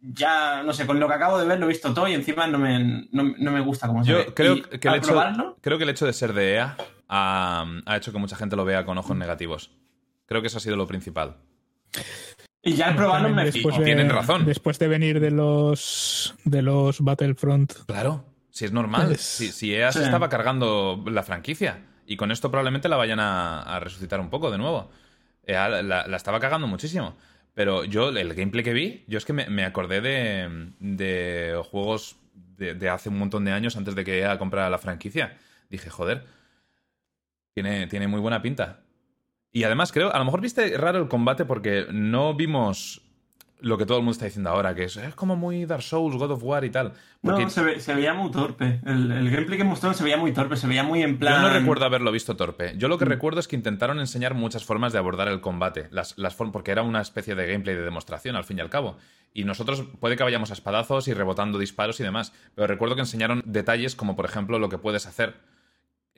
ya, no sé, con lo que acabo de ver lo he visto todo y encima no me, no, no me gusta cómo se Yo ve. creo Y que el hecho, probarlo, creo que el hecho de ser de EA ha, ha hecho que mucha gente lo vea con ojos negativos. Creo que eso ha sido lo principal. y ya al probarlo me. Y tienen razón. Después de venir de los de los Battlefront. Claro, si es normal. Pues- Si, si EA se Sí. estaba cargando la franquicia. Y con esto probablemente la vayan a, a resucitar un poco de nuevo. EA la, la estaba cagando muchísimo. Pero yo, el gameplay que vi, yo es que me, me acordé de, de juegos de, de hace un montón de años antes de que EA comprara la franquicia. Dije, joder, tiene, tiene muy buena pinta. Y además creo, a lo mejor viste raro el combate porque no vimos lo que todo el mundo está diciendo ahora, que es, es como muy Dark Souls, God of War y tal. Porque No, se, ve- se veía muy torpe. El, el gameplay que mostraron se veía muy torpe, se veía muy en plan. Yo no recuerdo haberlo visto torpe. Yo Mm. lo que recuerdo es que intentaron enseñar muchas formas de abordar el combate, las, las porque era una especie de gameplay de demostración, al fin y al cabo. Y nosotros puede que vayamos a espadazos y rebotando disparos y demás, pero recuerdo que enseñaron detalles como, por ejemplo, lo que puedes hacer,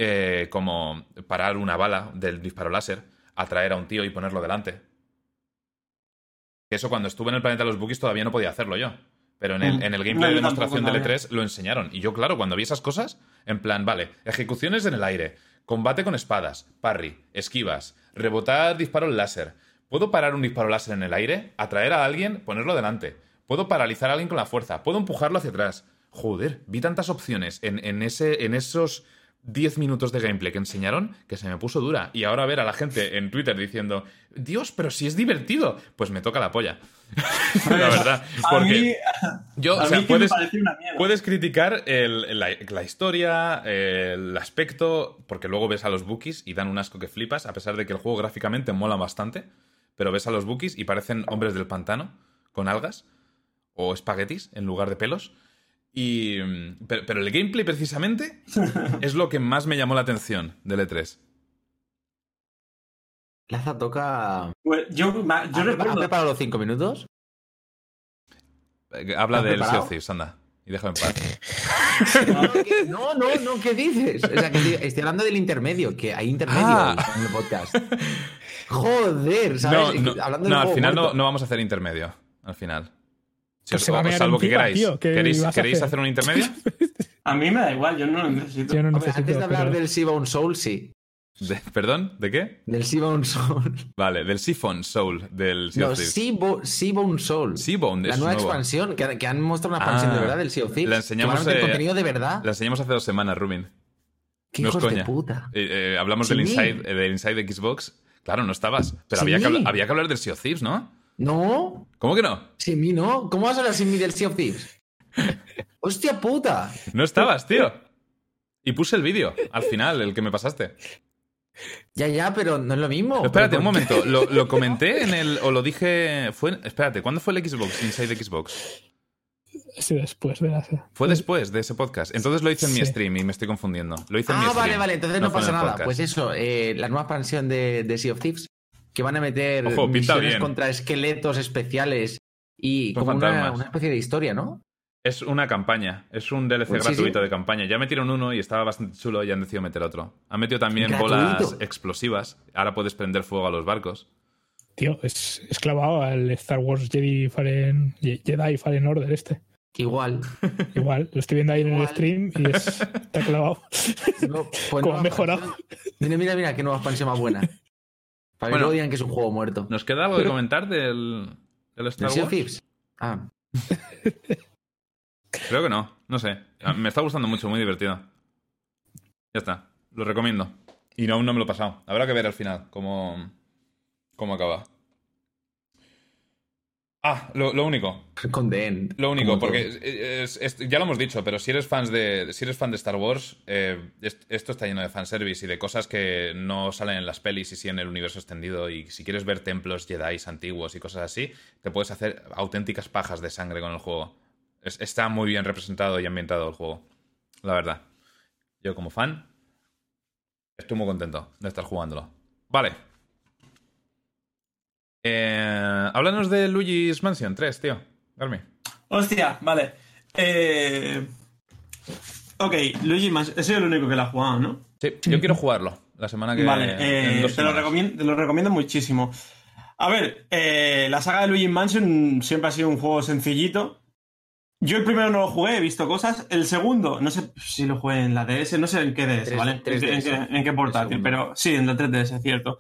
eh, como parar una bala del disparo láser, atraer a un tío y ponerlo delante. Eso cuando estuve en el planeta de los Bookies todavía no podía hacerlo yo. Pero en el, Mm. en el gameplay de demostración del todavía. E3 lo enseñaron. Y yo, claro, cuando vi esas cosas, en plan, vale, ejecuciones en el aire, combate con espadas, parry, esquivas, rebotar disparos láser. ¿Puedo parar un disparo láser en el aire, atraer a alguien, ponerlo delante? ¿Puedo paralizar a alguien con la fuerza? ¿Puedo empujarlo hacia atrás? Joder, vi tantas opciones en, en ese, en esos 10 minutos de gameplay que enseñaron que se me puso dura. Y ahora ver a la gente en Twitter diciendo, Dios, pero si es divertido, pues me toca la polla. (laughs) la verdad. A Porque mí, yo, a o sea, mí puedes, me una mierda. puedes criticar el- la, la historia, el aspecto, porque luego ves a los bookies y dan un asco que flipas, a pesar de que el juego gráficamente mola bastante, pero ves a los bookies y parecen hombres del pantano, con algas, o espaguetis en lugar de pelos. Y, mm, pero, pero el gameplay precisamente (laughs) es lo que más me llamó la atención del E E3. Laza toca. Pues yo, ma- yo ¿Ha recuerdo. preparado los cinco minutos? Eh, Habla ¿Has del Sea of Thieves, anda, y déjame en paz. (laughs) No, no, no, ¿qué dices? O sea, que estoy, hablando del intermedio, que hay intermedio Ah. en el podcast. (laughs) Joder, ¿sabes? No, no, Hablando del no, al final no, no vamos a hacer intermedio. Al final. Si Pues os- se va a salvo que queráis. tío, ¿qué ¿Queréis, vas a ¿queréis hacer? hacer un intermedio? (laughs) A mí me da igual, yo no lo necesito. Yo no Hombre, necesito. antes de hablar pero- del Seabound Soul, sí. De- ¿Perdón? ¿De qué? Del Seabound Soul. Vale, del Siphon Soul, del Sea No, of Thieves. Seabo- Seabound Soul. Seabound, La nueva nuevo. expansión, que, que han mostrado una expansión Ah, de verdad del Sea of Thieves. la enseñamos, eh, contenido de verdad. La enseñamos hace dos semanas, Rubin. Qué no es hijos de puta. Eh, eh, hablamos del. Inside, eh, del Inside de Xbox. Claro, no estabas. Pero había que, había que hablar del Sea of Thieves, ¿no? No, ¿Cómo que no? sin mí no. ¿Cómo vas a hablar sin mí del Sea of Thieves? (laughs) ¡Hostia puta! No estabas, tío. Y puse el vídeo, al final, el que me pasaste. Ya, ya, pero no es lo mismo. Espérate, Pero un ¿por qué? momento. ¿Lo, lo comenté en el. o lo dije. Fue, espérate, ¿cuándo fue el Xbox? Inside Xbox. Sí, después de la. Fue después de ese podcast. Entonces lo hice en mi stream y me estoy confundiendo. Lo hice en mi Ah, stream. vale, vale, entonces no, pasa nada. podcast. Pues eso, eh, la nueva expansión de, de Sea of Thieves, que van a meter Ojo, pinta misiones bien. contra esqueletos especiales y Son como una, especie de historia, ¿no? Es una campaña, es un DLC Pues gratuito sí. de campaña. Ya metieron uno y estaba bastante chulo y han decidido meter otro. Han metido también ¿Gratuito? bolas explosivas. Ahora puedes prender fuego a los barcos. Tío, es, es clavado al Star Wars Jedi Fallen, Jedi Fallen Order este. Igual. (laughs) Igual, lo estoy viendo ahí en el stream y es, (laughs) está clavado. No, pues Como han mejorado. Mira, mira, mira, qué nueva expansión más buena. Para que Bueno. no digan que es un juego muerto. ¿Nos queda algo de comentar del, del Star ¿De Wars? Thieves? Ah, (laughs) Creo que no, no sé. Me está gustando mucho, muy divertido. Ya está, lo recomiendo. Y no, aún no me lo he pasado. Habrá que ver al final cómo, cómo acaba. Ah, lo, lo único. con The End. Lo único, porque es- es- ya lo hemos dicho, pero si eres, fans de, si eres fan de Star Wars, eh, est- esto está lleno de fanservice y de cosas que no salen en las pelis y sí en el universo extendido. Y si quieres ver templos Jedi antiguos y cosas así, te puedes hacer auténticas pajas de sangre con el juego. Es- está muy bien representado y ambientado el juego, la verdad. Yo como fan, estoy muy contento de estar jugándolo. Vale. Eh, háblanos de Luigi's Mansion 3, tío. Garmi. Hostia, vale. Eh... Ok, Luigi Mansion. He sido el único que la ha jugado, ¿no? Sí, yo quiero jugarlo la semana que Vale, en eh, te, lo recomiendo, te lo recomiendo muchísimo. A ver, eh, la saga de Luigi Mansion siempre ha sido un juego sencillito. Yo el primero no lo jugué, he visto cosas. El segundo, no sé si lo jugué en la DS, no sé en qué DS, Tres- ¿vale? En, 3DS. qué- en qué, en qué portátil, pero sí, en la 3DS, es cierto.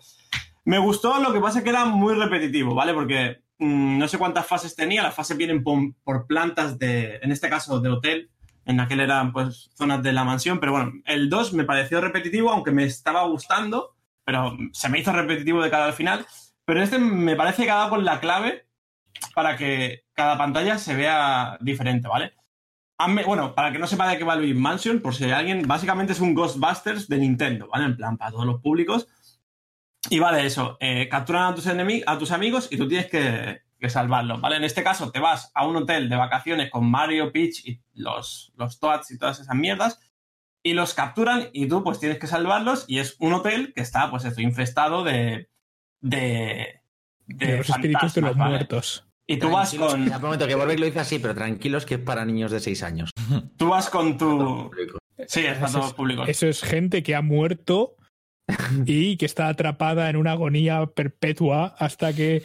Me gustó, lo que pasa es que era muy repetitivo, ¿vale? Porque mm, no sé cuántas fases tenía, las fases vienen por, plantas de, en este caso, de hotel. En aquel eran, pues, zonas de la mansión, pero bueno, el 2 me pareció repetitivo, aunque me estaba gustando, pero se me hizo repetitivo de cara al final. Pero este me parece que ha dado con la clave para que cada pantalla se vea diferente, ¿vale? Bueno, para que no sepa de qué va Luigi Mansion, por si hay alguien, básicamente es un Ghostbusters de Nintendo, ¿vale? En plan, para todos los públicos. Y va de eso, eh, capturan a tus, a tus amigos y tú tienes que, que salvarlos, ¿vale? En este caso te vas a un hotel de vacaciones con Mario, Peach y los, los Toads y todas esas mierdas y los capturan y tú pues tienes que salvarlos y es un hotel que está pues esto, infestado de... de, De los espíritus de los muertos. Y tú vas con... Ya prometo que Borbeck lo dice así, pero tranquilos que es para niños de 6 años. Tú vas con tu... Sí, es para Eso todos es- los públicos. Eso es gente que ha muerto (laughs) y que está atrapada en una agonía perpetua hasta que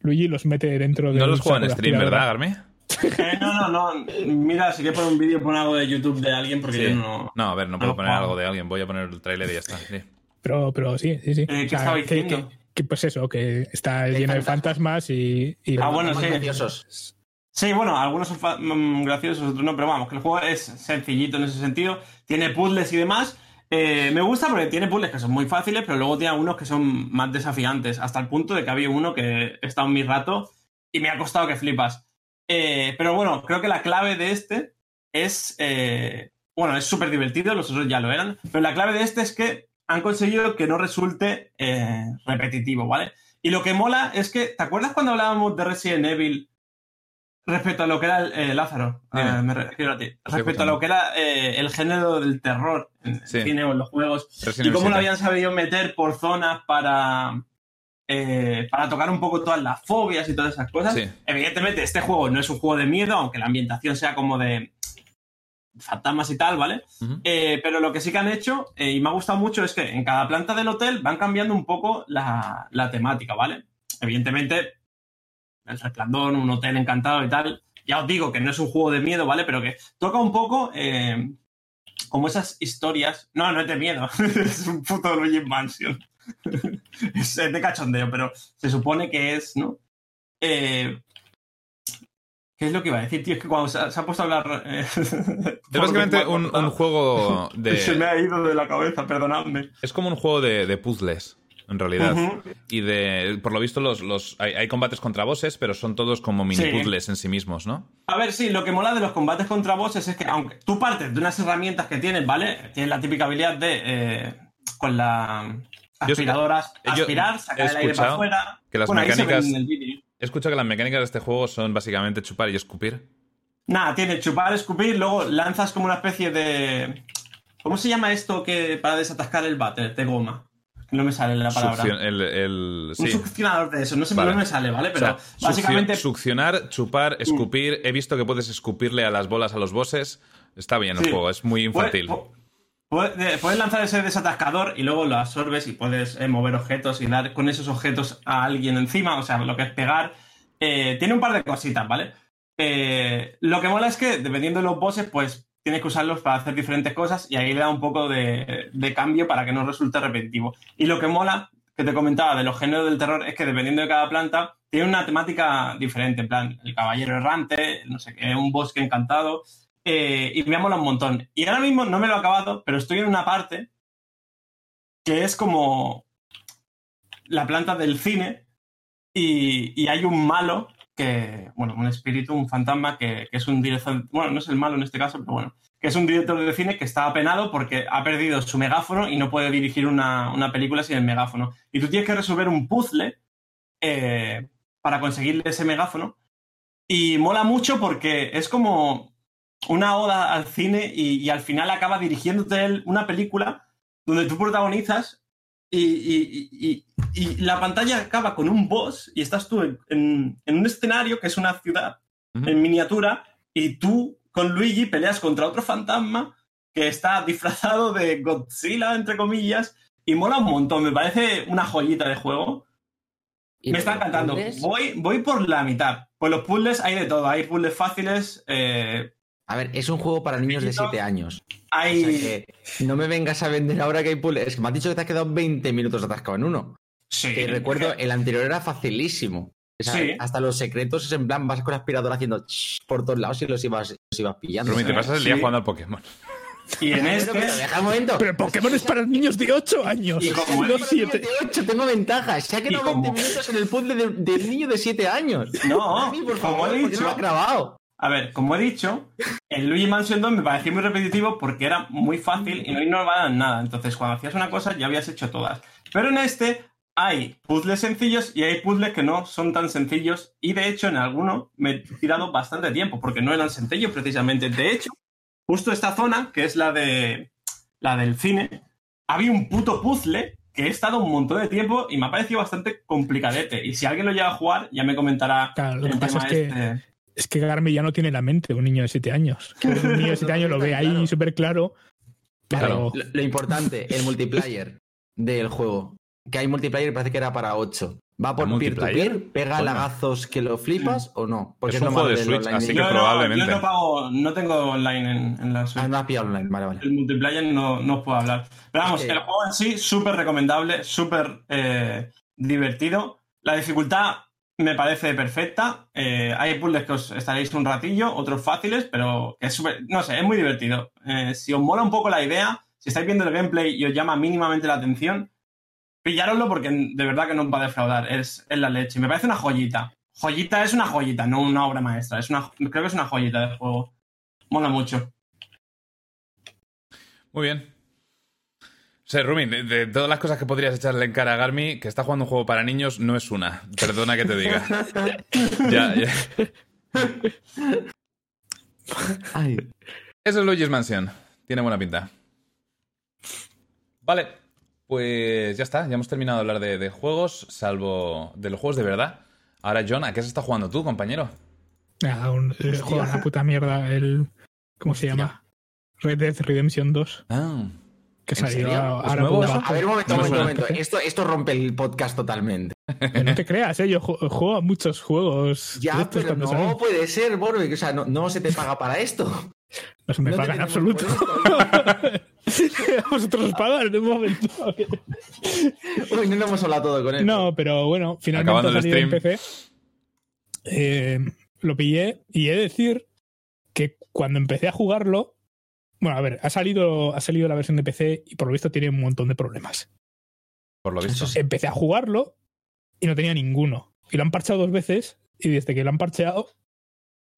Luigi los mete dentro de No los juega en saco de stream, ¿verdad. Garmi? Eh, no, no, no. Mira, si quieres poner un vídeo, pon algo de YouTube de alguien porque Sí. yo no... No, a ver, no puedo No poner algo de alguien. Voy a poner el tráiler y ya está. sí. Pero, pero sí, sí, sí. ¿qué O sea, estabais que, diciendo? que- que, pues eso, que está lleno de fantasmas. y, y Ah, bueno, sí. graciosos. Sí, bueno, algunos son mm, graciosos, otros no, pero vamos, que el juego es sencillito en ese sentido. Tiene puzzles y demás. Eh, me gusta porque tiene puzzles que son muy fáciles, pero luego tiene algunos que son más desafiantes, hasta el punto de que había uno que he estado en mi rato y me ha costado que flipas. Eh, pero bueno, creo que la clave de este es. eh, bueno, es súper divertido, los otros ya lo eran, pero la clave de este es que han conseguido que no resulte repetitivo, ¿vale? Y lo que mola es que, ¿te acuerdas cuando hablábamos de Resident Evil respecto a lo que era el, eh, Lázaro? Eh, me refiero a ti. Respecto a lo que era eh, el género del terror en el cine o en los juegos Resident y cómo lo 7. habían sabido meter por zonas para, eh, para tocar un poco todas las fobias y todas esas cosas. Sí. Evidentemente, este juego no es un juego de miedo, aunque la ambientación sea como de fantasmas y tal, ¿vale? Pero lo que sí que han hecho, y me ha gustado mucho, es que en cada planta del hotel van cambiando un poco la, la temática, ¿vale? Evidentemente, el resplandor, un hotel encantado y tal, Ya os digo que no es un juego de miedo, ¿vale? Pero que toca un poco eh, como esas historias. No, no es de miedo. (laughs) es un puto Luigi Mansion. (laughs) es de cachondeo, pero se supone que es, ¿no? Eh, ¿Qué es lo que iba a decir, tío? Es que cuando se ha, se ha puesto a hablar. eh, (laughs) Es básicamente un, un juego Se me de. ha ido de la cabeza, perdonadme. Es como un juego de, de puzzles, en realidad. Y de. Por lo visto, los, los hay, hay combates contra bosses, pero son todos como mini Sí. puzzles en sí mismos, ¿no? A ver, sí, lo que mola de los combates contra bosses es que, aunque tú partes de unas herramientas que tienes, ¿vale? Tienes la típica habilidad de. eh, con la aspiradora, aspirar, sacar el aire para afuera. que las Bueno, mecánicas- en el vídeo. He escuchado que las mecánicas de este juego son básicamente chupar y escupir. Nada, tiene chupar, escupir, luego lanzas como una especie de. ¿Cómo se llama esto que para desatascar el váter de goma? No me sale la palabra. Succion- el, el- Un succionador de eso, no, sé, Vale. no me sale, ¿vale? O Pero sea, básicamente. succionar, chupar, escupir. He visto que puedes escupirle a las bolas a los bosses. Está bien el juego, es muy infantil. Puedes lanzar ese desatascador y luego lo absorbes y puedes eh, mover objetos y dar con esos objetos a alguien encima, o sea, lo que es pegar. Eh, tiene un par de cositas, ¿vale? Eh, lo que mola es que, dependiendo de los bosses, pues tienes que usarlos para hacer diferentes cosas y ahí le da un poco de, de cambio para que no resulte repetitivo. Y lo que mola, que te comentaba de los géneros del terror, es que dependiendo de cada planta, tiene una temática diferente, en plan, el caballero errante, no sé qué, un bosque encantado, eh, y me ha molado un montón. Y ahora mismo no me lo he acabado, pero estoy en una parte que es como la planta del cine y, y hay un malo que, bueno, un espíritu, un fantasma que, es un director, bueno, no es el malo en este caso, pero bueno, que es un director de cine que está apenado porque ha perdido su megáfono y no puede dirigir una, una película sin el megáfono. Y tú tienes que resolver un puzzle eh, para conseguirle ese megáfono. Y mola mucho porque es como una oda al cine y, y al final acaba dirigiéndote él una película donde tú protagonizas y, y- y- y- la pantalla acaba con un boss y estás tú en, en- en un escenario que es una ciudad en miniatura y tú con Luigi peleas contra otro fantasma que está disfrazado de Godzilla, entre comillas, y mola un montón. Me parece una joyita de juego. ¿Y Me está encantando. puzzles? Voy, voy por la mitad. Pues los puzzles hay de todo. Hay puzzles fáciles, eh, A ver, es un juego para niños de Sencillito. 7 años. O hay... sea que no me vengas a vender ahora que hay puzzles. Es que me has dicho que te has quedado 20 minutos atascado en uno. Sí. Que recuerdo, el anterior era facilísimo. O sea, Sí. Hasta los secretos es en plan, vas con la aspiradora haciendo por todos lados y los ibas, los ibas pillando. Rumi, te pasas el día Sí. jugando al Pokémon. Y en este... pero deja un momento. Pero Pokémon es para niños de 8 años. Y como no es- 7. De 8, tengo ventaja. Se ha quedado Y como- 20 minutos en el puzzle de- del niño de 7 años. No, Dani, por como favor, he ¿por qué no dicho- lo has grabado? A ver, como he dicho, el Luigi Mansion 2 me pareció muy repetitivo porque era muy fácil y no innovaba en nada. Entonces, cuando hacías una cosa, ya habías hecho todas. Pero en este hay puzzles sencillos y hay puzzles que no son tan sencillos. Y de hecho, en alguno me he tirado bastante tiempo porque no eran sencillos precisamente. De hecho, justo esta zona, que es la de la del cine, había un puto puzzle que he estado un montón de tiempo y me ha parecido bastante complicadete. Y si alguien lo llega a jugar, ya me comentará Claro, lo que el pasa tema es que- este. Es que Garmi ya no tiene la mente de un niño de 7 años. (laughs) Un niño de 7 años lo ve ahí Claro. súper claro. Lo, lo importante, el multiplayer del juego. Que hay multiplayer y parece que era para 8. ¿Va por peer-to-peer? ¿Pega Coño. lagazos que lo flipas o no? Porque Es un juego de del Switch, online así que Yo no- probablemente. yo no, pago, no tengo online en, en la Switch. Ah, no has pillado online, vale, vale. El multiplayer no, no os puedo hablar. Pero vamos, el juego en sí, súper recomendable, súper eh, divertido. La dificultad me parece perfecta. Eh, hay puzzles que os estaréis un ratillo, otros fáciles, pero que es súper. No sé, es muy divertido. Eh, si os mola un poco la idea, si estáis viendo el gameplay y os llama mínimamente la atención, pillároslo porque de verdad que no os va a defraudar. Es, es la leche. Me parece una joyita. Joyita es una joyita, no una obra maestra. Es una, creo que es una joyita de juego. Mola mucho. Muy bien. O sea, Rumi, de, de todas las cosas que podrías echarle en cara a Garmi, que está jugando un juego para niños, no es una. Perdona que te diga. (laughs) ya, ya. Ay, Eso es Luigi's Mansion. Tiene buena pinta. Vale, pues ya está. Ya hemos terminado de hablar de, de juegos, salvo de los juegos de verdad. Ahora, John, ¿a qué se está jugando tú, compañero? Ah, un, el Hostia. juego a la puta mierda. El, ¿Cómo se llama? Red Dead Redemption 2. Ah, Que ¿En salió. A ver, un momento, No un me momento, un momento. Esto, esto rompe el podcast totalmente. (laughs) No te creas, ¿eh? yo ju- juego a muchos juegos. Ya, pero no salen. puede ser, Borbe. O sea, no, no se te paga para esto. No se me paga en absoluto. (laughs) Vosotros os pagan de momento. (laughs) Uy, no hemos hablado todo con él. No, pero bueno, finalmente ha salido en. PC. Eh, lo pillé y he de decir que cuando empecé a jugarlo. Bueno, a ver, ha salido, ha salido la versión de PC y por lo visto tiene un montón de problemas. Por lo visto. Empecé a jugarlo y no tenía ninguno. Y lo han parcheado dos veces y desde que lo han parcheado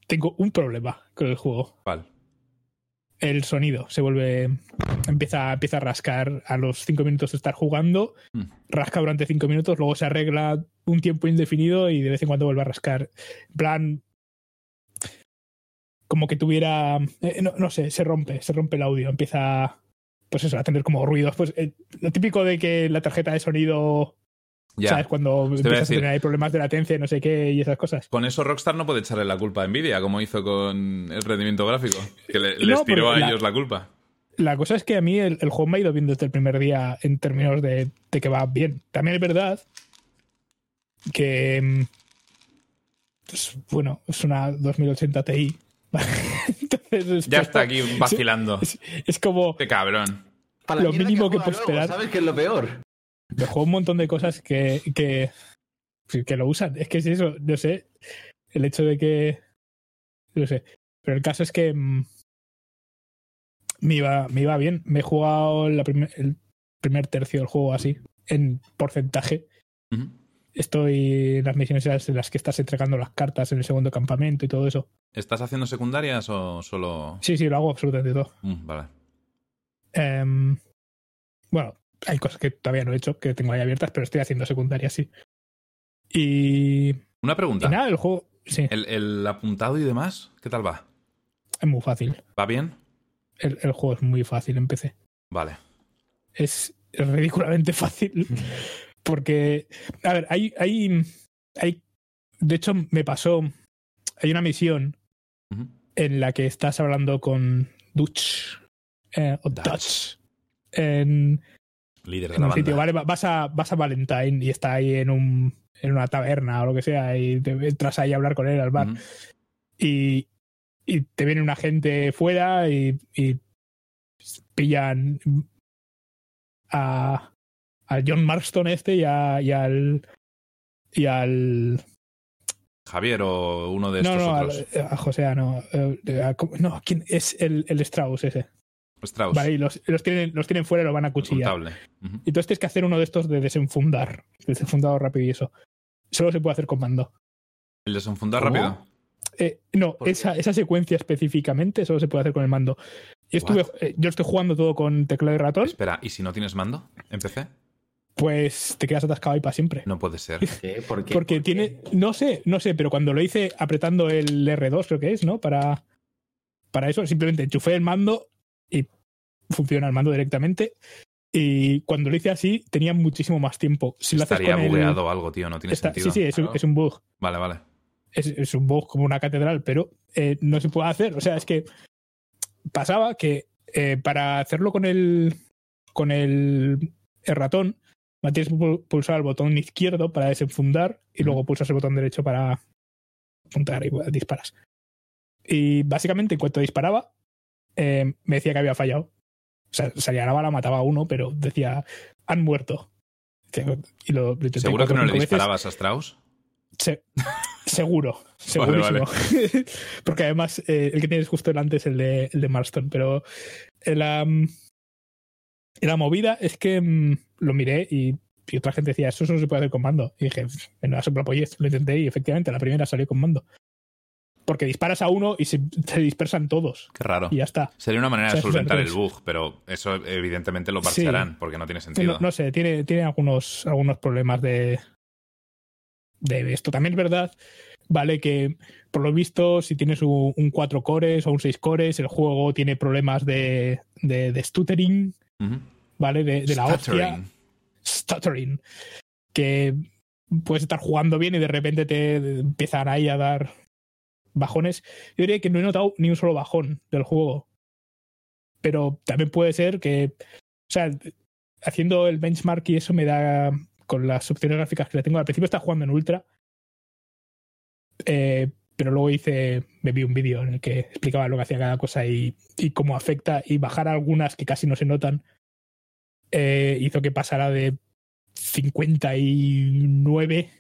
tengo un problema con el juego. ¿Cuál? el sonido se vuelve empieza, empieza a rascar a los cinco minutos de estar jugando Mm. rasca durante cinco minutos luego se arregla un tiempo indefinido y de vez en cuando vuelve a rascar en plan como que tuviera eh, no, no sé se rompe se rompe el audio empieza pues eso a tener como ruidos pues eh, lo típico de que la tarjeta de sonido Ya. sabes cuando Te a empiezas a tener ahí problemas de latencia y no sé qué y esas cosas Con eso Rockstar no puede echarle la culpa a Nvidia, como hizo con el rendimiento gráfico. Que le- No, les tiró a la- ellos la culpa. La cosa es que a mí el, el juego me ha ido bien desde el primer día en términos de, de que va bien. También es verdad que. mm, pues, bueno, es una 2080 Ti. (laughs) Entonces, es Ya como- está aquí (laughs) vacilando. Es, es como. Qué cabrón. Para lo mínimo que juega puedo luego, esperar. ¿Sabes qué es lo peor? Me juego un montón de cosas que, que, que lo usan. Es que es eso, no sé. El hecho de que. No sé. Pero el caso es que. mm, me, iba, me iba bien. Me he jugado la el primer tercio del juego así. En porcentaje. Ujú. Estoy en las misiones en las que estás entregando las cartas en el segundo campamento y todo eso. ¿Estás haciendo secundarias o solo.? Sí, sí, lo hago absolutamente todo. Mm, vale. Em, bueno, hay cosas que todavía no he hecho, que tengo ahí abiertas, pero estoy haciendo secundarias, sí. Y, y Una pregunta. nada, el juego, sí, ¿El, el apuntado y demás? ¿Qué tal va? es muy fácil. ¿Va bien? El, el juego es muy fácil en PC. Vale. Es ridículamente fácil. (laughs) Porque, a ver, hay, hay, hay, de hecho me pasó, hay una misión en la que estás hablando con Dutch, eh, o Dutch. Dutch, en, Líder de en la un banda. sitio, ¿vale? Va- Vas a, vas a Valentine y está ahí en un en una taberna o lo que sea y te entras ahí a hablar con él al bar y, y te viene una gente fuera y, y pillan a, a John Marston este y, a- y al y al Javier o uno de no estos no otros. al- a José no eh, a- no quién es el, el Strauss ese Strauss. vale y los, los tienen los tienen fuera y lo van a cuchillar. Ujú. Y entonces tienes que hacer uno de estos de desenfundar. Desenfundado rápido y eso. Solo se puede hacer con mando. ¿El desenfundar ¿Cómo? rápido? Eh, no, esa, esa secuencia específicamente solo se puede hacer con el mando. Y estuve, eh, yo estoy jugando todo con teclado y ratón, Espera, ¿y si no tienes mando en PC? Pues te quedas atascado ahí para siempre. No puede ser. (laughs) ¿Qué? ¿Por qué? Porque ¿Por qué? tiene, no sé, no sé, pero cuando lo hice apretando el R2, creo que es, ¿no? Para, para eso, simplemente enchufé el mando y funciona el mando directamente. Y cuando lo hice así, tenía muchísimo más tiempo. Si lo haces Estaría con el- bugueado o algo, tío. No tiene está- sentido. sí, sí, es un, es un bug. Vale, vale. es, es un bug como una catedral, pero eh, no se puede hacer. O sea, es que pasaba que eh, para hacerlo con el con el, el ratón, tienes que pu- pulsar el botón izquierdo para desenfundar y luego pulsas el botón derecho para apuntar y disparas. Y básicamente, en cuanto disparaba, eh, me decía que había fallado. O sea, salía la bala, mataba a uno, pero decía, han muerto. Y lo, ¿Seguro que no le veces. disparabas a Strauss? Se- seguro, (laughs) Vale, segurísimo. (laughs) Porque además eh, el que tienes justo delante es el de, el de Marston. Pero eh, la, mm, la movida es que mm, lo miré y, y otra gente decía, eso solo se puede hacer con mando. Y dije, en la soplapollez, lo intenté y efectivamente la primera salió con mando. Porque disparas a uno y se, se dispersan todos. Qué raro. Y ya está. Sería una manera O sea, de solventar el bug, pero eso evidentemente lo Sí. parchearán porque no tiene sentido. No, no sé, tiene, tiene algunos, algunos problemas de, de esto. También es verdad, vale, que por lo visto, si tienes un, 4 cores o un 6 cores, el juego tiene problemas de, de, de stuttering. ¿vale? De, de la hostia. Stuttering. Que puedes estar jugando bien y de repente te empiezan ahí a dar bajones. Yo diría que no he notado ni un solo bajón del juego. Pero también puede ser que. O sea, haciendo el benchmark y eso me da con las opciones gráficas que le tengo. Al principio estaba jugando en Ultra, eh, pero luego hice, me vi un vídeo en el que explicaba lo que hacía cada cosa y, y cómo afecta y bajar algunas que casi no se notan eh, hizo que pasara de 59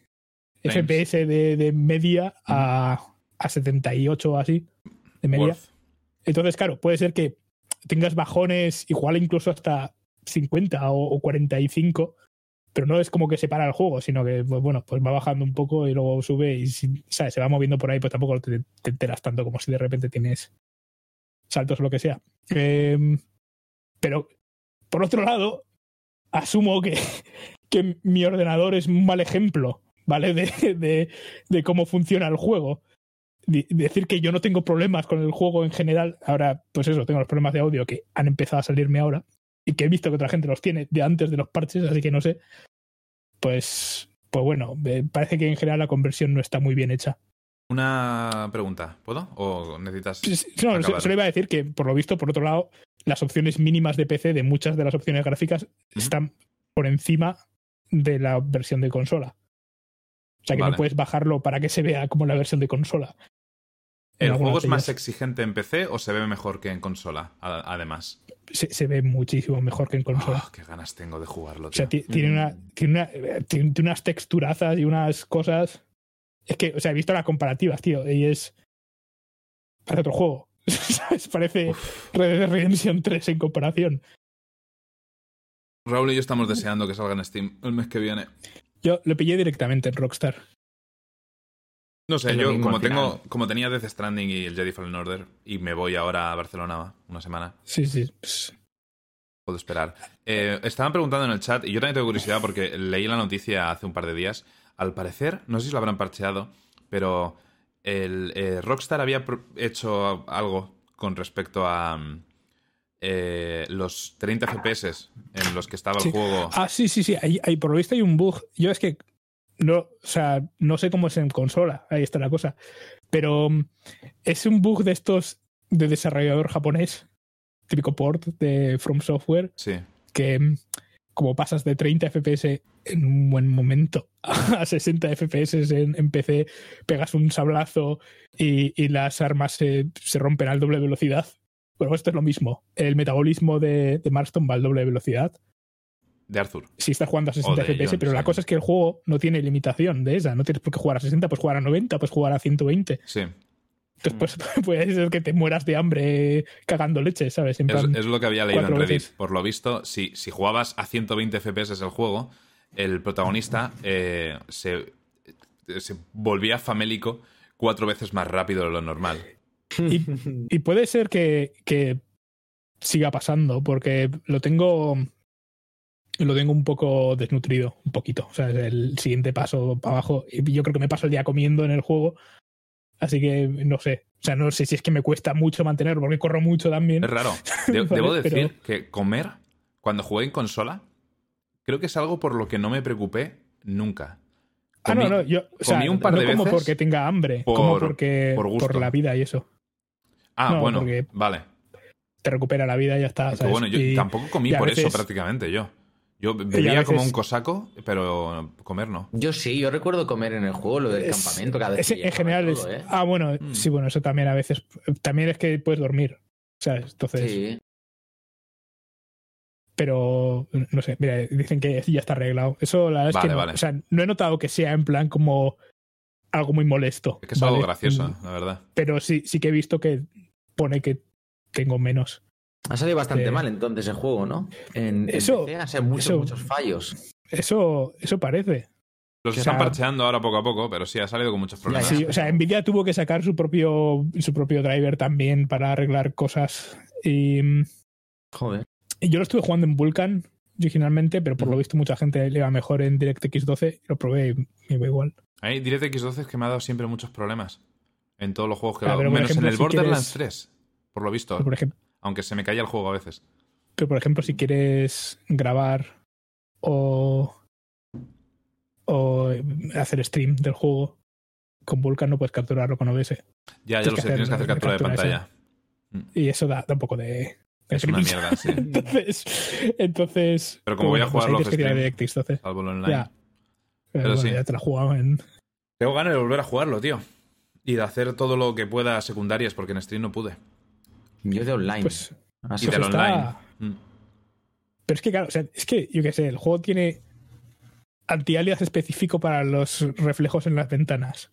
Frames. FPS de, de media a, a 78 o así de media. Worth. Entonces, claro, puede ser que tengas bajones igual incluso hasta 50 o, o 45, pero no es como que se para el juego, sino que, pues, bueno, pues va bajando un poco y luego sube y se va moviendo por ahí, pues tampoco te, te enteras tanto como si de repente tienes saltos o lo que sea. Em, pero, por otro lado, asumo que, (laughs) que mi ordenador es un mal ejemplo, ¿vale? De, de, cómo funciona el juego decir que yo no tengo problemas con el juego en general. Ahora, pues eso, tengo los problemas de audio que han empezado a salirme ahora y que he visto que otra gente los tiene de antes de los parches, así que no sé. Pues, pues bueno, parece que en general la conversión no está muy bien hecha. Una pregunta, ¿puedo? ¿O necesitas.? No, acabar? solo iba a decir que, por lo visto, por otro lado, las opciones mínimas de PC de muchas de las opciones gráficas están por encima de la versión de consola. O sea que Vale. no puedes bajarlo para que se vea como la versión de consola. ¿El juego es más exigente en PC o se ve mejor que en consola? Además. se, se ve muchísimo mejor que en consola. Oh, qué ganas tengo de jugarlo, o sea, tío. ti- tiene, una, tiene, una- eh, tiene unas texturazas y unas cosas. Es que, o sea, he visto las comparativas, tío, y es. Parece otro juego. (laughs) ¿Sabes? Parece Uf. Red Dead Redemption 3 en comparación. Raúl y yo estamos deseando que salga en Steam el mes que viene. Yo lo pillé directamente en Rockstar. No sé, yo como tengo, como tenía Death Stranding y el Jedi Fallen Order y me voy ahora a Barcelona una semana, Sí, sí. pues, puedo esperar. Eh, estaban preguntando en el chat y yo también tengo curiosidad porque leí la noticia hace un par de días. Al parecer, no sé si lo habrán parcheado, pero el eh, Rockstar había hecho algo con respecto a mm, eh, los 30 FPS en los que estaba Sí. el juego. Ah, sí, sí, sí. Hay, hay- por lo visto hay un bug. Yo es que no, o sea, no sé cómo es en consola. Ahí está la cosa. Pero mm, es un bug de estos de desarrollador japonés, típico port de From Software, Sí. que mm, como pasas de 30 FPS en un buen momento (laughs) a 60 FPS en, en PC, pegas un sablazo y, y las armas se, se rompen al doble velocidad. Bueno, esto es lo mismo. El metabolismo de, de Marston va al doble velocidad De Arthur. si estás jugando a 60 O de FPS, John, pero la cosa es que el juego no tiene limitación de esa. No tienes por qué jugar a 60, pues jugar a 90, pues jugar a 120. Sí. Entonces, pues, (laughs) puede ser que te mueras de hambre cagando leche, ¿sabes? En Es, plan, es lo que había leído en Reddit. veces. Por lo visto, si, si jugabas a 120 FPS el juego, el protagonista eh, se, se volvía famélico cuatro veces más rápido de lo normal. y, y puede ser que, que siga pasando, porque lo tengo. Lo tengo un poco desnutrido, un poquito. O sea, es el siguiente paso para abajo. Y yo creo que me paso el día comiendo en el juego. Así que no sé. O sea, no sé si es que me cuesta mucho mantenerlo, porque corro mucho también. Es raro. (laughs) De- Vale, debo decir pero- que comer, cuando jugué en consola, creo que es algo por lo que no me preocupé nunca. Ah, no, no, yo, o sea, comí un par no de como veces porque tenga hambre, por- como porque por gusto. la vida y eso. Ah, no, bueno, vale. Te recupera la vida y ya está. Pero ¿sabes? bueno, yo Y- tampoco comí por eso prácticamente yo. Yo bebía como un cosaco, pero comer no. Yo sí, yo recuerdo comer en el juego, lo del es- campamento cada vez. es- que en general es. ¿eh? Ah, bueno, Mm. sí, bueno, eso también a veces. También es que puedes dormir. ¿Sabes? Entonces. Sí. Pero no sé, mira, dicen que ya está arreglado. Eso la verdad es Vale, que no, vale. o sea, no he notado que sea en plan como algo muy molesto. Es que es ¿vale? algo gracioso, la verdad. Pero sí, sí que he visto que pone que tengo menos. Ha salido bastante Sí. mal entonces el juego, ¿no? En, en Eso- PC ha sido muchos, eso- muchos fallos. Eso, eso parece. Los O están sea- parcheando ahora poco a poco, pero sí, ha salido con muchos problemas. Sí, o sea, Nvidia tuvo que sacar su propio, su propio driver también para arreglar cosas. Y, Joder. y yo lo estuve jugando en Vulkan originalmente, pero por lo visto mucha gente le va mejor en DirectX 12. Lo probé y me iba igual. Hay DirectX 12 es que me ha dado siempre muchos problemas. En todos los juegos que he Ah, dado. pero por Menos ejemplo, en el si Borderlands quieres- 3, por lo visto. Por, ejemplo, Aunque se me caía el juego a veces. pero por ejemplo, si quieres grabar o, o hacer stream del juego con Vulkan, no puedes capturarlo con OBS. Ya, ya Tienes lo que sé, tienes que hacer captura de esa. pantalla. Y eso da, da un poco de, de Es una mierda, sí. (laughs) entonces, entonces. Pero como voy a pues jugarlo ahí tienes que tirar off-stream. de Eclipse, entonces. Salvo el online. Ya. Pero, Pero bueno, sí. ya te la he jugado en. Tengo ganas de volver a jugarlo, tío. Y de hacer todo lo que pueda secundarias, porque en stream no pude. Yo de online. Pues. Así Y del está- online. Mm. Pero es que, claro, o sea, es que, yo qué sé, el juego tiene anti-alias específico para los reflejos en las ventanas.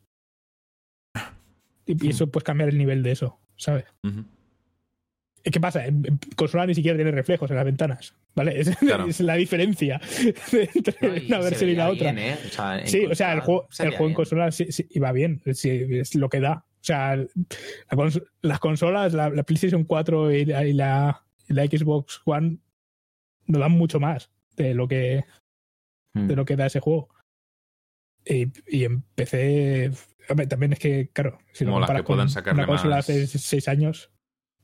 Y, y eso puedes cambiar el nivel de eso, ¿sabes? ¿Y ¿Qué pasa? En, consola ni siquiera tiene reflejos en las ventanas, ¿vale? (laughs) Es, Claro. es la diferencia (laughs) entre No, una versión y la otra. bien, ¿eh? O sea, en Sí, o sea, el juego, el juego en consola sí, sí, iba bien, sí, es lo que da. O sea, la cons- las consolas, la, la PlayStation 4 y la, y la- y la Xbox One no dan mucho más de lo que, Mm. de lo que da ese juego. Y, y en PC, hombre, también es que, claro, si Mola comparas que con una consola más- hace seis años,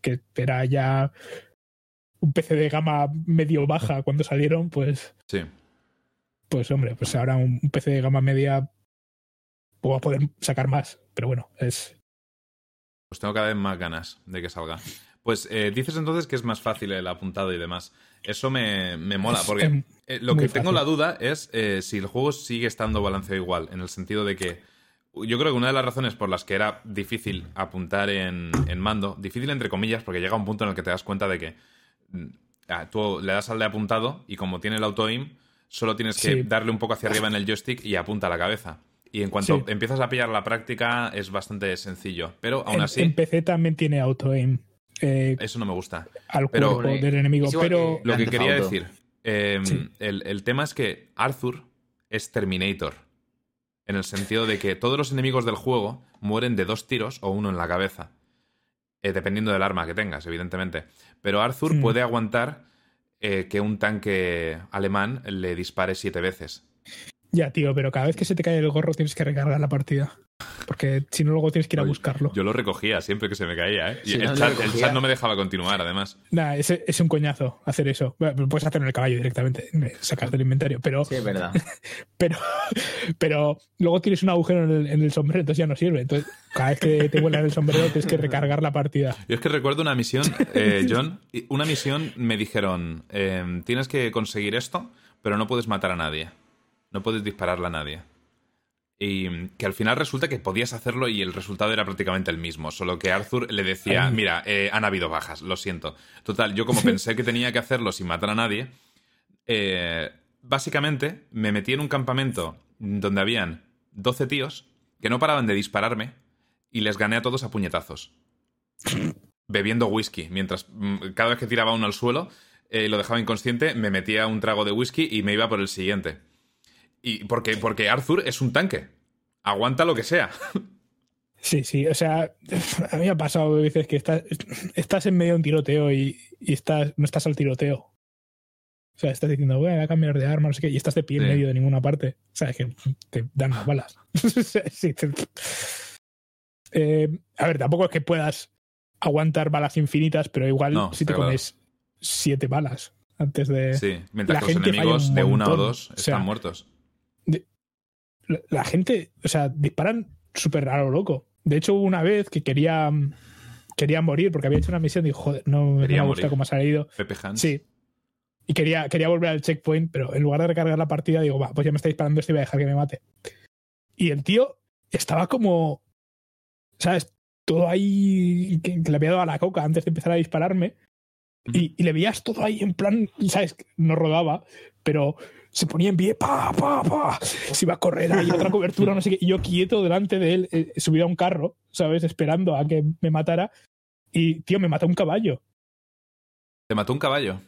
que era ya un PC de gama medio baja cuando salieron, pues Sí. pues hombre, pues ahora un, un PC de gama media pues va a poder sacar más. Pero bueno, es. Pues tengo cada vez más ganas de que salga. Pues eh, dices entonces que es más fácil el apuntado y demás. Eso me, me mola, porque em, eh, lo que tengo la duda es eh, si el juego sigue estando balanceado igual, en el sentido de que yo creo que una de las razones por las que era difícil apuntar en, en mando, difícil entre comillas, porque llega un punto en el que te das cuenta de que mm, ah, tú le das al de apuntado y como tiene el auto-aim, solo tienes que Sí. darle un poco hacia arriba en el joystick y apunta a la cabeza. Y en cuanto Sí. empiezas a pillar la práctica es bastante sencillo. Pero aún en, así, en PC también tiene auto-aim eh, eso no me gusta. al pero- cuerpo del enemigo. Pero. Lo que quería Auto. decir, eh, Sí. el, el tema es que Arthur es Terminator. En el sentido de que todos los enemigos del juego mueren de dos tiros o uno en la cabeza. Eh, dependiendo del arma que tengas, evidentemente. Pero Arthur Mm. puede aguantar eh, que un tanque alemán le dispare siete veces. Ya, tío, pero cada vez que se te cae el gorro tienes que recargar la partida. Porque si no, luego tienes que ir a Oye, buscarlo. Yo lo recogía siempre que se me caía, ¿eh? Y el, no, chat, el recogía. chat no me dejaba continuar, además. Nah, es, es un coñazo hacer eso. Bueno, puedes hacer en el caballo directamente, sacarte del inventario. Pero, Sí, es verdad. (laughs) pero, pero luego tienes un agujero en el, en el sombrero, entonces ya no sirve. Entonces, cada vez que te vuelas el sombrero tienes que recargar la partida. Yo es que recuerdo una misión, eh, John, y una misión me dijeron, eh, tienes que conseguir esto, pero no puedes matar a nadie. No puedes dispararle a nadie. Y que al final resulta que podías hacerlo y el resultado era prácticamente el mismo, solo que Arthur le decía, mira, eh, han habido bajas, lo siento. Total, yo como pensé que tenía que hacerlo sin matar a nadie, eh, básicamente me metí en un campamento donde habían 12 tíos que no paraban de dispararme y les gané a todos a puñetazos. (laughs) Bebiendo whisky. Mientras mm, cada vez que tiraba uno al suelo eh, lo dejaba inconsciente, me metía un trago de whisky y me iba por el siguiente. Y porque, porque Arthur es un tanque. Aguanta lo que sea. Sí, sí, o sea, (laughs) a mí me ha pasado veces que estás, estás en medio de un tiroteo y, y estás, no estás al tiroteo. O sea, estás diciendo, voy a cambiar de arma, no sé qué, y estás de pie en Sí. medio de ninguna parte. O sea, es que te dan las (laughs) balas. (laughs) Sí, te- Eh, a ver, tampoco es que puedas aguantar balas infinitas, pero igual No, si te claro. comes siete balas antes de... Sí. Mientras La los gente enemigos un de una o dos O están sea, muertos. La, gente, o sea, disparan súper raro, loco. De hecho, hubo una vez que quería, quería morir porque había hecho una misión y dijo, joder, no, no me gusta cómo ha salido. Pepe Hans. Sí. Y quería, quería volver al checkpoint, pero en lugar de recargar la partida, digo, va, pues ya me está disparando esto y voy a dejar que me mate. Y el tío estaba como, ¿sabes? Todo ahí que, que le había dado a la coca antes de empezar a dispararme. Y, y le veías todo ahí en plan, ¿sabes? No rodaba, pero se ponía en pie, pa, pa, pa. Se iba a correr ahí, otra cobertura, no sé qué. Y yo quieto delante de él, eh, subido a un carro, ¿sabes? Esperando a que me matara. Y, tío, me mató un caballo. Te mató un caballo.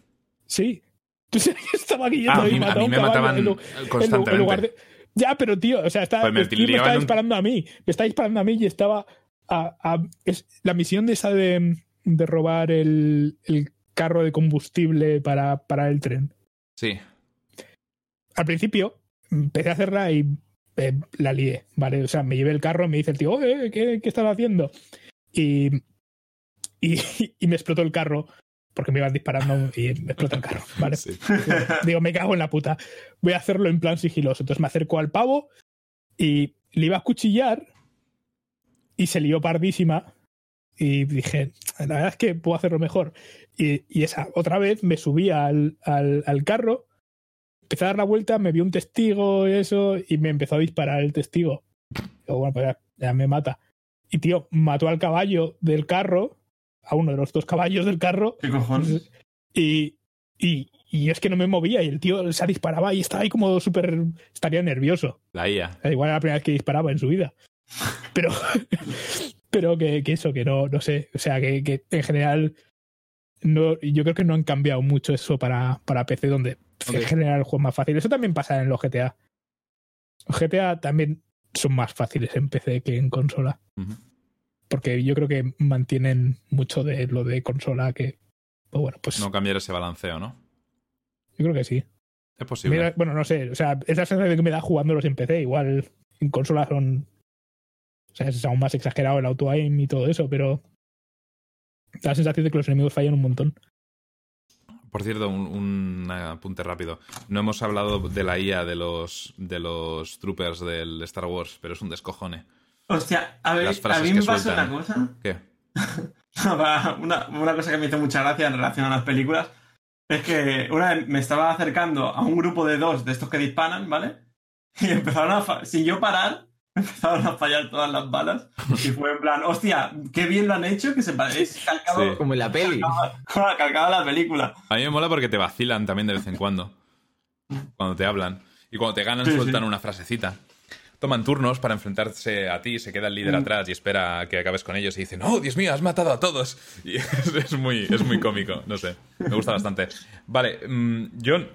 Sí. (laughs) Entonces estaba quieto Ah, a ahí, mí, a mí un me caballo mataban en constantemente. en lugar de- Ya, pero tío, o sea, está, Pues me tío estaba un- disparando a mí. Me estaba disparando a mí y estaba. A, a- es la misión de esa de, de robar el, el carro de combustible para, para el tren. Sí. Al principio empecé a hacerla y eh, la lié, ¿vale? O sea, me llevé el carro y me dice el tío, "Oye, ¿qué, qué estás haciendo? Y, y, y me explotó el carro porque me iban disparando y me explotó el carro, ¿vale? Sí. (laughs) Digo, me cago en la puta. Voy a hacerlo en plan sigiloso. Entonces me acerco al pavo y le iba a cuchillar y se lió pardísima y dije, la verdad es que puedo hacerlo mejor. Y, y esa otra vez me subí al, al, al carro, empecé a dar la vuelta, me vio un testigo y eso, y me empezó a disparar el testigo. Digo, bueno, pues ya, ya me mata. Y tío, mató al caballo del carro, a uno de los dos caballos del carro, ¿Qué cojones? y, y, y es que no me movía y el tío se disparaba y estaba ahí como súper... estaría nervioso. La IA. Igual era la primera vez que disparaba en su vida. Pero, (laughs) pero que, que eso, que no, no sé. O sea, que, que en general no, yo creo que no han cambiado mucho eso para, para PC, donde Ok. en general el juego más fácil. Eso también pasa en los GTA. Los GTA también son más fáciles en PC que en consola. Porque yo creo que mantienen mucho de lo de consola que. Pues bueno, pues No cambiar ese balanceo, ¿no? yo creo que sí. Es posible. Mira, bueno, no sé, o sea, es la sensación que me da jugándolos en PC. Igual en consola son. O sea, es aún más exagerado el auto aim y todo eso, pero. Da la sensación de que los enemigos fallan un montón. Por cierto, un, un apunte rápido. No hemos hablado de la IA de los, de los troopers del Star Wars, pero es un descojone. Hostia, a ver, Las a mí me pasa una cosa. ¿Qué? (laughs) una, una cosa que me hizo mucha gracia en relación a las películas es que una vez me estaba acercando a un grupo de dos de estos que disparan, ¿vale? (laughs) Y empezaron a. Sin yo parar, (laughs) empezaron a fallar todas las balas. Y fue en plan, hostia, qué bien lo han hecho, que se parece calcado, Sí. Como en la peli. como la (laughs) calcada la película. A mí me mola porque te vacilan también de vez en cuando. Cuando te hablan. Y cuando te ganan, Sí, sueltan sí. una frasecita. Toman turnos para enfrentarse a ti, se queda el líder Mm. atrás y espera a que acabes con ellos y dicen, ¡Oh, Dios mío, has matado a todos! (laughs) Y es, es muy, es muy cómico, no sé. Me gusta bastante. Vale, mm, John,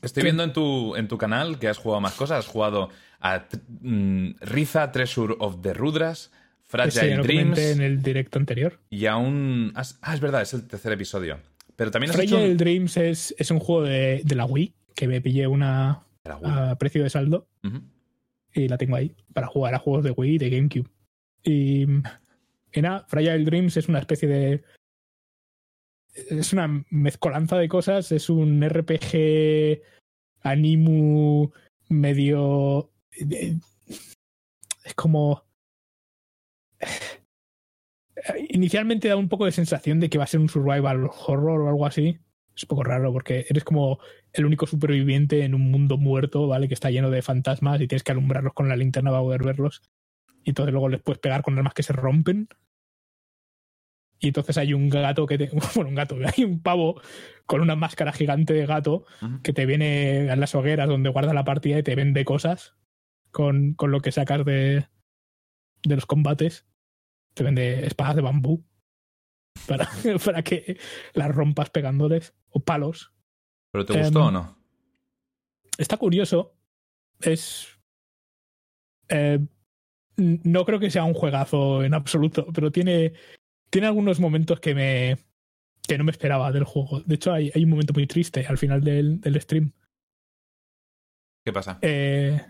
estoy viendo en tu, en tu canal que has jugado más cosas. Has jugado a mm, Riza, Treasure of the Rudras, Fragile lo Dreams comenté en el directo anterior. y aún... has- Ah, es verdad, es el tercer episodio. Pero también has hecho Fragile un... Dreams es, es un juego de, de la Wii que me pillé una a precio de saldo y la tengo ahí para jugar a juegos de Wii y de GameCube. Y, y nada, Fragile Dreams es una especie de. Es una mezcolanza de cosas. Es un RPG animu medio. Es como. Inicialmente da un poco de sensación de que va a ser un survival horror o algo así. Es un poco raro porque eres como el único superviviente en un mundo muerto, ¿vale? Que está lleno de fantasmas y tienes que alumbrarlos con la linterna para poder verlos. Y entonces luego les puedes pegar con armas que se rompen. Y entonces hay un gato que te. (laughs) Bueno, un gato, hay un pavo con una máscara gigante de gato que te viene a las hogueras donde guarda la partida y te vende cosas con, con lo que sacas de, de los combates. Te vende espadas de bambú para, (laughs) para que las rompas pegándoles o palos. ¿Pero te Em, gustó o no? Está curioso. Es. eh, no creo que sea un juegazo en absoluto, pero tiene, tiene algunos momentos que me. que no me esperaba del juego. De hecho, hay, hay un momento muy triste al final del, del stream. ¿Qué pasa? Eh,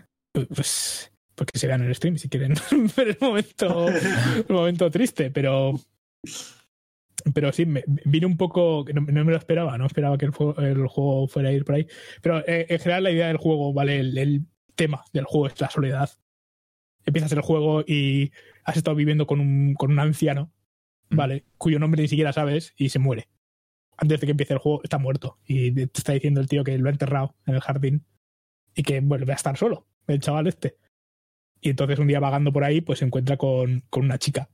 pues, pues que se vean en el stream si quieren (laughs) ver el momento, el momento triste, pero. Pero sí, me, vine un poco. No, no me lo esperaba, no esperaba que el juego, el juego fuera a ir por ahí. Pero eh, en general, la idea del juego, ¿vale? El, el tema del juego es la soledad. Empiezas el juego y has estado viviendo con un, con un anciano, ¿vale? Cuyo nombre ni siquiera sabes y se muere. Antes de que empiece el juego, está muerto. Y te está diciendo el tío que lo ha enterrado en el jardín y que vuelve a estar solo, el chaval este. Y entonces un día vagando por ahí, pues se encuentra con, con una chica.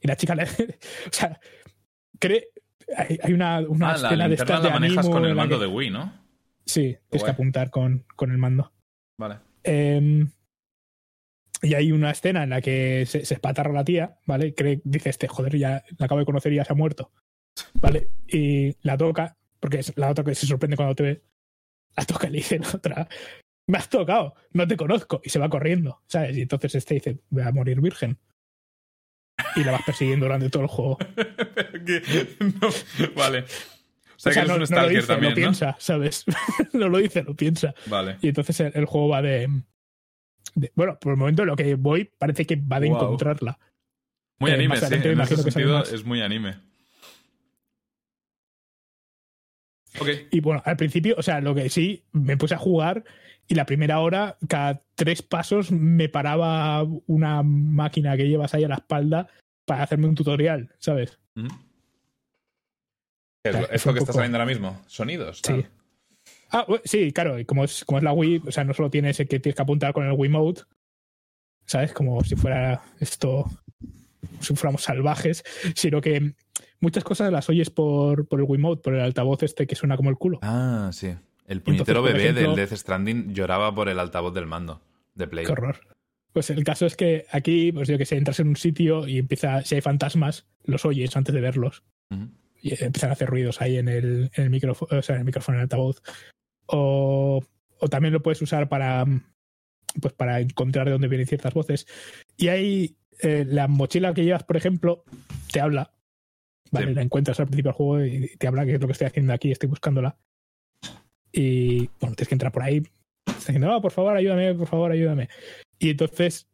Y la chica le. (laughs) o sea, cree. Hay, hay una, una Ah, la escena de linterna estas la de manejas con el la mando que- de Wii, ¿no? Sí, tienes que apuntar con, con el mando. Vale. Em, y hay una escena en la que se, se espatarra la tía, ¿vale? Cree, dice este, joder, ya la acabo de conocer y ya se ha muerto. ¿Vale? Y la toca, porque es la otra que se sorprende cuando te ve. La toca y le dice la otra, me has tocado, no te conozco. Y se va corriendo, ¿sabes? Y entonces este dice, voy a morir virgen. Y la vas persiguiendo durante todo el juego. (laughs) No, Vale. O sea, O sea, que no, eres un no lo dice, también, lo ¿no? piensa, ¿sabes? (laughs) no lo dice, lo piensa. Vale. Y entonces el, el juego va de, de- Bueno, por el momento lo que voy parece que va de encontrarla. Muy Eh, anime, sí. En ese sentido es muy anime. Ok. Y bueno, al principio, o sea, lo que sí, me puse a jugar y la primera hora, cada tres pasos me paraba una máquina que llevas ahí a la espalda para hacerme un tutorial, ¿sabes? ¿Es, lo- es que está poco- saliendo ahora mismo? ¿Sonidos? tal. Sí. Ah, sí, claro, y como es, como es la Wii, o sea, no solo tienes que tienes que apuntar con el Wiimote, ¿sabes? Como si fuera esto, si fuéramos salvajes, sino que muchas cosas las oyes por, por el Wiimote, por el altavoz este que suena como el culo. Ah, sí. El puñetero bebé ejemplo- del Death Stranding lloraba por el altavoz del mando de Play. Qué horror. Pues el caso es que aquí, pues yo que sé, entras en un sitio y empieza, si hay fantasmas, los oyes antes de verlos. Y empiezan a hacer ruidos ahí en el, en el micrófono, o sea, en el micrófono, en el altavoz. O, o también lo puedes usar para, pues para encontrar de dónde vienen ciertas voces. Y ahí eh, la mochila que llevas, por ejemplo, te habla. Vale, Sí. la encuentras al principio del juego y te habla que es lo que estoy haciendo aquí, estoy buscándola. Y bueno, tienes que entrar por ahí. Está diciendo, no, por favor, ayúdame, por favor, ayúdame. Y entonces,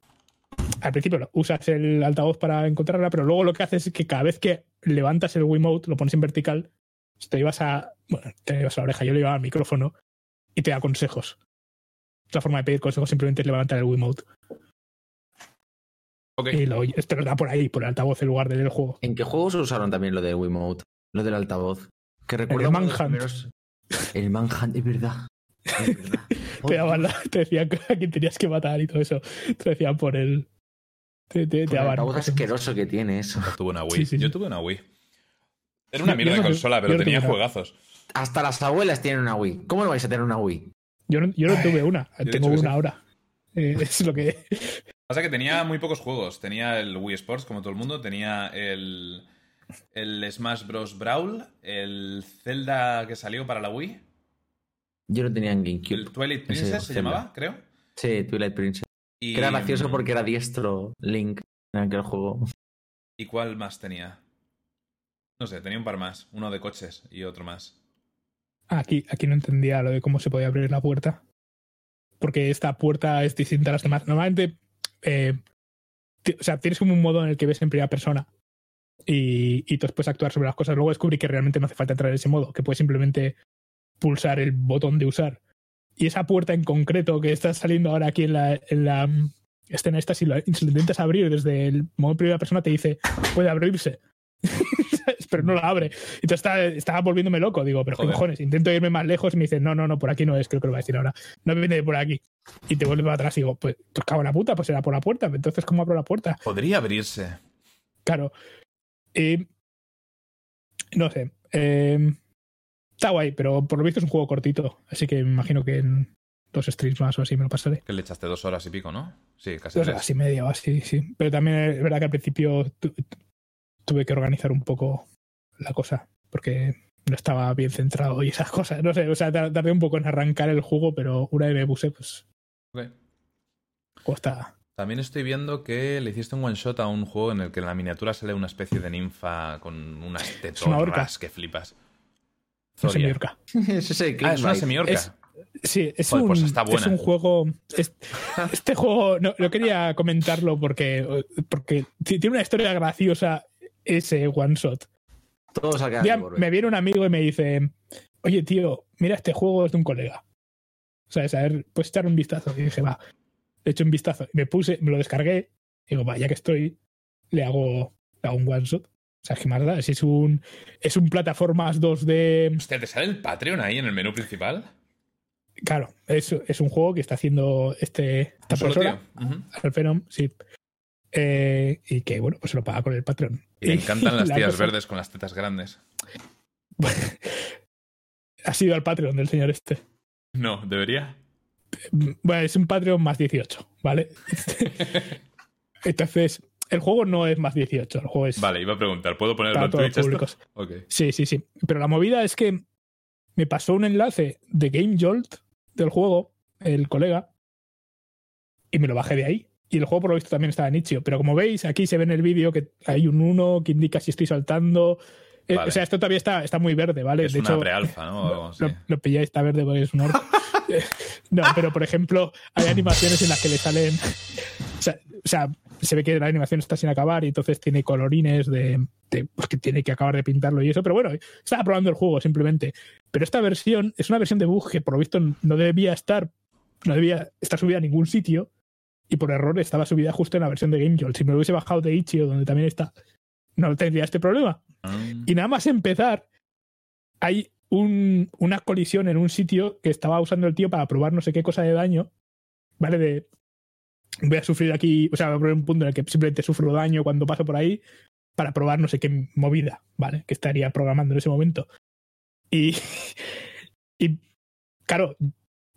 al principio usas el altavoz para encontrarla, pero luego lo que haces es que cada vez que levantas el Wiimote, lo pones en vertical, te llevas a. Bueno, te llevas a la oreja, yo le llevaba al micrófono y te da consejos. La forma de pedir consejos simplemente es levantar el Wiimote. Ok. Y lo te lo da por ahí, por el altavoz en lugar del juego. ¿En qué juegos usaron también lo del Wiimote? Lo del altavoz. Que recuerdo el de los Manhunt. primeros- El Manhunt, es verdad. Es verdad. (laughs) Te, daban la- te decían (laughs) a quién tenías que matar y todo eso. Te decían por el. Te, te, te Por el daban asqueroso que tiene eso. Yo tuve una Wii. Sí, sí, Yo sí. tuve una Wii. Era una mierda de consola, pero no tenía juegazos. Hasta las abuelas tienen una Wii. ¿Cómo no vais a tener una Wii? Yo no, yo no tuve una, yo tengo una sí. ahora. Eh, (laughs) es lo que. Pasa que tenía muy pocos juegos. Tenía el Wii Sports, como todo el mundo. Tenía el, el Smash Bros. Brawl. El Zelda que salió para la Wii. Yo lo tenía en GameCube. El Twilight Ese Princess se Zelda. llamaba, creo. Sí, Twilight Princess. Y, Que era gracioso porque era diestro Link en aquel juego. ¿Y cuál más tenía? No sé, tenía un par más. Uno de coches y otro más. Ah, Aquí, aquí no entendía lo de cómo se podía abrir la puerta. Porque esta puerta es distinta a las demás. Normalmente, eh, o sea, tienes como un modo en el que ves en primera persona y, y tú puedes actuar sobre las cosas. Luego descubrí que realmente no hace falta entrar en ese modo, que puedes simplemente pulsar el botón de usar. Y esa puerta en concreto que está saliendo ahora aquí en la, en la mm, escena esta, si lo, si lo intentas abrir desde el modo primera persona, te dice, puede abrirse. (laughs) Pero no la abre. Entonces estaba, estaba volviéndome loco. Digo, pero qué Joder. cojones, intento irme más lejos y me dice, no, no, no, por aquí no es, creo que lo va a decir ahora. No viene de por aquí. Y te vuelve para atrás y digo, pues, pues cago en la puta, pues era por la puerta. Entonces, ¿cómo abro la puerta? Podría abrirse. Claro. Y. No sé. eh, está guay, pero por lo visto es un juego cortito. Así que me imagino que en dos streams más o así me lo pasaré. Que le echaste dos horas y pico, ¿no? Sí, casi Dos tres. horas y media o así, sí. Pero también es verdad que al principio tu- tuve que organizar un poco la cosa. Porque no estaba bien centrado y esas cosas. No sé, o sea, tar- tardé un poco en arrancar el juego, pero una vez me puse, pues. Ok. el juego está. También estoy viendo que le hiciste un one shot a un juego en el que en la miniatura sale una especie de ninfa con unas una orca. tetorras que flipas. No sé, Zoria. Miorca. (laughs) es ese Ah, es una semiorca. Es- Sí, es, Joder, un, pues está buena. es un juego. es- (laughs) este juego, no, no quería comentarlo porque, porque ti- tiene una historia graciosa ese one shot. Todos Un canal. me viene un amigo y me dice: Oye, tío, mira, este juego es de un colega. O sea, a ver, pues echar un vistazo. Y dije, va, le echo un vistazo. Me puse, me lo descargué. Y digo, va, ya que estoy, le hago, le hago un one shot. O sea, ¿qué más da? Si es un, es un plataformas 2D. Hostia, ¿te sale el Patreon ahí en el menú principal? Claro, es, es un juego que está haciendo este, esta persona. Alphenom, sí. Eh, y que, bueno, pues se lo paga con el Patreon. Y le encantan (laughs) las la tías cosa- verdes con las tetas grandes. (laughs) ha sido al Patreon del señor este. No, debería. Bueno, es un Patreon más 18, ¿vale? (laughs) Entonces, el juego no es más 18, el juego es Vale, iba a preguntar, ¿puedo ponerlo en Twitch públicos. Sí, sí, sí. Pero la movida es que me pasó un enlace de Game Jolt del juego, el colega, y me lo bajé de ahí. Y el juego, por lo visto, también estaba en Itch.io. Pero como veis, aquí se ve en el vídeo que hay un 1 que indica si estoy saltando. Eh. O sea, esto todavía está, está muy verde, ¿vale? Es de una hecho, prealfa, ¿no? O algo así. lo, lo pilláis, está verde porque es un orco. (laughs) (laughs) No, pero por ejemplo, hay animaciones en las que le salen. O sea, o sea, se ve que la animación está sin acabar y entonces tiene colorines de, de, pues, que tiene que acabar de pintarlo y eso. Pero bueno, estaba probando el juego simplemente. Pero esta versión es una versión de bug que por lo visto no debía estar, no debía estar subida a ningún sitio. y por error estaba subida justo en la versión de GameJolt. Si me lo hubiese bajado de Itch.io, donde también está, no tendría este problema. Ah. Y nada más empezar, hay un- una colisión en un sitio que estaba usando el tío para probar no sé qué cosa de daño, ¿vale? De voy a sufrir aquí, o sea, voy a poner un punto en el que simplemente sufro daño cuando paso por ahí para probar no sé qué movida, ¿vale? Que estaría programando en ese momento. Y, (laughs) y claro,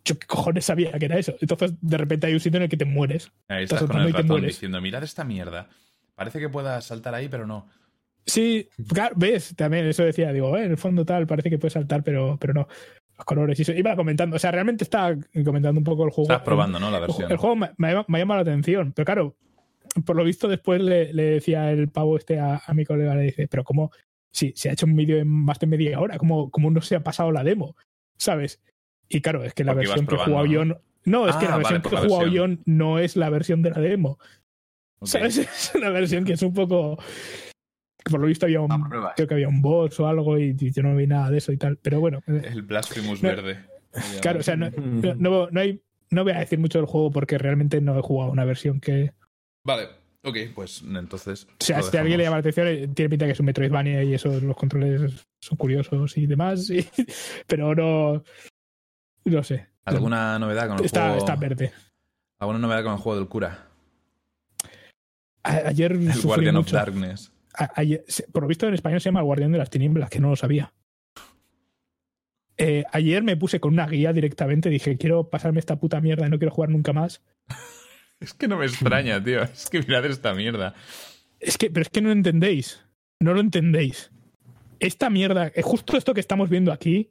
yo qué cojones sabía que era eso. Entonces, de repente hay un sitio en el que te mueres. Ahí Estás estás con el y te ratón mueres. diciendo, mirad esta mierda. Parece que pueda saltar ahí, pero no. Sí, claro, ves, también eso decía, digo, eh, en el fondo tal, parece que puede saltar, pero, pero no. Los colores y eso. Iba comentando, o sea, realmente estaba comentando un poco el juego. Estás probando, ¿no? La El, versión. el juego me, me ha, me ha llamado la atención, pero claro, por lo visto después le, le decía el pavo este a, a mi colega, le dice, pero ¿cómo? Si se ha hecho un vídeo en más de media hora, ¿cómo, cómo no se ha pasado la demo? ¿Sabes? Y claro, es que la Porque versión que he jugado yo... No, no, es que Ah, la vale, versión que he jugado yo no es la versión de la demo. ¿Sabes? (laughs) Es una versión que es un poco. Que Por lo visto había un. Creo que había un boss o algo y, y yo no vi nada de eso y tal. Pero bueno, eh, El Blasphemous No, verde. claro, o sea, no, (laughs) no, no- no hay, no voy a decir mucho del juego porque realmente no he jugado una versión que. Vale, ok, pues entonces. O sea, si a alguien le llama la atención, eh, tiene pinta que es un Metroidvania y eso, los controles son curiosos y demás. y- (laughs) pero no. No sé. ¿Alguna novedad con el Está, juego? está verde. ¿Alguna novedad con el juego del cura? A- ayer. El sufrí Guardian of. Darkness. A- por lo visto en español se llama Guardián de las Tinieblas, que no lo sabía. Eh, ayer me puse con una guía directamente, dije, quiero pasarme esta puta mierda y no quiero jugar nunca más. (laughs) Es que no me extraña, tío. Es que mirad esta mierda. Es que, pero es que no lo entendéis. No lo entendéis. Esta mierda, eh, justo esto que estamos viendo aquí,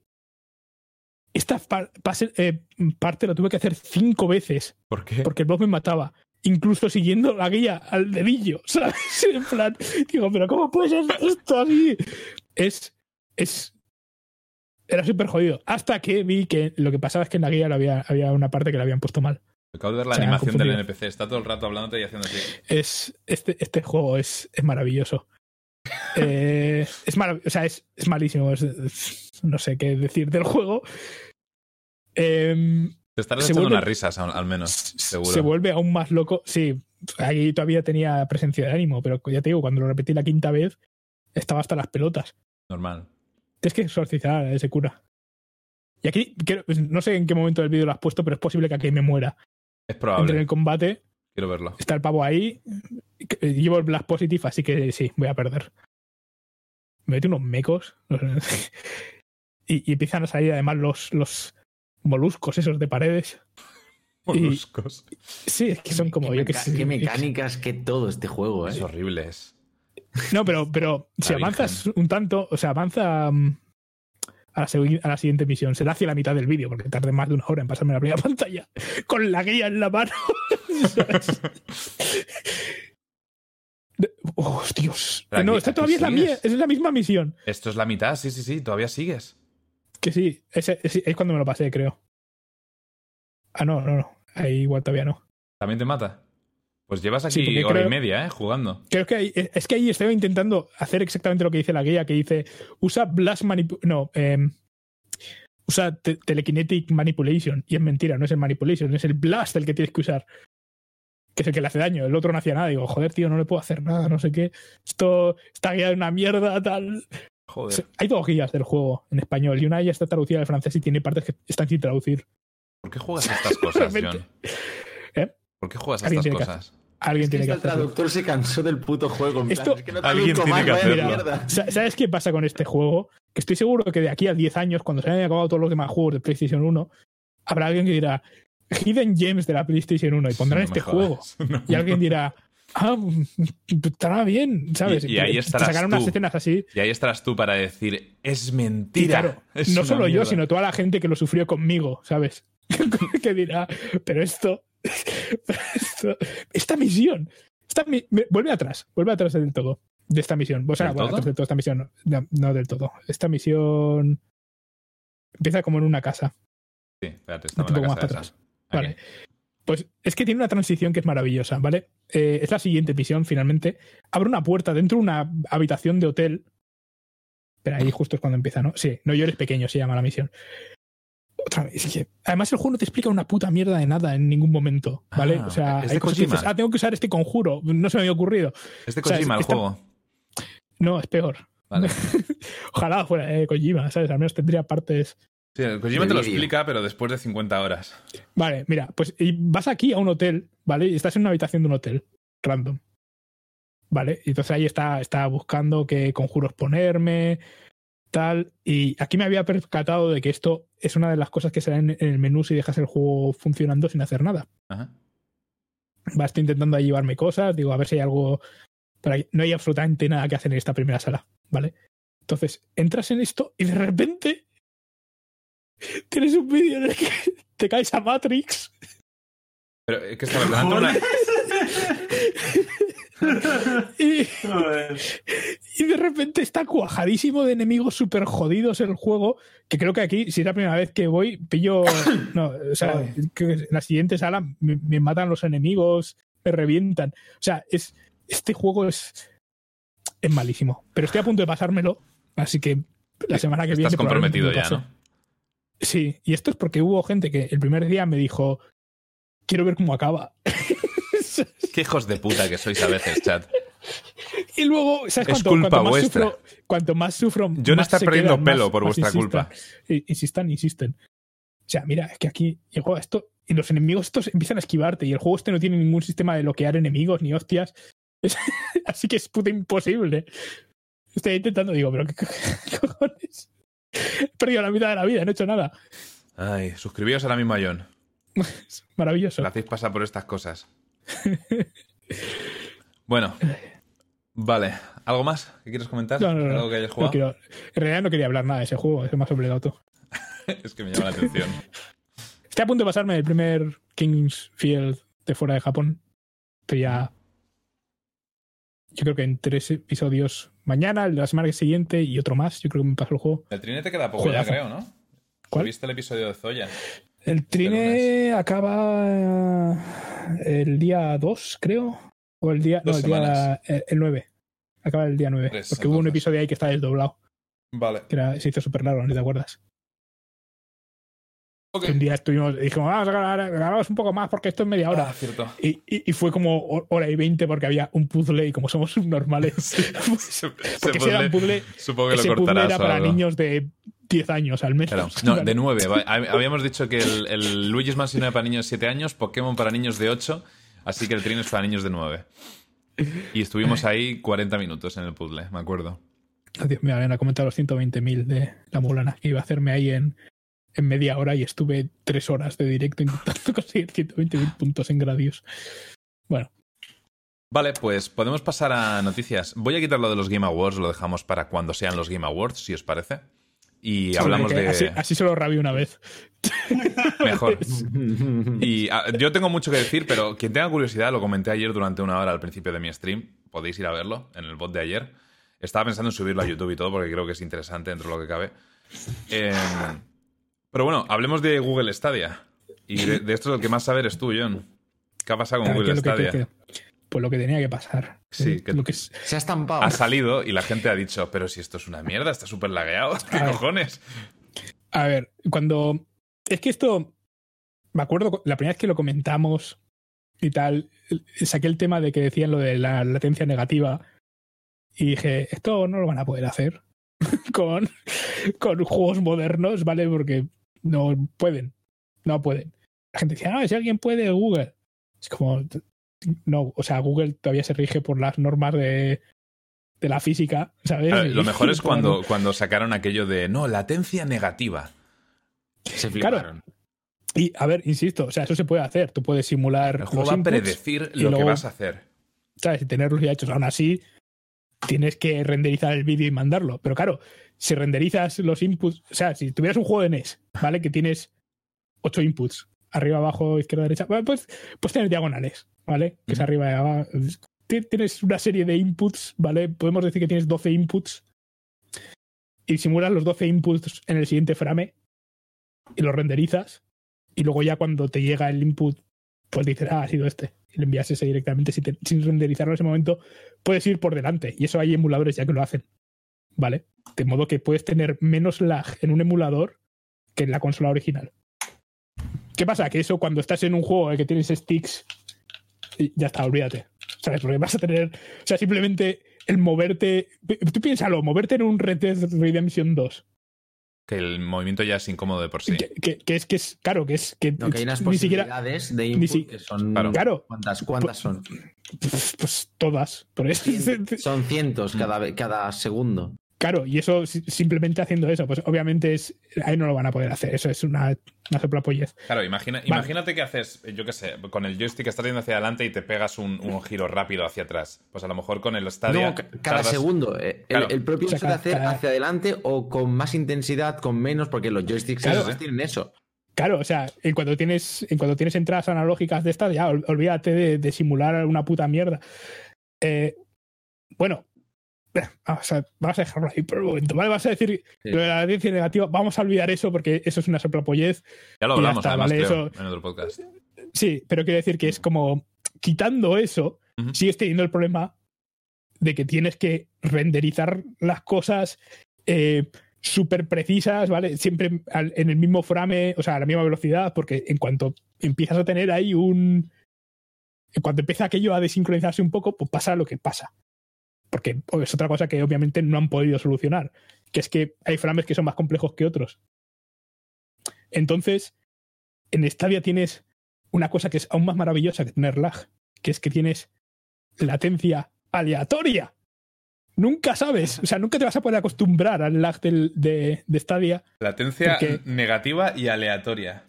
esta par- pase- eh, parte lo tuve que hacer cinco veces ¿Por qué? porque el blog me mataba. Incluso siguiendo la guía al dedillo, (laughs) ¿sabes? En plan, digo, pero ¿cómo puede ser esto así? Es. es era súper jodido. Hasta que vi que lo que pasaba es que en la guía había, había una parte que la habían puesto mal. Acabo de ver la animación del. NPC. Está todo el rato hablándote y haciendo así. Es, este, este juego es, es maravilloso. (laughs) Eh, es marav- o sea, es, es malísimo. es- es- no sé qué decir del juego. Em, Te estarás Se echando vuelve- unas risas, al al menos. Seguro. se vuelve aún más loco. Sí, ahí todavía tenía presencia de ánimo, pero ya te digo, cuando lo repetí la quinta vez, estaba hasta las pelotas. Normal. Tienes que exorcizar a ese cura. Y aquí, creo- no sé en qué momento del vídeo lo has puesto, pero es posible que aquí me muera. Es Entre en probable. el combate, Quiero verlo. está el pavo ahí. que- Llevo el Blast Positive, así que sí, voy a perder. Me mete unos mecos. (laughs) y, y empiezan a salir además los, los moluscos esos de paredes. (laughs) Moluscos. Sí, es que son como qué, yo que sé. qué mecánicas, que todo este juego, ¿eh? Es horrible. Es. No, pero, pero si La avanzas un tanto, o sea, avanza mm, a la, a la siguiente misión. Será hacia la mitad del vídeo, porque tarde más de una hora en pasarme la primera (laughs) pantalla con la guía en la mano. (laughs) Oh, Dios. Pero no, esta todavía es la mía, es la misma misión. Esto es la mitad, sí, sí, sí. Todavía sigues. Que sí, ese- ese- es cuando me lo pasé, creo. Ah, no, no, no. Ahí igual todavía no. ¿También te mata? Pues llevas Sí, aquí porque hora creo- y media, ¿eh? Jugando. Creo que ahí- es que ahí estaba intentando hacer exactamente lo que dice la guía, que dice usa blast manipu no, em, usa te- telekinetic manipulation y es mentira, no es el manipulation, es el blast el que tienes que usar, que es el que le hace daño. El otro no hacía nada. Digo, joder, tío, no le puedo hacer nada, no sé qué. Esto esta guía es una mierda tal. Joder. Se- Hay dos guías del juego en español y una de ellas está traducida al francés y tiene partes que están sin traducir. ¿Por qué juegas a estas (laughs) cosas. John? ¿Eh? ¿Por qué juegas estas cosas? Alguien Es que tiene que el hacerlo. traductor se cansó del puto juego. Esto- es que no Alguien tiene más, que hacerlo. ¿Sabes qué pasa con este juego? Que estoy seguro que de aquí a 10 años, cuando se hayan acabado todos los demás juegos de PlayStation 1, habrá alguien que dirá Hidden Gems de la PlayStation 1 y pondrán No este juego. (laughs) No. Y alguien dirá, ah, estará bien, ¿sabes? Y- y ahí estarás sacarán unas tú. escenas así. Y ahí estarás tú para decir, es mentira. claro, es no solo yo, mierda". sino toda la gente que lo sufrió conmigo, ¿sabes? (laughs) que dirá, pero esto, (laughs) pero esto- esta misión, esta mi- me- vuelve atrás, vuelve atrás del todo de esta misión. O sea, ¿Del bueno, todo? atrás del todo esta misión, no, no, del todo. Esta misión empieza como en una casa. Sí, espérate, estaba en poco la más casa esa. atrás. Vale. Pues es que tiene una transición que es maravillosa, ¿vale? Eh, es la siguiente misión, finalmente. Abre una puerta dentro de una habitación de hotel. Pero ahí justo es cuando empieza, ¿no? Sí, no llores pequeño, se llama la misión. Otra vez, es que además el juego no te explica una puta mierda de nada en ningún momento, ¿vale? Ah, o sea, ¿es hay de cosas que dices, ah, tengo que usar este conjuro, no se me había ocurrido. Es de O sea, Kojima el juego. No, es peor. Vale. (laughs) Ojalá fuera de Kojima, ¿sabes? Al menos tendría partes. Sí, el Kojima te lo explica, pero después de 50 horas. Vale, mira, pues y vas aquí a un hotel, ¿vale? Y estás en una habitación de un hotel, random. ¿Vale? Y entonces ahí está, está buscando qué conjuros ponerme, tal. Y aquí me había percatado de que esto es una de las cosas que salen en el menú si dejas el juego funcionando sin hacer nada. Ajá. Va, estoy intentando ahí llevarme cosas, digo, a ver si hay algo. No hay absolutamente nada que hacer en esta primera sala, ¿vale? Entonces, entras en esto y de repente tienes un vídeo en el que (laughs) te caes a Matrix. Pero es que estaba una... (laughs) Y, de repente está cuajadísimo de enemigos súper jodidos el juego. Que creo que aquí, si es la primera vez que voy, pillo. (coughs) No, o sea, que en la siguiente sala me, me matan los enemigos, me revientan. O sea, es, este juego es. Es malísimo. Pero estoy a punto de pasármelo. Así que la semana que viene. Estás comprometido me ya. ¿no? Sí, y esto es porque hubo gente que el primer día me dijo. Quiero ver cómo acaba. (laughs) Qué hijos de puta que sois a veces, chat. Y luego, ¿sabes Es cuánto, culpa cuanto más vuestra. Sufro, cuanto más sufro. Yo no está perdiendo quedan, pelo más- por vuestra insistan. culpa. Insistan, insisten. O sea, mira, es que aquí llegó a esto y los enemigos estos empiezan a esquivarte y el juego este no tiene ningún sistema de bloquear enemigos ni hostias. Es- (laughs) así que es puta imposible. Estoy intentando, digo, pero ¿qué, co- (laughs) qué cojones? He perdido la mitad de la vida, no he hecho nada. Ay, suscribíos ahora mismo a John. (laughs) Maravilloso. Le hacéis pasar por estas cosas. Bueno. Vale. ¿Algo más que quieres comentar? No, no, no. ¿Algo que hayas jugado? quiero- en realidad no quería hablar nada de ese juego, es más obligado tú. (laughs) es que me llama la atención. Estoy a punto de pasarme el primer Kingsfield de fuera de Japón. Pero ya. Yo creo que en tres episodios mañana, el de la semana siguiente y otro más. Yo creo que me paso el juego. El trinete queda poco ya, creo, ¿no? ¿Cuál? ¿Viste el episodio de Zoya? El trine acaba eh, el día 2, creo. O el día. Dos no, el, día, semanas. el, el 9. Acaba el día 9. Tres, porque hubo un episodio ahí que está desdoblado. Vale. Que era- se hizo súper largo, ¿no te acuerdas? Un día estuvimos. Dijimos, vamos a grabar- grabamos un poco más porque esto es media hora. Ah, cierto. Y, y- y fue como ho- hora y veinte porque había un puzzle y como somos subnormales. (laughs) (laughs) Se- porque se si era un puzzle- Supongo que ese lo puzzle cortarás era para algo. niños de 10 años al menos. Claro. No, de (laughs) 9. Habíamos dicho que el, el Luigi's Mansion era para niños de 7 años, Pokémon para niños de 8, así que el Trino es para niños de 9. Y estuvimos ahí 40 minutos en el puzzle, me acuerdo. Dios mío, habían comentado los 120.000 de la Mulana. que Iba a hacerme ahí en, en media hora y estuve tres horas de directo intentando (laughs) conseguir 120.000 puntos en Gradius. Bueno, Vale, pues podemos pasar a noticias. Voy a quitar lo de los Game Awards, lo dejamos para cuando sean los Game Awards, si os parece. Y hablamos de... Así, así solo rabí una vez. (laughs) Mejor. Y ah, yo tengo mucho que decir, pero quien tenga curiosidad, lo comenté ayer durante una hora al principio de mi stream. Podéis ir a verlo en el bot de ayer. Estaba pensando en subirlo a YouTube y todo porque creo que es interesante dentro de lo que cabe. Eh, pero bueno, hablemos de Google Stadia. Y de, de esto lo que más saber es tú, John. ¿Qué ha pasado con Claro, ¿qué Google es lo que- Stadia? que- que- pues lo que tenía que pasar. Sí, que- Lo que es- Se ha estampado. Ha salido y la gente ha dicho, pero si esto es una mierda, está súper lagueado. (laughs) ¿Qué A ver. cojones? A ver, cuando. Es que esto. Me acuerdo cu- la primera vez que lo comentamos y tal, el- saqué el tema de que decían lo de la latencia negativa y dije, esto no lo van a poder hacer (laughs) con, con juegos modernos, ¿vale? Porque no pueden. No pueden. La gente decía, no, si alguien puede, Google. Es como. No, o sea, Google todavía se rige por las normas de, de la física, ¿sabes? Ver, lo (laughs) mejor es cuando, cuando sacaron aquello de, no, latencia negativa. Se Claro. fliparon. Y a ver, insisto, o sea, eso se puede hacer. Tú puedes simular El juego los va a predecir lo que vas a hacer. ¿sabes? Y tenerlos ya hechos. Aún así, tienes que renderizar el vídeo y mandarlo. Pero claro, si renderizas los inputs, o sea, si tuvieras un juego de NES, ¿vale? Que tienes ocho inputs, arriba, abajo, izquierda, derecha, pues tener diagonales, ¿vale? Que es arriba y abajo. Ti- Tienes una serie de inputs, ¿vale? Podemos decir que tienes 12 inputs y simulas los 12 inputs en el siguiente frame y los renderizas y luego ya cuando te llega el input, pues dices, ah, ha sido este. Y le envías ese directamente sin, te- sin renderizarlo en ese momento, puedes ir por delante. Y eso hay emuladores ya que lo hacen. ¿Vale? De modo que puedes tener menos lag en un emulador que en la consola original. ¿Qué pasa? Que eso cuando estás en un juego que tienes sticks, ya está, olvídate. ¿Sabes? Porque vas a tener. O sea, simplemente el moverte. Tú piénsalo, moverte en un Red Dead Redemption 2. Que el movimiento ya es incómodo de por sí. Que, que- que es que es. Claro, que es. Que, No, que hay unas ni siquiera. de ni input si- que son. Claro. Claro. ¿Cuántas, cuántas son? Pues, pues todas. Por eso. (laughs) Son cientos cada, cada segundo. Claro, y eso si- simplemente haciendo eso, pues obviamente es, ahí no lo van a poder hacer. Eso es una, una soplapollez. Claro, imagina, imagínate que haces, yo qué sé, con el joystick estás yendo hacia adelante y te pegas un, un giro rápido hacia atrás. Pues a lo mejor con el Stadia. No, ca- cada tardas- segundo. eh, Claro. El, el propio O sea, hecho de hacer cada- hacia adelante o con más intensidad, con menos, porque los joysticks Claro. tienen eso. Claro, o sea, en cuanto tienes, en cuanto tienes entradas analógicas de estas, ya ol- olvídate de, de simular una puta mierda. Eh, bueno, eh, vamos a, vamos a dejarlo ahí por un momento. ¿vale? Vas a decir Sí. lo de la audiencia negativa, vamos a olvidar eso porque eso es una soplapollez. Ya lo hablamos, además, vale, creo, eso- en otro podcast. Sí, pero quiero decir que es como quitando eso, Ujú. sigues teniendo el problema de que tienes que renderizar las cosas eh, súper precisas, ¿vale? Siempre en el mismo frame, o sea, a la misma velocidad, porque en cuanto empiezas a tener ahí un. En cuanto empieza aquello a desincronizarse un poco, pues pasa lo que pasa. Porque es otra cosa que obviamente no han podido solucionar, que es que hay frames que son más complejos que otros. Entonces, en Stadia tienes una cosa que es aún más maravillosa que tener lag, que es que tienes latencia aleatoria. Nunca sabes, o sea, nunca te vas a poder acostumbrar al lag del- de, de Stadia Latencia Porque- negativa y aleatoria.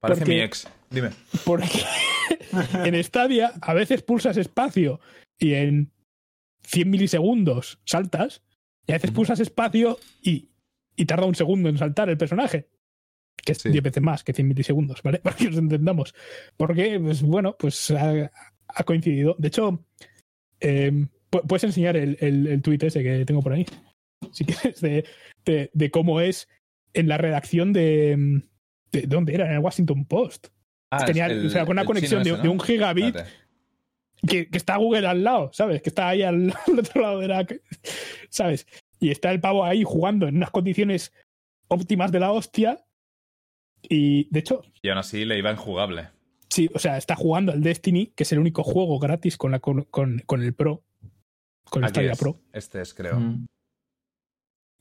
Parece Porque- mi ex. Dime. porque (laughs) en Stadia a veces pulsas espacio y en 100 milisegundos saltas, y a veces pulsas espacio y, y tarda un segundo en saltar el personaje. Que es Sí. 10 veces más que 100 milisegundos, ¿vale? (laughs) Para que nos entendamos. Porque, pues bueno, pues ha, ha coincidido. De hecho, eh, pu- puedes enseñar el, el, el tuit ese que tengo por ahí. Si (laughs) quieres, de, de, de cómo es en la redacción de. ¿De dónde era? En el Washington Post. Ah, Tenía, el- o sea, con una conexión de, un gigabit. Que, que está Google al lado, ¿sabes? Que está ahí al, (laughs) al otro lado de la. ¿Sabes? Y está el pavo ahí jugando en unas condiciones óptimas de la hostia. Y de hecho, Y aún así le iba injugable. sí, o sea, está jugando al Destiny, que es el único juego gratis con, la, con, con, con el Pro. Con el Aquí Stadia es. Pro. Este es, creo. Mm.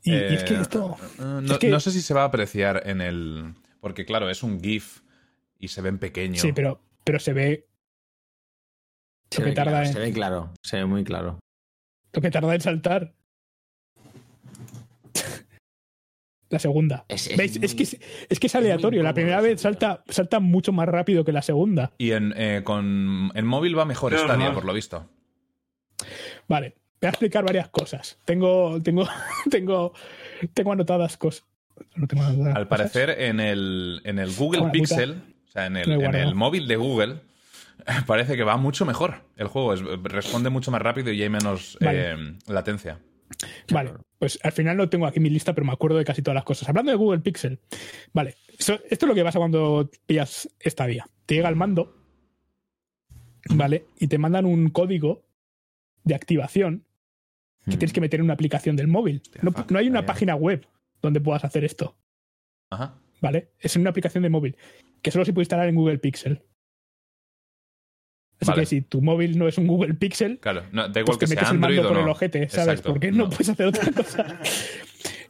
Y, y es que Eh, esto. No, es que- no sé si se va a apreciar en el. Porque, claro, es un GIF y se ven pequeños. Sí, pero, pero se ve. Se, Lo que ve tarda claro, en- se ve claro, se ve muy claro. Lo que tarda en saltar. la segunda. Es, es ¿Veis? Es, muy- que es, que es aleatorio. la primera vez salta, salta mucho más rápido que la segunda. Y en, eh, con, en móvil va mejor Pero Stadia, no. por lo visto. Vale, voy a explicar varias cosas. Tengo, tengo, (laughs) tengo, tengo anotadas cosas. No tengo anotadas Al cosas. parecer, en el, en el Google puta. Pixel, o sea, en el, en el móvil de Google, (laughs) parece que va mucho mejor. El juego es- responde mucho más rápido y hay menos Vale. eh, latencia. Vale, pues al final no tengo aquí mi lista, pero me acuerdo de casi todas las cosas. Hablando de Google Pixel, vale, esto es lo que pasa cuando pillas esta vía. Te llega el mando, ¿vale? Y te mandan un código de activación que Mm. tienes que meter en una aplicación del móvil. No, no hay una página web donde puedas hacer esto, Ajá. ¿vale? Es en una aplicación de móvil que solo se puede instalar en Google Pixel. Así Vale. que si tu móvil no es un Google Pixel, Claro, no, da pues igual te que metes sea el Android mando o por no. el ojete, ¿sabes? Exacto, Porque no, no. puedes hacer otra (laughs) cosa.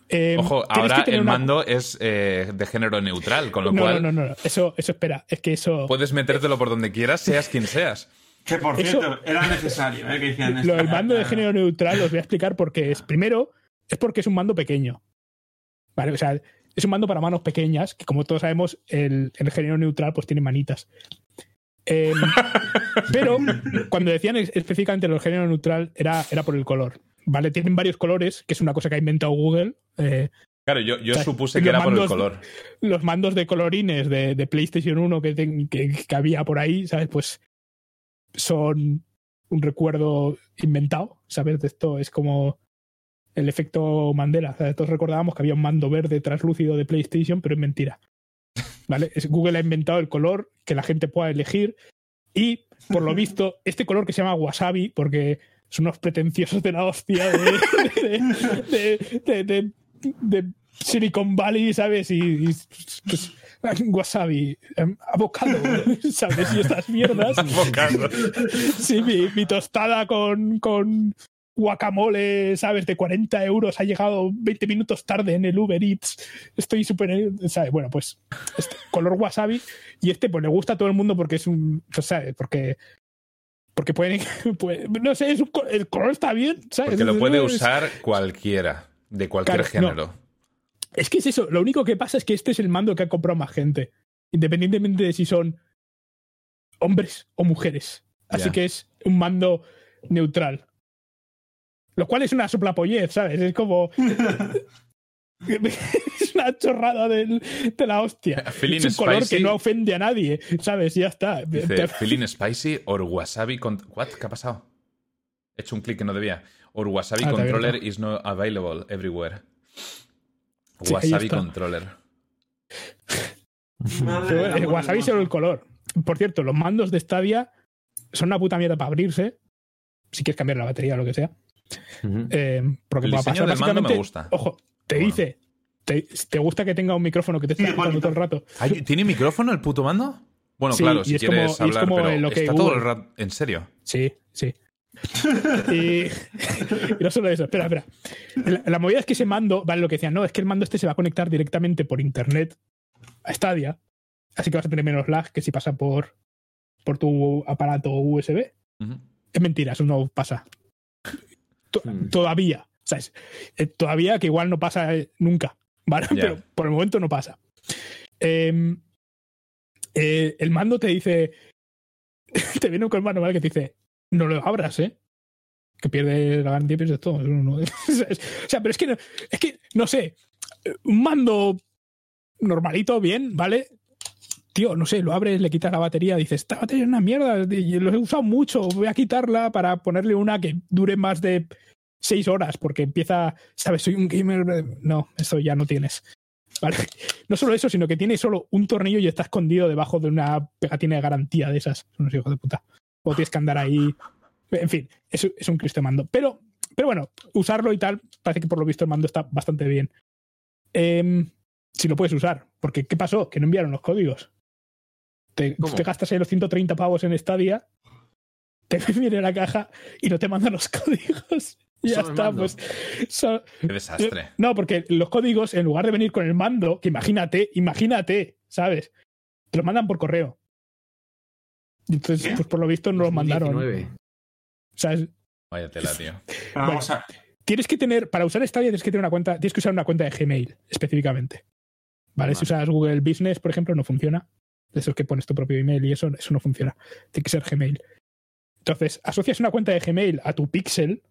Eh, Ojo, ahora el una- mando es eh, de género neutral, con lo No, cual no, no, no, Eso, eso espera. Es que eso. puedes metértelo por donde quieras, seas quien seas. Que por Eso- cierto, era necesario, ¿eh? Que hicieran Lo esto. del mando de género neutral os voy a explicar por qué es. Primero, es porque es un mando pequeño. ¿Vale? O sea, es un mando para manos pequeñas, que como todos sabemos, el, el género neutral pues tiene manitas. Em, pero cuando decían específicamente del género neutral, era, era por el color. ¿Vale? Tienen varios colores, que es una cosa que ha inventado Google. Eh, Claro, yo, yo O sea, supuse que era por el color. los mandos de colorines de, de PlayStation 1 que, que, que había por ahí, ¿sabes? Pues son un recuerdo inventado, ¿sabes? De esto es como el efecto Mandela. ¿sabes? Todos recordábamos que había un mando verde translúcido de PlayStation, pero es mentira. ¿Vale? Es, Google ha inventado el color que la gente pueda elegir y, por lo (laughs) visto, este color que se llama wasabi, porque son unos pretenciosos de la hostia de, de, de- de- de- de Silicon Valley, ¿sabes? Y, y, pues, wasabi, em, avocado, (laughs) ¿sabes? Y estas mierdas. Avocado. Sí, mi, mi tostada con, con guacamole, ¿sabes? De 40 euros ha llegado 20 minutos tarde en el Uber Eats. Estoy súper. ¿sabes? Bueno, pues este, color wasabi. Y este, pues le gusta a todo el mundo porque es un. ¿sabes? Porque. Porque pueden. (laughs) puede- no sé, es un co- el color está bien, ¿sabes? Porque lo puede Es- usar cualquiera, de cualquier Claro, no. género. Es que es eso. Lo único que pasa es que este es el mando que ha comprado más gente. Independientemente de si son hombres o mujeres. Así que es un mando neutral. Lo cual es una soplapollez, ¿sabes? Es como. (laughs) es una chorrada del- de la hostia. Feeling es un color spicy. que no ofende a nadie, ¿sabes? Ya está. Dice, feeling spicy or wasabi con... What? ¿Qué ha pasado? He hecho un clic que no debía. Or wasabi Ah, controller is not available everywhere. Sí, Wasabi controller. Madre Pero, del eh, wasabi solo el color. Por cierto, los mandos de Stadia son una puta mierda para abrirse. Si quieres cambiar la batería o lo que sea. Eh, porque El va a diseño pasar del mando me gusta. Ojo, te Bueno. dice, te, te gusta que tenga un micrófono que te esté Sí, escuchando todo el rato? ¿Tiene micrófono el puto mando? Bueno, Sí, claro, si es quieres como- y es hablar, como pero el está todo el rato... ¿En serio? Sí, sí. y, (laughs) y no solo eso, espera, espera. La, la movida es que ese mando, vale, lo que decían, no, es que el mando este se va a conectar directamente por internet a Stadia, así que vas a tener menos lag que si pasa por, por tu aparato USB. Es mentira, eso no pasa. Mm. Todavía, ¿sabes? Eh, todavía que igual no pasa eh, nunca, (laughs) ¿vale? Pero por el momento no pasa. Em, eh, el mando te dice, (laughs) te viene con el mando, ¿vale? Que te dice, no lo abras, ¿eh? Que pierde la garantía pierdes todo. (laughs) O sea, pero es que, no, es que, no sé, un mando normalito, bien, ¿vale? Tío, no sé, lo abres, le quitas la batería, dices, esta batería es una mierda, lo he usado mucho, voy a quitarla para ponerle una que dure más de seis horas, porque empieza, ¿sabes? Soy un gamer. No, eso ya no tienes. ¿Vale? (laughs) No solo eso, sino que tiene solo un tornillo y está escondido debajo de una pegatina de garantía de esas. Son unos hijos de puta. O tienes que andar ahí. En fin, es, es un Cristo mando. Pero, pero bueno, usarlo y tal, parece que por lo visto el mando está bastante bien. Em, si lo puedes usar. Porque, ¿qué pasó? Que no enviaron los códigos. Te, gastas ahí los 130 pavos en Stadia, te (laughs) viene la caja y no te mandan los códigos. Y ya Solo está, pues. so- Qué desastre. eh, no, porque los códigos, en lugar de venir con el mando, que imagínate, imagínate, ¿sabes? Te los mandan por correo. Y entonces, ¿Qué? pues por lo visto no los mandaron. 2019. ¿Sabes? Vaya tela, tío. Pero vamos a. Tienes que tener, para usar Stadia tienes que tener una cuenta, tienes que usar una cuenta de Gmail específicamente. ¿Vale? Si usas Google Business, por ejemplo, no funciona. De esos que pones tu propio email y eso, eso no funciona. Tiene que ser Gmail. Entonces, asocias una cuenta de Gmail a tu Pixel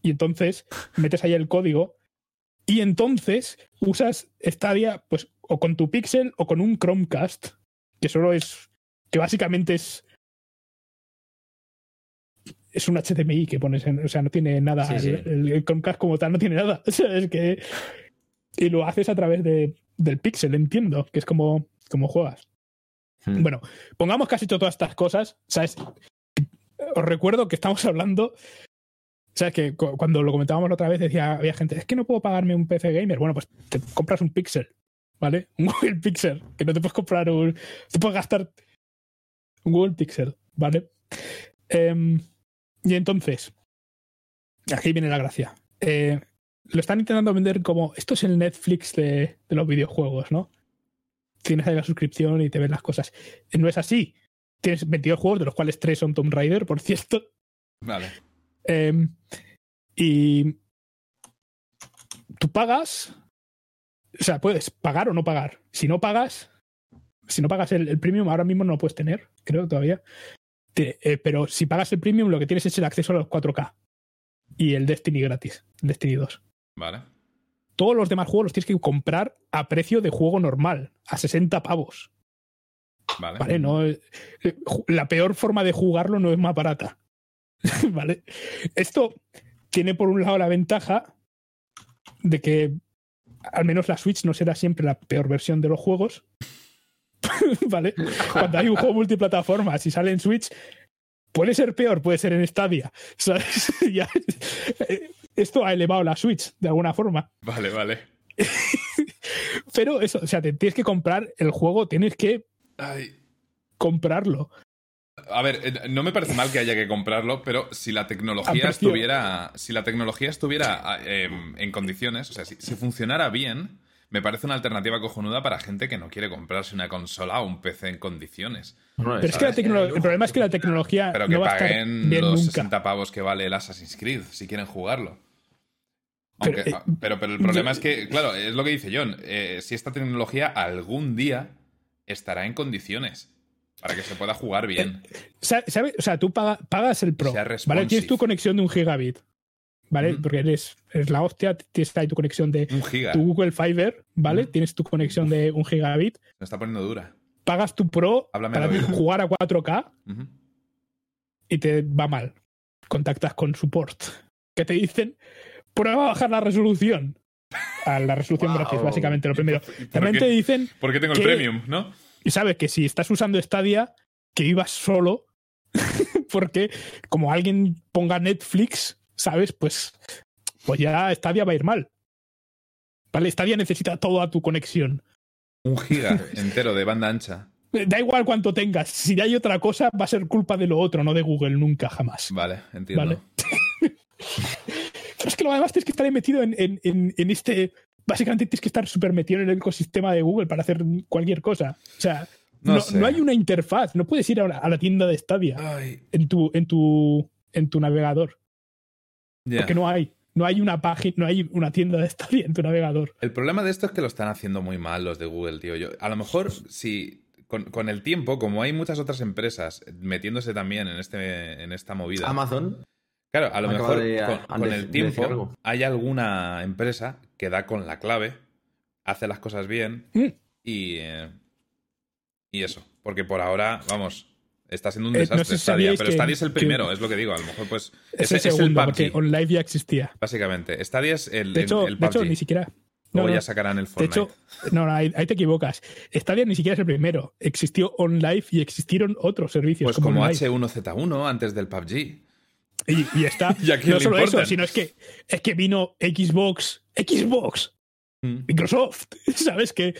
y entonces (laughs) metes ahí el código y entonces usas Stadia pues o con tu Pixel o con un Chromecast, que solo es que básicamente es es un HDMI que pones en, o sea, no tiene nada Sí, sí. El, Chromecast como tal no tiene nada, O sea, es que y lo haces a través de, del Pixel, entiendo, que es como como juegas. Hmm. Bueno, pongamos hecho todas estas cosas, ¿sabes? Os recuerdo que estamos hablando. ¿Sabes? Que cu- cuando lo comentábamos la otra vez decía, había gente, es que no puedo pagarme un PC gamer. Bueno, pues te compras un Pixel, ¿vale? Un Google Pixel, que no te puedes comprar un. Te puedes gastar un Google Pixel, ¿vale? Em, y entonces, aquí viene la gracia. Eh, lo están intentando vender como, esto es el Netflix de, de los videojuegos, ¿no? Tienes ahí la suscripción y te ven las cosas. No es así. Tienes 22 juegos, de los cuales 3 son Tomb Raider, por cierto. Vale. Em, y tú pagas, o sea, puedes pagar o no pagar. Si no pagas, si no pagas el, el premium, ahora mismo no lo puedes tener, creo todavía. Te- eh, pero si pagas el premium, lo que tienes es el acceso a los 4K y el Destiny gratis, Destiny 2. Vale. Todos los demás juegos los tienes que comprar a precio de juego normal, a 60 pavos. Vale. ¿Vale? No, eh, la peor forma de jugarlo no es más barata. (laughs) ¿Vale? Esto tiene por un lado la ventaja de que al menos la Switch no será siempre la peor versión de los juegos. (laughs) ¿Vale? Cuando hay un juego multiplataforma, si sale en Switch, puede ser peor, puede ser en Stadia. (laughs) ¿sabes? Ya- eh, Esto ha elevado la Switch de alguna forma. (laughs) Vale, vale. Pero eso, o sea, te tienes que comprar el juego, tienes que Ay. comprarlo. A ver, eh, no me parece mal que haya que comprarlo, pero si la A tecnología precio. estuviera. Si la tecnología estuviera ah, em, en condiciones, o sea, si, si funcionara bien, me parece una alternativa cojonuda para gente que no quiere comprarse una consola o un PC en condiciones. Pero es que la el problema es que la tecnología Pero que no va a estar paguen bien los nunca. 60 pavos que vale el Assassin's Creed, si quieren jugarlo. Pero, Aunque- eh, ah, pero, pero el problema yo- es que, claro, es lo que dice John. eh, si esta tecnología algún día estará en condiciones para que se pueda jugar bien. Sa- ¿Sabe? O sea, tú paga- pagas el Pro, ¿vale? Tienes tu conexión de un gigabit, ¿vale? Porque eres, eres la hostia, tienes ahí tu conexión de Un giga. tu Google Fiber, ¿vale? Tienes tu conexión de un gigabit, Me está poniendo dura. pagas tu Pro Háblame para jugar a 4K Ujú. y te va mal. Contactas con support. ¿Qué te dicen? Prueba a bajar la resolución. A la resolución Wow. gratis, básicamente, lo primero. ¿Y por También qué? te dicen, Porque tengo el premium, ¿no? y sabes que si estás usando Stadia, que vivas solo, (laughs) porque como alguien ponga Netflix, ¿sabes? Pues, pues ya Stadia va a ir mal. ¿Vale? Stadia necesita toda tu conexión. Un giga entero de banda ancha. Da igual cuánto tengas. Si hay otra cosa, va a ser culpa de lo otro, no de Google, nunca, jamás. Vale, entiendo. Vale. (laughs) Pero es que lo además tienes que estar metido en, en- en- en este. Básicamente tienes que estar súper metido en el ecosistema de Google para hacer cualquier cosa. O sea, No no, sé. no hay una interfaz. No puedes ir a la, a la tienda de Stadia Ay, en tu, en tu, en tu navegador. Porque no hay. No hay una página, no hay una tienda de Stadia en tu navegador. El problema de esto es que lo están haciendo muy mal los de Google, tío. Yo, a lo mejor, si con, con el tiempo, como hay muchas otras empresas metiéndose también en, este, en esta movida. Amazon. Claro, a lo mejor de- con, de- el de tiempo hay alguna empresa que da con la clave, hace las cosas bien Mm. y, eh, y eso. Porque por ahora, vamos, está siendo un Eh, no desastre sé si Stadia, pero que- Stadia es el que- primero, es lo que digo. A lo mejor, pues. Es el segundo, porque PUBG, OnLive ya existía. básicamente. Stadia es el, De hecho, el, el de hecho ni siquiera. Luego no, no. ya sacarán el De Fortnite. hecho, no, no, ahí, ahí te equivocas. Stadia ni siquiera es el primero. Existió OnLive y existieron otros servicios. pues como OnLive. H1Z1 antes del PUBG. Y, y está. (laughs) ¿Y a quién no solo importan? eso, sino es que, es que vino Xbox. Xbox. Mm. Microsoft. (laughs) ¿Sabes? Que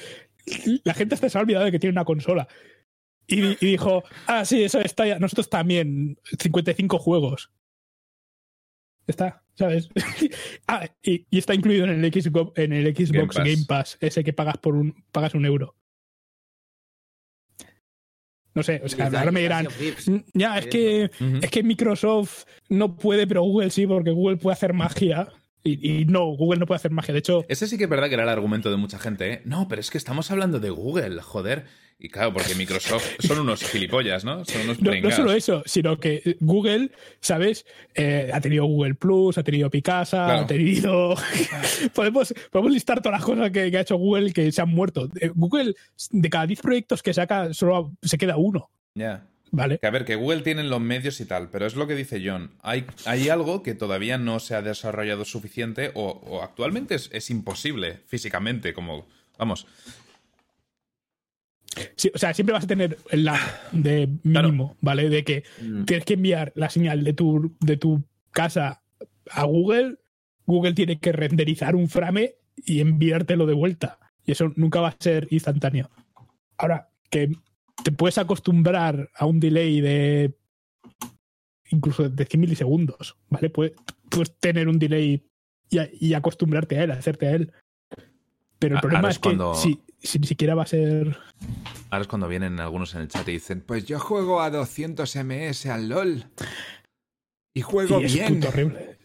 la gente hasta se ha olvidado de que tiene una consola. Y, y dijo, ah, sí, eso está ya. Nosotros también. 55 juegos. Está, ¿sabes? (laughs) ah, y, y está incluido en el Xbox, en el Xbox Game Game Pass. Pass. ese que pagas por un, pagas un euro. No sé, o sea, ahora me dirán, "Mm, ya, es que es que Microsoft no puede, pero Google sí, porque Google puede hacer magia. Y, y no, Google no puede hacer magia. De hecho, Ese sí que es verdad que era el argumento de mucha gente, ¿eh? No, pero es que estamos hablando de Google, joder. Y claro, porque Microsoft (laughs) son unos gilipollas, ¿no? Son unos no, no solo eso, sino que Google, ¿sabes? Eh, ha tenido Google Plus, ha tenido Picasa, Claro. ha tenido. (laughs) podemos, podemos listar todas las cosas que, que ha hecho Google que se han muerto. Eh, Google, de cada 10 proyectos que saca, solo se queda uno, Ya. ¿vale? Que a ver, que Google tiene los medios y tal, pero es lo que dice John. Hay, hay algo que todavía no se ha desarrollado suficiente o, o actualmente es, es imposible físicamente, como... Vamos, Sí, o sea, siempre vas a tener el lag de mínimo, ¿vale? De que Mm. tienes que enviar la señal de tu, de tu casa a Google, Google tiene que renderizar un frame y enviártelo de vuelta. Y eso nunca va a ser instantáneo. Ahora, que te puedes acostumbrar a un delay de incluso de 100 milisegundos, ¿vale? Puedes, puedes tener un delay y, acostumbrarte a él, hacerte a él. Pero el problema ahora es es que si, si ni siquiera va a ser ahora es cuando vienen algunos en el chat y dicen, Pues yo juego a 200 ms al LOL. Y juego Y es bien. puto horrible.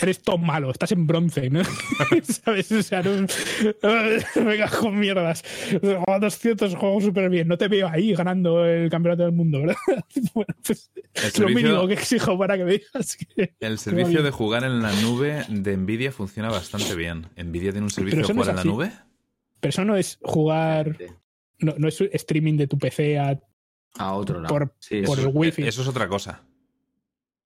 Eres todo malo, estás en bronce, ¿no? (laughs) ¿Sabes? O sea, no. (laughs) Venga, con mierdas. A 200 juego súper bien. No te veo ahí ganando el campeonato del mundo, ¿verdad? (laughs) Bueno, pues es lo servicio, mínimo que exijo para que me digas que. el servicio de jugar en la nube de Nvidia funciona bastante bien. ¿Nvidia tiene un servicio de no jugar es en la nube? Pero eso no es jugar. No, no es streaming de tu PC a- A otro lado. por, sí, por eso, el wifi. Eso es otra cosa.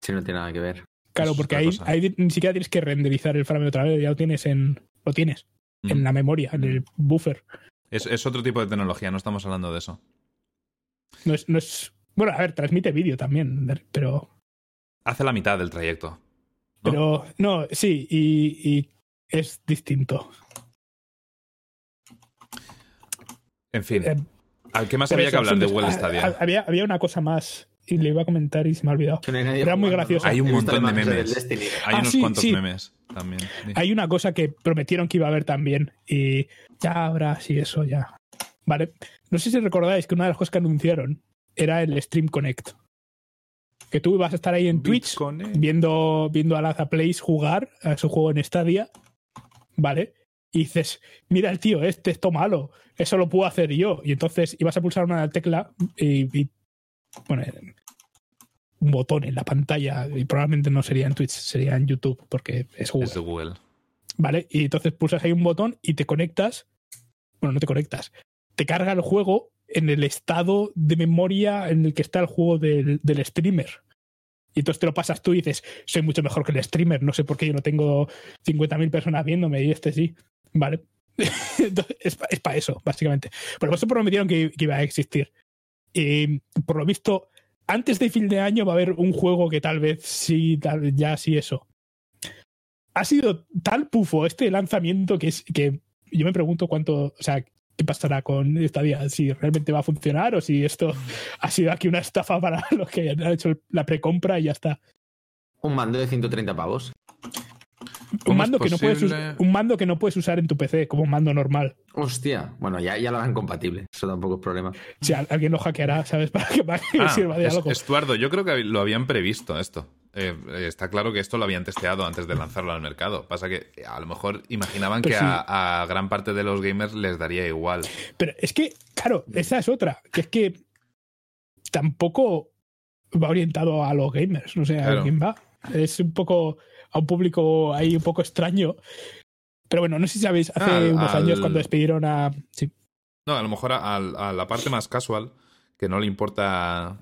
sí, no tiene nada que ver. claro, porque ahí, ni siquiera tienes que renderizar el frame otra vez. Ya lo tienes en. Lo tienes. En Mm. la memoria, en el buffer. Es, es otro tipo de tecnología, no estamos hablando de eso. No es, no es. Bueno, a ver, transmite vídeo también, pero. Hace la mitad del trayecto. ¿no? Pero, no, sí, y, y es distinto. En fin. Eh, ¿Al qué más había que hablar de Well ah, Stadia? ah, Había, había una cosa más y le iba a comentar y se me ha olvidado. No Era muy gracioso. Hay un montón de memes. Hay Ah, unos sí, cuantos sí. memes también. sí. Hay una cosa que prometieron que iba a haber también y ya habrá, sí, eso ya. Vale. No sé si recordáis que una de las cosas que anunciaron era el Stream Connect. Que tú ibas a estar ahí en Twitch viendo, viendo a Laza Plays jugar a su juego en Stadia, ¿vale? Y dices, mira el tío, este esto malo, eso lo puedo hacer yo. Y entonces ibas a pulsar una tecla y, y poner un botón en la pantalla, y probablemente no sería en Twitch, sería en YouTube, porque es Google. Es de Google. ¿vale? Y entonces pulsas ahí un botón y te conectas. Bueno, no te conectas. Te carga el juego en el estado de memoria en el que está el juego del, del streamer. Y entonces te lo pasas tú y dices, soy mucho mejor que el streamer, no sé por qué yo no tengo 50.000 personas viéndome y este sí. Vale. (laughs) Entonces, es para eso, básicamente. Pero eso prometieron que, que iba a existir. Y por lo visto, antes de fin de año va a haber un juego que tal vez sí, tal, ya sí eso ha sido tal pufo este lanzamiento que es que yo me pregunto cuánto, o sea, qué pasará con esta día, si realmente va a funcionar o si esto ha sido aquí una estafa para (laughs) los que han hecho la precompra y ya está. Un mando de 130 pavos. Un ¿Cómo mando, que no puedes un mando que no puedes usar en tu PC como un mando normal. Hostia. Bueno, ya, ya lo harán compatible. Eso tampoco es problema. Si al- alguien lo hackeará, ¿sabes? (laughs) Para que, para que Ah, sirva de es- algo. Estuardo, yo creo que lo habían previsto esto. Eh, eh, está claro que esto lo habían testeado antes de lanzarlo al mercado. Pasa que a lo mejor imaginaban que sí. a, a gran parte de los gamers les daría igual. Pero es que, claro, esa es otra, que es que tampoco va orientado a los gamers, no sé a quién va. Es un poco a un público ahí un poco extraño. Pero bueno, no sé si sabéis, hace Al- unos al- años cuando despidieron a. Sí, No, a lo mejor a, a- a la parte más casual, que no le importa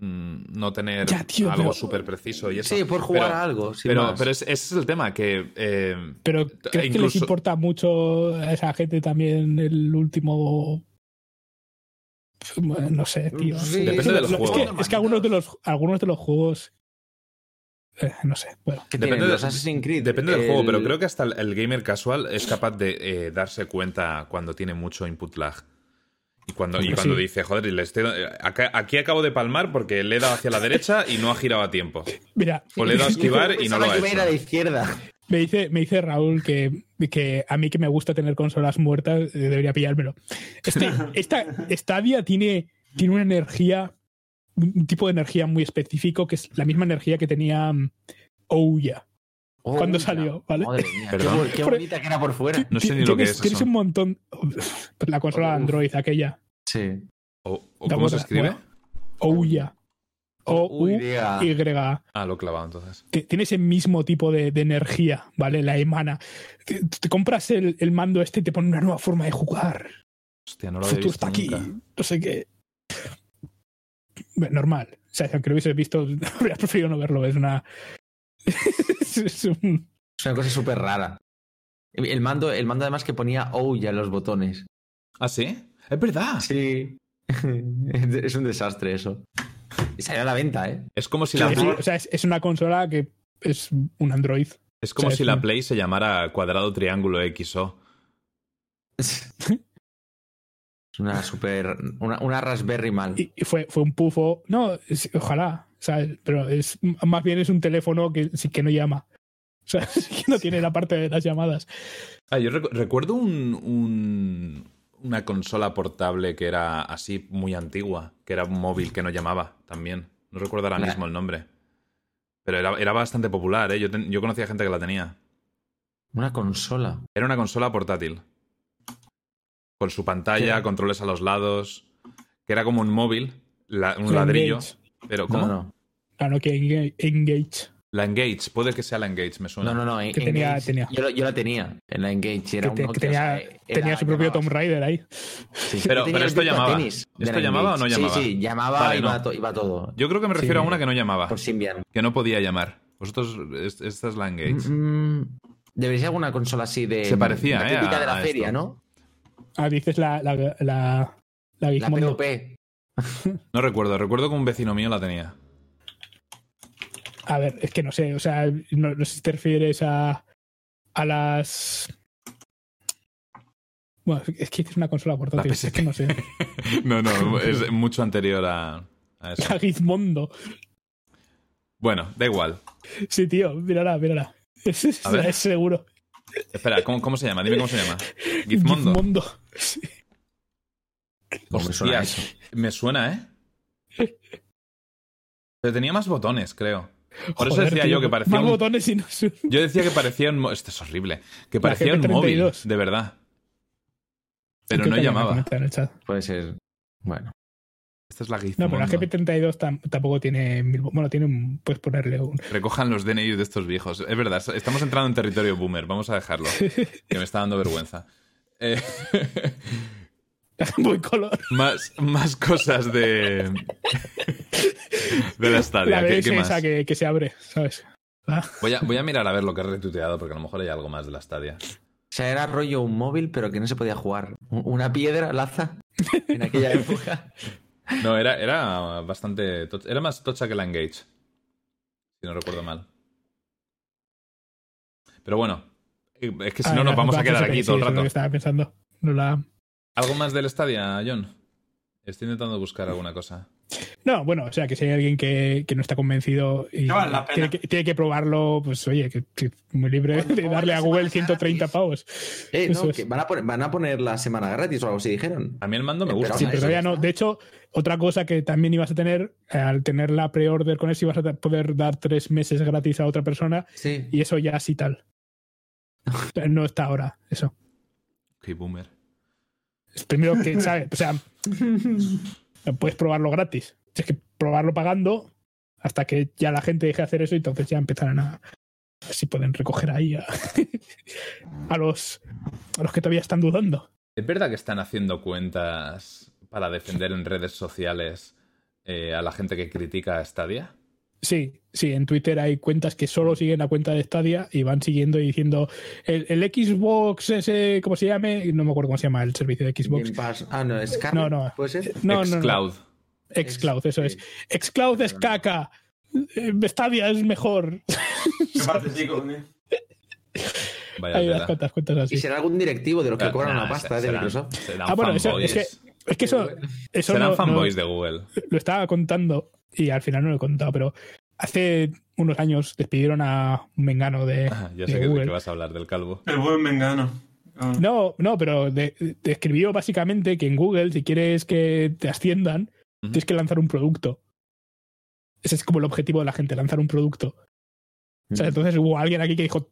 no tener Ya, tío, algo pero- súper preciso y eso. Sí, por jugar Pero- a algo. sin Pero, más. pero es- ese es el tema, que eh, pero ¿crees que les importa mucho a esa gente también el último. Bueno, no sé, tío. Sí, Depende Es que- del es juego. que, es que algunos de los, algunos de los juegos. eh, no sé, bueno. ¿Qué depende de- Los Assassin's Creed. Depende del juego, pero creo que hasta el, el gamer casual es capaz de eh, darse cuenta cuando tiene mucho input lag. Y cuando, y Hombre, cuando sí. dice, joder, le estoy- acá- aquí acabo de palmar porque le he dado hacia la derecha y no ha girado a tiempo. Mira, O le he dado a esquivar y no lo ha iba a la hecho. izquierda. Me dice, me dice Raúl que, que a mí que me gusta tener consolas muertas, eh, debería pillármelo. Este, (laughs) esta Stadia tiene, tiene una energía, un tipo de energía muy específico, que es la misma energía que tenía mm, Ouya. Oh, ¿Cuándo ya. salió? ¿Vale? Madre mía, qué, qué bonita que era por fuera. No sé ni lo que es Tienes eso. un montón. La consola Uf. Android, aquella. Sí. O, o ¿Te ¿Cómo se escribe? Ouya. Uy, O-U-Y. diga. Ah, lo he clavado entonces. Tiene ese mismo tipo de, de energía, ¿vale? La emana. Te, te compras el, el mando este y te pone una nueva forma de jugar. Hostia, no lo había futuro visto está aquí. No sé qué. Normal. O sea, aunque lo hubiese visto, (laughs) habría preferido no verlo. Es una. Es un- Es una cosa súper rara. El mando, el mando además que ponía oh ya en los botones. ¿Ah, sí? Es verdad. Sí. (laughs) es un desastre eso. Y salió a la venta, ¿eh? Es como si la, sí, o sea, es, es una consola que es un Android. es como o sea, si es la un- Play se llamara cuadrado triángulo XO. (laughs) Es una super. Una, una Raspberry mal. Y, y fue, fue un pufo. No, es- ojalá. ¿Sabes? Pero es más bien es un teléfono que sí que no llama. (laughs) O sea, que no tiene la parte de las llamadas. Ah, yo recu- recuerdo un, un- una consola portable que era así muy antigua, que era un móvil que no llamaba también. No recuerdo ahora mismo el nombre. Pero era, era bastante popular, ¿eh? Yo, ten- yo conocía gente que la tenía. Una consola. Era una consola portátil. Con su pantalla, ¿Qué? controles a los lados. Que era como un móvil, la- un La ladrillo. Pero, ¿cómo? No, no. La Nokia Engage. Engage. La Engage, puede que sea la Engage, me suena. No, no, no. en- Que tenía- Engage. tenía. Yo, la tenía en la Engage. Era Que, un que tenía, o sea, era- tenía su propio. Tomb Raider ahí. Sí. Pero- pero esto llamaba. ¿Esto la llamaba o no llamaba? Sí, sí, llamaba Vale, y iba, no. to- iba todo. Yo creo que me refiero Sí. a una que no llamaba. Por Symbian. Que no podía llamar. Vosotros, es- esta es la Engage. Mm, debería ser alguna consola así de. Se parecía, la ¿eh? típica a- de la feria, esto. ¿no? Ah, dices la, la, la, la La. POP. No recuerdo, recuerdo que un vecino mío la tenía. A ver, es que no sé, o sea, no, no sé si te refieres a, a las. Bueno, es que es una consola portátil. Es que no sé. (laughs) No, no, es mucho anterior a, a eso. A Gizmondo. Bueno, da igual. Sí, tío, mírala, mírala. Es, (laughs) es- A ver. es seguro. Espera, ¿cómo, cómo se llama? Dime cómo se llama. (laughs) Gizmondo. Gizmondo. Sí. Me suena me suena, ¿eh? Pero tenía más botones, creo. Por eso decía tío, yo que parecía Más un... botones y no. Yo decía que parecía un... Esto es horrible. Que parecía un móvil, GP32. de verdad. Pero no que llamaba. Puede ser. Bueno. Esta es la No, Gizmondo. pero la GP32 tam- tampoco tiene mil. Bueno, tiene un. Puedes ponerle un. Recojan los DNI de estos viejos. Es verdad, estamos entrando en territorio boomer. Vamos a dejarlo. (laughs) Que me está dando vergüenza. Eh, (laughs) Muy color. más, más cosas de... de la Stadia. La ¿Qué, qué más? esa que, que se abre, ¿sabes? Ah, Voy, a, voy a mirar a ver lo que he retuiteado porque a lo mejor hay algo más de la Stadia. O sea, era rollo un móvil, pero que no se podía jugar. Una piedra, laza, en aquella (laughs) época. No, era, era bastante. toch- Era más tocha que la Engage. Si no recuerdo mal. Pero bueno. Es que si ah, no, nos vamos a quedar aquí sí, todo el es lo rato. que estaba pensando. No, la... ¿Algo más del Stadia, John? Estoy intentando buscar alguna cosa. no, bueno, o sea, que si hay alguien que, que no está convencido y vale tiene, que, tiene que probarlo, pues oye, que, que muy libre de darle a Google 130 pavos. Eh, no, es. que van a, poner, van a poner la semana gratis o algo así, dijeron. A mí el mando me gusta. Sí, pero todavía no. De hecho, otra cosa que también ibas a tener, eh, al tener la pre-order con eso, ibas a poder dar tres meses gratis a otra persona Sí. y eso ya sí tal. Pero (laughs) No está ahora, eso. Ok, boomer. Es primero que, ¿sabes? O sea, (laughs) puedes probarlo gratis. Tienes que probarlo pagando hasta que ya la gente deje de hacer eso y entonces ya empezarán a. a ver si pueden recoger ahí a, (laughs) a los a los que todavía están dudando. ¿Es verdad que están haciendo cuentas para defender en redes sociales eh, a la gente que critica a Stadia? Sí, sí, en Twitter hay cuentas que solo siguen la cuenta de Stadia y van siguiendo y diciendo el, el Xbox ese, ¿cómo se llame? No me acuerdo cómo se llama el servicio de Xbox. Game Pass. Ah, no, es No, no. ¿Puede ser? No, no, no. Xcloud. Xcloud, eso es. Xcloud es caca. Eh, Stadia es mejor. Hay unas cuantas cuentas así. Y será algún directivo de los que cobran nah, una pasta eh, de serán- Microsoft. serán Ah, bueno, eso- es que- Es que eso, eso serán no- no- fanboys de Google. lo estaba contando y al final no lo he contado, pero hace unos años despidieron a un mengano de, (laughs) Ah, ya de sé que, de Google. qué vas a hablar, del calvo. El buen mengano. Ah. No, no, pero de- describió básicamente que en Google, si quieres que te asciendan, tienes que lanzar un producto. Ese es como el objetivo de la gente, lanzar un producto. O sea, entonces hubo alguien aquí que dijo,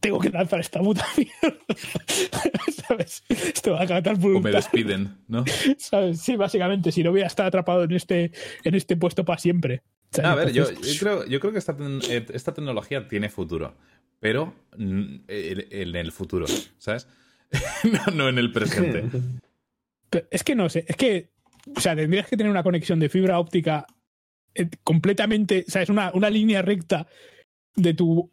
tengo que lanzar esta puta (laughs) mierda. ¿Sabes? Esto va a acabar O me despiden, ¿no? (laughs) ¿Sabes? Sí, básicamente, si no voy a estar atrapado en este, en este puesto para siempre. A ver, yo, creo, yo creo que esta, eh, esta tecnología tiene futuro, pero en en el futuro, ¿sabes? (laughs) no, no en el presente. Es que no sé, es que, o sea, tendrías que tener una conexión de fibra óptica eh, completamente, ¿sabes? Una, una línea recta de tu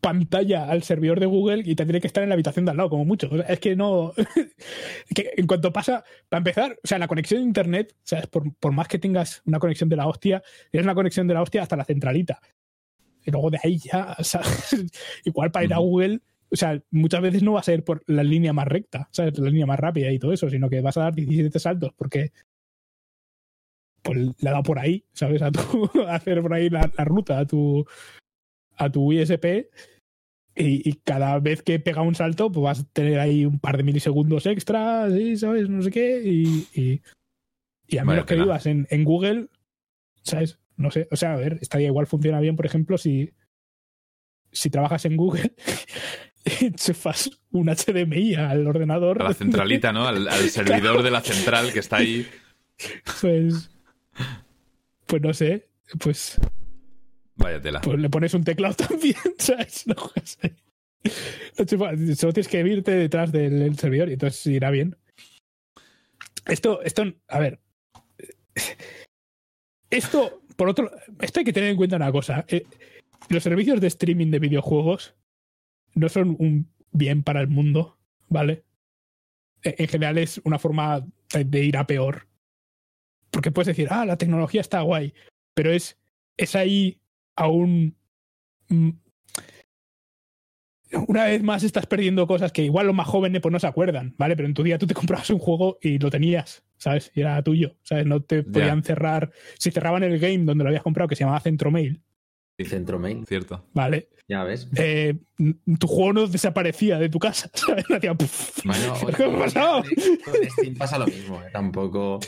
pantalla al servidor de Google y tendría que estar en la habitación de al lado, como mucho. O sea, es que no. (laughs) que en cuanto pasa, para empezar, o sea, la conexión de internet, ¿sabes? Por, por más que tengas una conexión de la hostia, tienes una conexión de la hostia hasta la centralita. Y luego de ahí ya. (laughs) Igual para ir a. Google, o sea, muchas veces no va a ser por la línea más recta, ¿sabes? La línea más rápida y todo eso, sino que vas a dar 17 saltos porque pues le ha dado por ahí, ¿sabes? A, tu, (laughs) a hacer por ahí la, la ruta a tu, a tu ISP y, y cada vez que pega un salto, pues vas a tener ahí un par de milisegundos extra, ¿sí? ¿sabes? No sé qué. Y, y, y a menos que vivas en, en Google, ¿sabes? No sé, o sea, a ver, estaría igual funciona bien, por ejemplo, si, si trabajas en Google, (laughs) enchufas un HDMI al ordenador. A la centralita, ¿no? Al, al (laughs) servidor de la central que está ahí. Pues, pues no sé, pues, Vaya tela. pues le pones un teclado (laughs) también, ¿sabes? No juegas Solo tienes que irte detrás del, servidor y entonces irá bien. Esto, esto, a ver. Esto, por otro, esto hay que tener en cuenta una cosa. eh, los servicios de streaming de videojuegos no son un bien para el mundo, ¿vale? E- En general es una forma de ir a peor. Porque puedes decir, ah, la tecnología está guay, pero es, es ahí a un. mm, una vez más estás perdiendo cosas que igual los más jóvenes pues no se acuerdan, ¿vale? Pero en tu día tú te comprabas un juego y lo tenías, ¿sabes? Y era tuyo, ¿sabes? No te podían cerrar. Si cerraban el game donde lo habías comprado, que se llamaba Centromail, Centro Main, Cierto. ¿vale? ya ves. Eh, tu juego no desaparecía de tu casa, (laughs) ¿sabes? Hacía puf. Bueno, (laughs) ¿Qué ha pasado? Con Steam pasa lo mismo, ¿eh? Tampoco.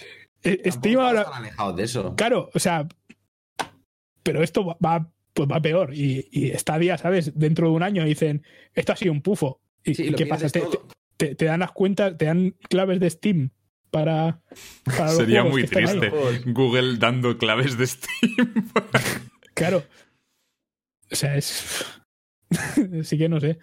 Eh, Steam ahora. están alejados de eso. Claro, o sea. Pero esto va- va, pues va peor. Y, y Stadia, ¿sabes? Dentro de un año dicen, esto ha sido un pufo. ¿Y, Sí, qué pasa? Te, te- te dan las cuentas, te dan claves de Steam para. para Sería muy que están ahí. triste. Google dando claves de Steam. Claro. O sea, es. (laughs) sí que no sé.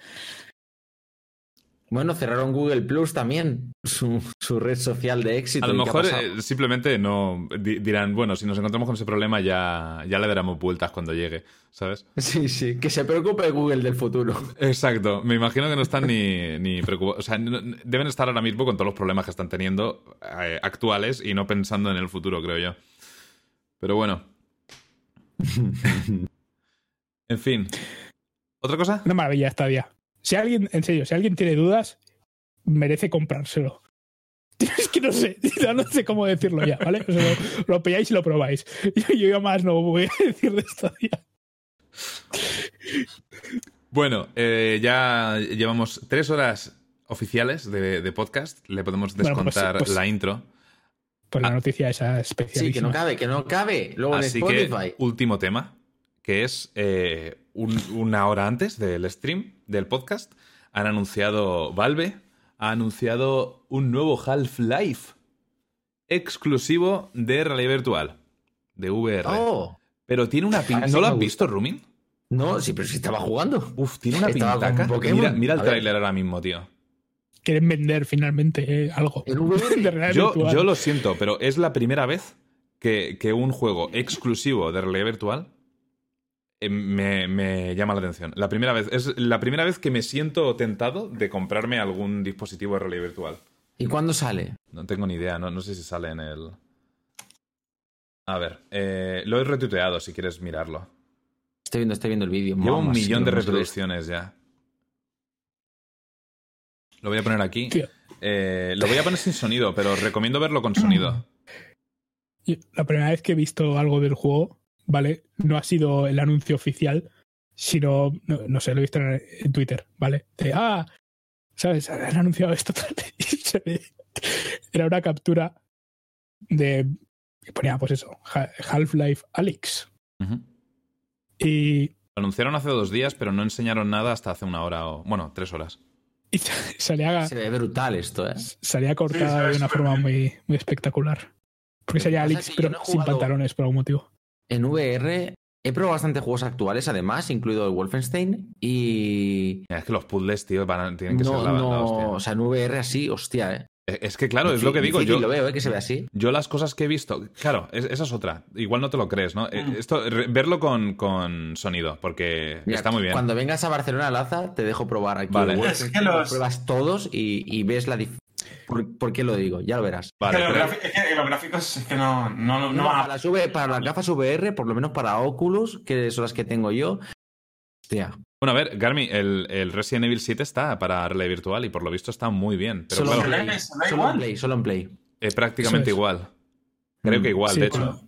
Bueno, cerraron Google Plus también, su, su red social de éxito. A lo ¿y qué ha mejor eh, simplemente no di- dirán, bueno, si nos encontramos con ese problema ya, ya le daremos vueltas cuando llegue, ¿sabes? (laughs) Sí, sí, que se preocupe Google del futuro. Exacto. Me imagino que no están ni, ni preocupados. O sea, no- deben estar ahora mismo con todos los problemas que están teniendo eh, actuales y no pensando en el futuro, creo yo. Pero bueno. (laughs) en fin. ¿Otra cosa? Una maravilla Stadia. Si alguien, en serio, si alguien tiene dudas, merece comprárselo. (laughs) Es que no sé, (laughs) no sé cómo decirlo ya, ¿vale? O sea, lo, lo pilláis y lo probáis. (laughs) Yo, yo ya más no voy a decir de Stadia. Bueno, eh, ya llevamos tres horas oficiales de, de podcast. Le podemos Bueno, pues- descontar pues- la intro. Pues la Ah. noticia esa Sí, especialísima. que no cabe, que no cabe. Luego Así en que, Spotify. último tema, que es eh, un- una hora antes del stream del podcast, han anunciado Valve, ha anunciado un nuevo Half-Life exclusivo de realidad virtual, de VR. Oh, Pero tiene una pinta... Ahora sí ¿No lo has visto, Rumin? no, sí, pero sí estaba jugando. Uf, tiene una Estaba pintaca. Mira, mira el tráiler ahora mismo, tío. Quieren vender finalmente eh, algo. (laughs) De Yo, virtual. yo lo siento, pero es la primera vez que, que un juego exclusivo de realidad virtual me, me llama la atención. La primera vez. Es la primera vez que me siento tentado de comprarme algún dispositivo de realidad virtual. ¿Y cuándo sale? No tengo ni idea, no, no sé si sale en el. A ver, eh, lo he retuiteado si quieres mirarlo. Estoy viendo, estoy viendo el vídeo. Lleva un millón de reproducciones ya. Lo voy a poner aquí. Eh, lo voy a poner sin sonido, pero recomiendo verlo con sonido. La primera vez que he visto algo del juego, ¿vale? No ha sido el anuncio oficial, sino, no, no sé, lo he visto en, en Twitter, ¿vale? De, ah, ¿sabes? Han anunciado esto (laughs) Era una captura de. que ponía, pues eso, Ha- Half-Life Alyx. Ujú. Y, Lo anunciaron hace dos días, pero no enseñaron nada hasta hace una hora o. Bueno, tres horas. (laughs) y salía, Se ve brutal esto, ¿eh? salía cortada de una forma muy, muy espectacular. Porque que yo pero no sin pantalones por algún motivo. En VR he probado bastante juegos actuales, además, incluido el Wolfenstein. Y. Es que los puzzles, tío, van a- tienen que ser No, la, la no. hostia. O sea, en VR así, hostia, ¿eh? Eh, Es que, claro, es lo que digo. Yo, lo veo, ¿eh? Que se ve así. yo las cosas que he visto. Claro, es- esa es otra. Igual no te lo crees, ¿no? Eh, Mm. Esto, re- verlo con, con sonido, porque Mira, está muy bien. Cuando vengas a Barcelona, Laza, te dejo probar aquí. Vale. Es que los- lo pruebas todos y, y ves la diferencia. ¿Por, por qué lo digo? Ya lo verás. Vale, es, que los pero- grafi- es que los gráficos es que no, no, no, No, van para, a... las V- para las gafas VR, por lo menos para Oculus, que son las que tengo yo. Hostia. Bueno, a ver, Garmi, el, el Resident Evil 7 está para realidad virtual y por lo visto está muy bien. Pero solo, claro, en. Play, solo igual. en Play, solo en Play. es prácticamente es. igual. Creo que igual, Sí, de hecho.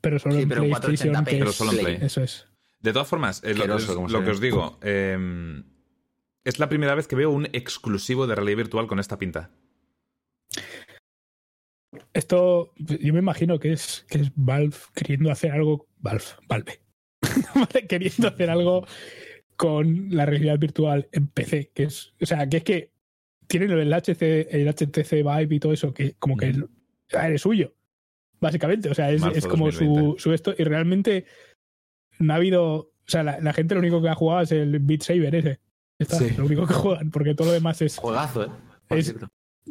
pero- solo Sí, en pero en PlayStation. 480p, que Pero es- solo en Play. Eso es. De todas formas, eh, lo, es- que os digo, eh, es la primera vez que veo un exclusivo de realidad virtual con esta pinta. Esto, yo me imagino que es, que es Valve queriendo hacer algo. Valve, Valve. (laughs) Vale, queriendo hacer algo con la realidad virtual en PC. Que es, o sea, que es que tienen el, HC, el HTC Vive y todo eso, que como que Ujú. ah, eres suyo. Básicamente. O sea, es, es como su, 2020. su esto. Y realmente no ha habido. O sea, la, la gente lo único que ha jugado es el Beat Saber ese. Está, Sí. lo único que juegan, porque todo lo demás es. Juegazo, ¿eh? Es-.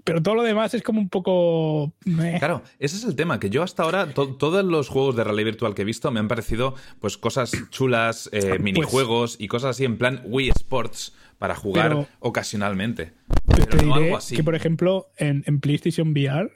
Pero todo lo demás es como un poco. Claro, ese es el tema, que yo hasta ahora, to- todos los juegos de realidad virtual que he visto me han parecido pues cosas chulas, eh, Pues- minijuegos y cosas así en plan Wii Sports para jugar Pero- ocasionalmente. Te, te Pero no diré algo así. que, por ejemplo, en, en PlayStation VR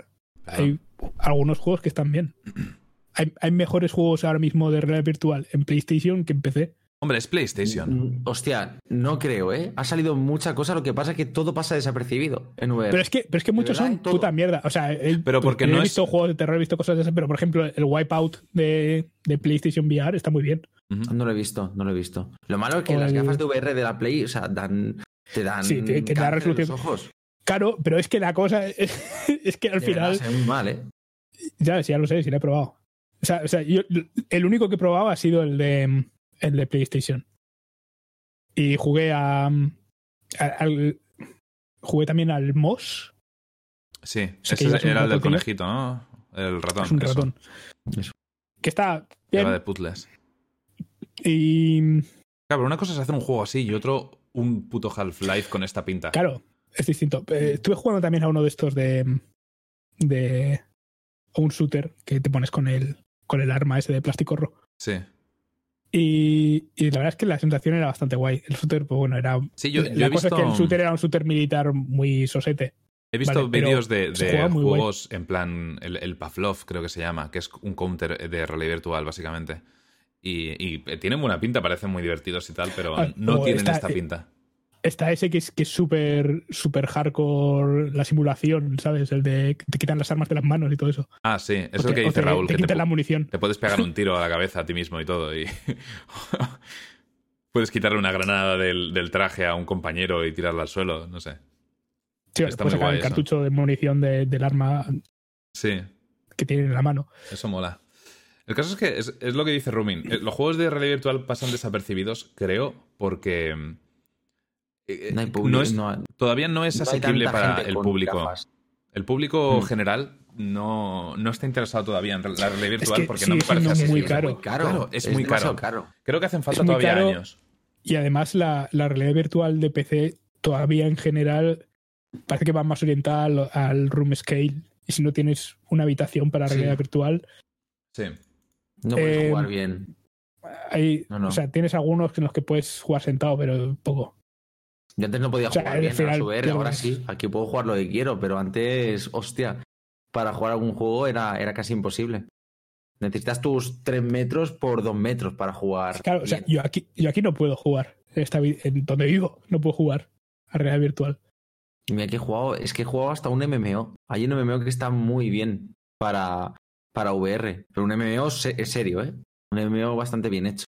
hay algunos juegos que están bien. (clears throat) Hay, hay mejores juegos ahora mismo de realidad virtual en PlayStation que en PC. Hombre, es PlayStation. Mm, Hostia, no creo, ¿eh? Ha salido mucha cosa, lo que pasa es que todo pasa desapercibido en VR. Pero es que, pero es que muchos verdad, son todo. puta mierda. O sea, el- Pero porque no he es- visto juegos de terror, he visto cosas de esas, pero por ejemplo, el Wipeout de, de PlayStation VR está muy bien. No lo he visto, no lo he visto. Lo malo es que O las el- gafas de VR de la Play, o sea, dan, te dan Sí, te- te da cáncer en resolución. los ojos. Claro, pero es que la cosa (laughs) es, es que al De verdad, final. se ve muy mal, ¿eh? Ya, ya lo sé, sí lo he probado. O sea, o sea, yo, el único que he probado ha sido el de, el de PlayStation. Y jugué a, a- al. Jugué también al Moss, Sí, sea, ese era el del conejito, ¿no? El ratón. es un eso. ratón. Eso. Que está bien. va de puzzles. Y Claro, pero una cosa es hacer un juego así y otro un puto Half-Life con esta pinta. claro, es distinto. Eh, estuve jugando también a uno de estos de. de. un shooter que te pones con el, con el arma ese de plástico rojo. Sí. Y, y la verdad es que la sensación era bastante guay. El shooter, pues bueno, era. Sí, yo, la yo he cosa visto, es que el shooter era un shooter militar muy sosete. he visto vale, vídeos de, guay. juegos en plan el, el Pavlov, creo que se llama, que es un counter de realidad virtual, básicamente. Y, y tienen buena pinta, parecen muy divertidos y tal, pero Ah, no o tienen esta pinta. Está ese que es que es súper super hardcore la simulación, ¿sabes? El de que te quitan las armas de las manos y todo eso. Ah, sí, es O el te- que dice te- Raúl, Te que te, la munición. te puedes pegar un tiro a la cabeza a ti mismo y todo. Y (laughs) puedes quitarle una granada del, del traje a un compañero y tirarla al suelo, no sé. Sí, está puedes muy sacar guay el eso. cartucho de munición de- del arma Sí, que tiene en la mano. Eso mola. El caso es que es, es lo que dice Rumin. Eh, Los juegos de realidad virtual pasan desapercibidos, creo, porque eh, No hay no público. es- no- todavía no es asequible para el público. gafas. El público Mm. general no, no está interesado todavía en la realidad virtual que porque no me parece siendo muy asequible. caro. Muy caro. Claro, es muy caro. caro. Creo que hacen falta Es todavía caro. años. Y además la, la realidad virtual de PC todavía en general parece que va más orientada al, al room scale. Y si no tienes una habitación para Sí. realidad virtual, Sí. No puedes Eh, jugar bien. hay, No, no. o sea, tienes algunos en los que puedes jugar sentado, pero poco. Yo antes no podía O sea, jugar bien a final la VR, ahora sí. Aquí puedo jugar lo que quiero, pero antes, hostia, para jugar algún juego era, era casi imposible. Necesitas tus 3 metros por 2 metros para jugar. Claro, o sea, yo aquí, yo aquí no puedo jugar. En, esta en donde vivo, no puedo jugar a realidad virtual. Mira que he jugado, es que he jugado hasta un MMO. Hay un MMO que está muy bien para, para VR, pero un MMO es serio, ¿eh? Un MMO bastante bien hecho.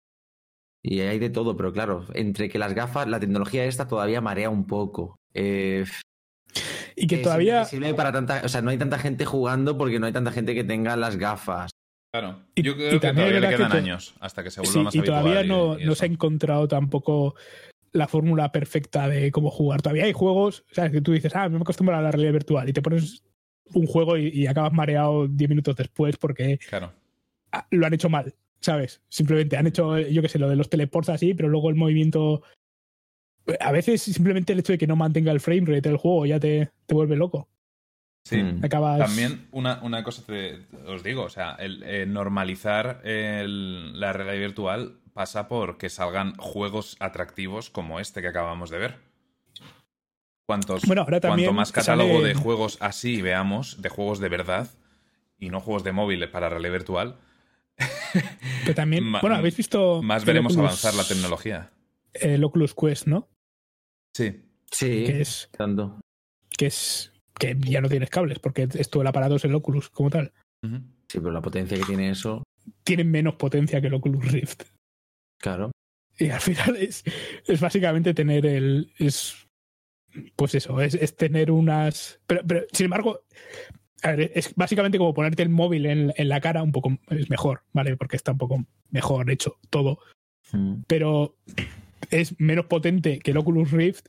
Y hay de todo, pero claro, entre que las gafas, la tecnología esta todavía marea un poco. Eh, Y que es todavía. para tanta, o sea, no hay tanta gente jugando porque no hay tanta gente que tenga las gafas. Claro. Y- Yo y creo que también todavía le quedan que to- años hasta que se vuelva Sí, más y todavía no, y- y no se ha encontrado tampoco la fórmula perfecta de cómo jugar. Todavía hay juegos, ¿sabes? Que tú dices, ah, me acostumbro a la realidad virtual y te pones un juego y, y acabas mareado 10 minutos después porque Claro. lo han hecho mal, ¿sabes? Simplemente han hecho, yo qué sé, lo de los teleports así, pero luego el movimiento. A veces simplemente el hecho de que no mantenga el frame rate del juego ya te, te vuelve loco. Sí. Mm. Acabas. También una, una cosa te- os digo, o sea, el, eh, normalizar el- la realidad virtual pasa por que salgan juegos atractivos como este que acabamos de ver. Cuantos, Bueno, ahora también cuanto más catálogo sale- de juegos así veamos, de juegos de verdad, y no juegos de móvil para realidad virtual, (laughs) Pero también. bueno, habéis visto. más veremos Oculus- avanzar la tecnología. El Oculus Quest, ¿no? Sí. Sí, Que es. tanto. Que es. Que ya no tienes cables, porque esto el aparato es el Oculus como tal. Sí, pero la potencia que tiene eso, Tiene menos potencia que el Oculus Rift. claro. Y al final es, es básicamente tener el. Es, pues eso, es, es tener unas. Pero, pero, sin embargo, es básicamente como ponerte el móvil en, en la cara un poco. Es mejor, ¿vale? Porque está un poco mejor hecho todo. Mm. Pero es menos potente que el Oculus Rift.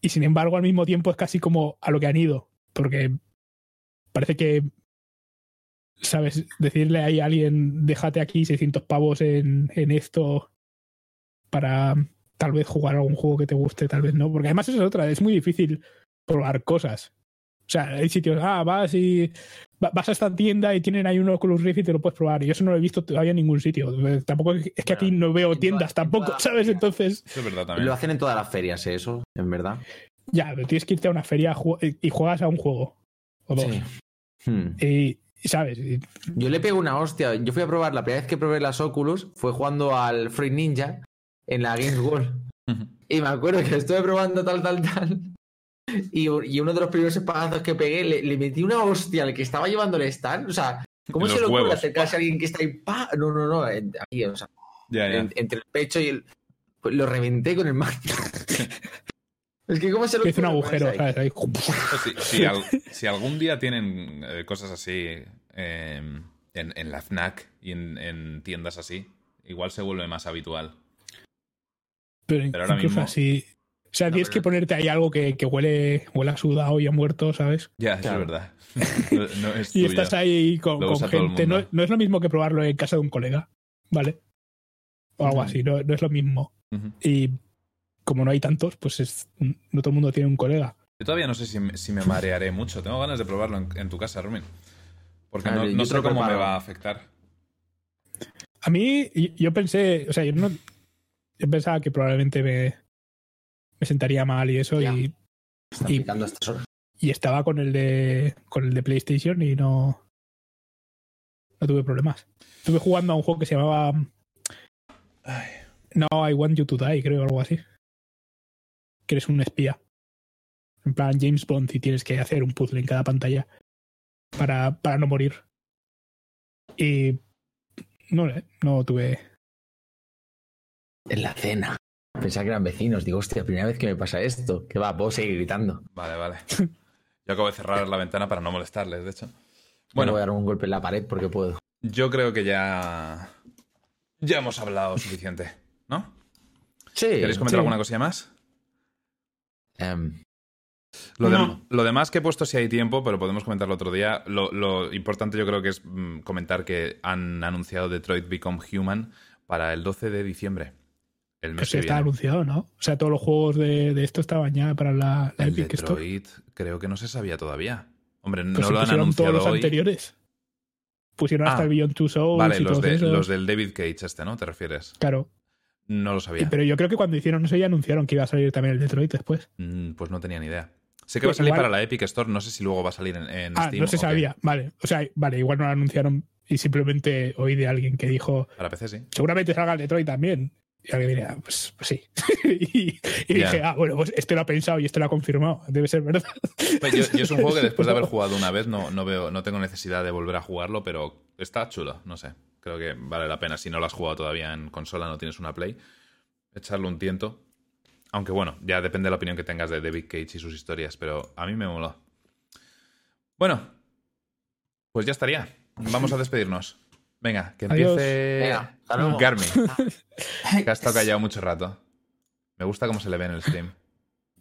Y sin embargo, al mismo tiempo es casi como a lo que han ido. Porque parece que. ¿Sabes? Decirle ahí a alguien, déjate aquí 600 pavos en, en esto para tal vez jugar algún juego que te guste, tal vez no. Porque además esa es otra, es muy difícil probar cosas. O sea, hay sitios, ah, vas y va- vas a esta tienda y tienen ahí un Oculus Rift y te lo puedes probar. Y yo eso no lo he visto todavía en ningún sitio. Eh, Tampoco es que aquí no veo En tiendas tampoco, ¿sabes? Entonces, Eso es verdad también. Lo hacen en todas las ferias, ¿eh? eso, en verdad. ya, pero tienes que irte a una feria y juegas a un juego. O dos. Sí. Hmm. Y, y, ¿sabes? Yo le pego una hostia. Yo fui a probar, la primera vez que probé las Oculus fue jugando al Free Ninja en la Games World. (laughs) Y me acuerdo que estuve probando tal, tal, tal. Y, y uno de los primeros espadazos que pegué, le, le metí una hostia al que estaba llevando el stand. O sea, ¿cómo se le ocurre acercarse a alguien que está ahí? ¡pa! No, no, no. en- Aquí, o sea, Ya, ya. en- entre el pecho y el. pues lo reventé con el máquina. (laughs) es que, ¿cómo se Que hizo un ocurre agujero, ahí? ¿sabes? Ahí. Si, si al- si algún día tienen eh, cosas así eh, en, en la FNAC y en, en tiendas así, igual se vuelve más habitual. Pero, Pero ahora mismo- así. O sea, No, tienes que ponerte ahí algo que, que huele, huele a sudado y a muerto, ¿sabes? Ya, Claro. es verdad. (laughs) No, no es Y estás ahí con, gente. No, no es lo mismo que probarlo en casa de un colega, ¿vale? O algo así, no, no es lo mismo. Y como no hay tantos, pues es, no todo el mundo tiene un colega. Yo todavía no sé si, me- si me marearé mucho. Tengo ganas de probarlo en, en tu casa, Rumin. Porque Vale, no, sé cómo me va a afectar. A mí, yo pensé, o sea, yo no. Yo pensaba que probablemente me, me sentaría mal y eso, Ya. y, Está Y- picando a estas horas. y estaba con el de con el de PlayStation y no. No tuve problemas. Estuve jugando a un juego que se llamaba No, I Want You to Die, creo, algo así. Que eres un espía. En plan James Bond y tienes que hacer un puzzle en cada pantalla para, para no morir. Y no, sé, no tuve. En la cena. Pensaba que eran vecinos. Digo, hostia, primera vez que me pasa esto. Que va, puedo seguir gritando. Vale, vale. Yo acabo de cerrar la ventana para no molestarles, de hecho. Bueno, voy a dar un golpe en la pared porque puedo. yo creo que ya. Ya hemos hablado suficiente, ¿no? Sí. ¿Queréis comentar sí. alguna cosilla más? Em, Lo, de- No. lo demás que he puesto si hay tiempo, pero podemos comentarlo otro día. Lo, lo importante yo creo que es mm, comentar que han anunciado Detroit Become Human para el 12 de diciembre. El mes Pues que está anunciado, ¿no? O sea, todos los juegos de, de esto estaban ya para la, la El Epic Store. Detroit creo que no se sabía todavía. Hombre, Pues no si lo han pusieron anunciado todos los anteriores. Pusieron hasta Ah, el Beyond Two Souls Vale, y los, todo de, eso. los del David Cage este, ¿no? ¿Te refieres? Claro. No lo sabía. pero yo creo que cuando hicieron eso ya anunciaron que iba a salir también el Detroit después. Mm, Pues no tenía ni idea. Sé que va a Pues salir igual- para la Epic Store, no sé si luego va a salir en, en ah, Steam no se qué. sabía. Vale. O sea, vale, igual no lo anunciaron y simplemente oí de alguien que dijo, Para PC sí. seguramente salga el Detroit también. Y alguien diría, pues, pues sí. (laughs) y dije, ah, bueno, pues este lo ha pensado y este lo ha confirmado. Debe ser verdad. (laughs) Pues Yo, yo es un juego que (laughs) después de haber jugado una vez no, no veo, no tengo necesidad de volver a jugarlo, pero está chulo, no sé. Creo que vale la pena. Si no lo has jugado todavía en consola, no tienes una Play, echarle un tiento. Aunque bueno, ya depende de la opinión que tengas de David Cage y sus historias, pero a mí me moló. Bueno, pues ya estaría. Vamos a despedirnos. Venga, que Adiós. empiece Venga, hasta luego. Garmin, (laughs) que ha estado callado mucho rato. Me gusta cómo se le ve en el stream.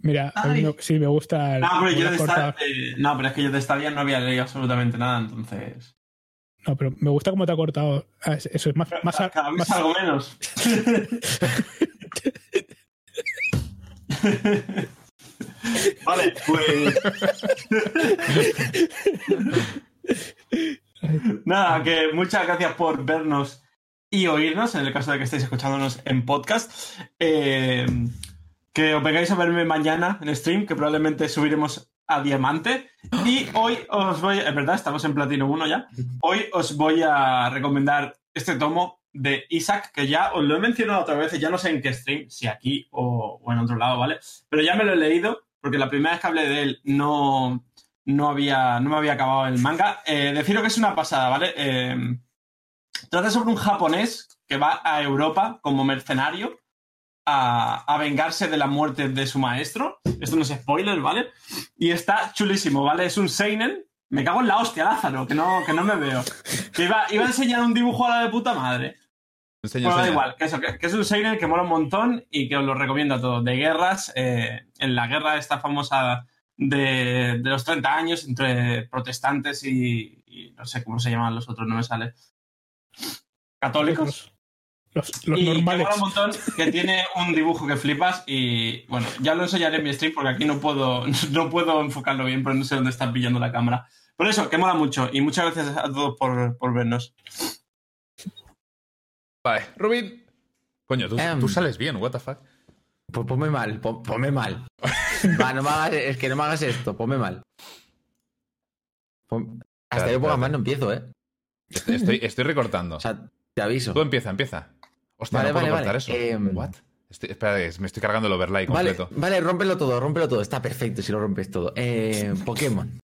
Mira, a mí Ay. me- sí me gusta el. No, pero yo de. Stadia, eh, no, pero es que yo de Stadia no había leído absolutamente nada, entonces. No, pero me gusta cómo te ha cortado. Ah, es- Eso es más. más, Cada vez más- algo menos. (laughs) vale, pues. (laughs) (laughs) Nada, que muchas gracias por vernos y oírnos, en el caso de que estéis escuchándonos en podcast. Eh, que os vengáis a verme mañana en stream, que probablemente subiremos a Diamante. Y hoy os voy, es verdad, estamos en Platino 1 ya. Hoy os voy a recomendar este tomo de Isaac, que ya os lo he mencionado otras veces, ya no sé en qué stream, si aquí o, o en otro lado, ¿vale? Pero ya me lo he leído, porque la primera vez que hablé de él no, no, había, no me había acabado el manga. Eh, deciros que es una pasada, ¿vale? Eh, trata sobre un japonés que va a Europa como mercenario a, a vengarse de la muerte de su maestro. Esto no es spoiler, ¿vale? Y está chulísimo, ¿vale? Es un Seinen. Me cago en la hostia, Lázaro, que no, que no me veo. Que iba, iba a enseñar un dibujo a la de puta madre. Enseña, Bueno, da igual, que, eso, que, que es un Seinen que mola un montón y que os lo recomiendo a todos. De guerras, eh, en la guerra esta famosa de, de los 30 años entre protestantes y, y no sé cómo se llaman los otros, no me sale. Católicos. Los, los y que normales. mola un montón, que tiene un dibujo que flipas y bueno, ya lo enseñaré en mi stream porque aquí no puedo, (laughs) no puedo enfocarlo bien, pero no sé dónde está pillando la cámara. Por eso, que mola mucho y muchas gracias a todos por, por vernos. Vale, Rubin. Coño, tú, Em. tú sales bien, what the fuck. Pues ponme mal, pon- ponme mal. (laughs) Va, no me hagas, es que no me hagas esto, ponme mal. Pon- Hasta pongas espérate. mal no empiezo, ¿eh? Estoy, estoy recortando. O sea, te aviso. Tú empieza, empieza. Hostia, Vale, no puedo vale, cortar vale. eso. Em, What? Estoy- espera, me estoy cargando el overlay completo. vale, rómpelo todo, rómpelo todo. Está perfecto si lo rompes todo. Eh, Pokémon.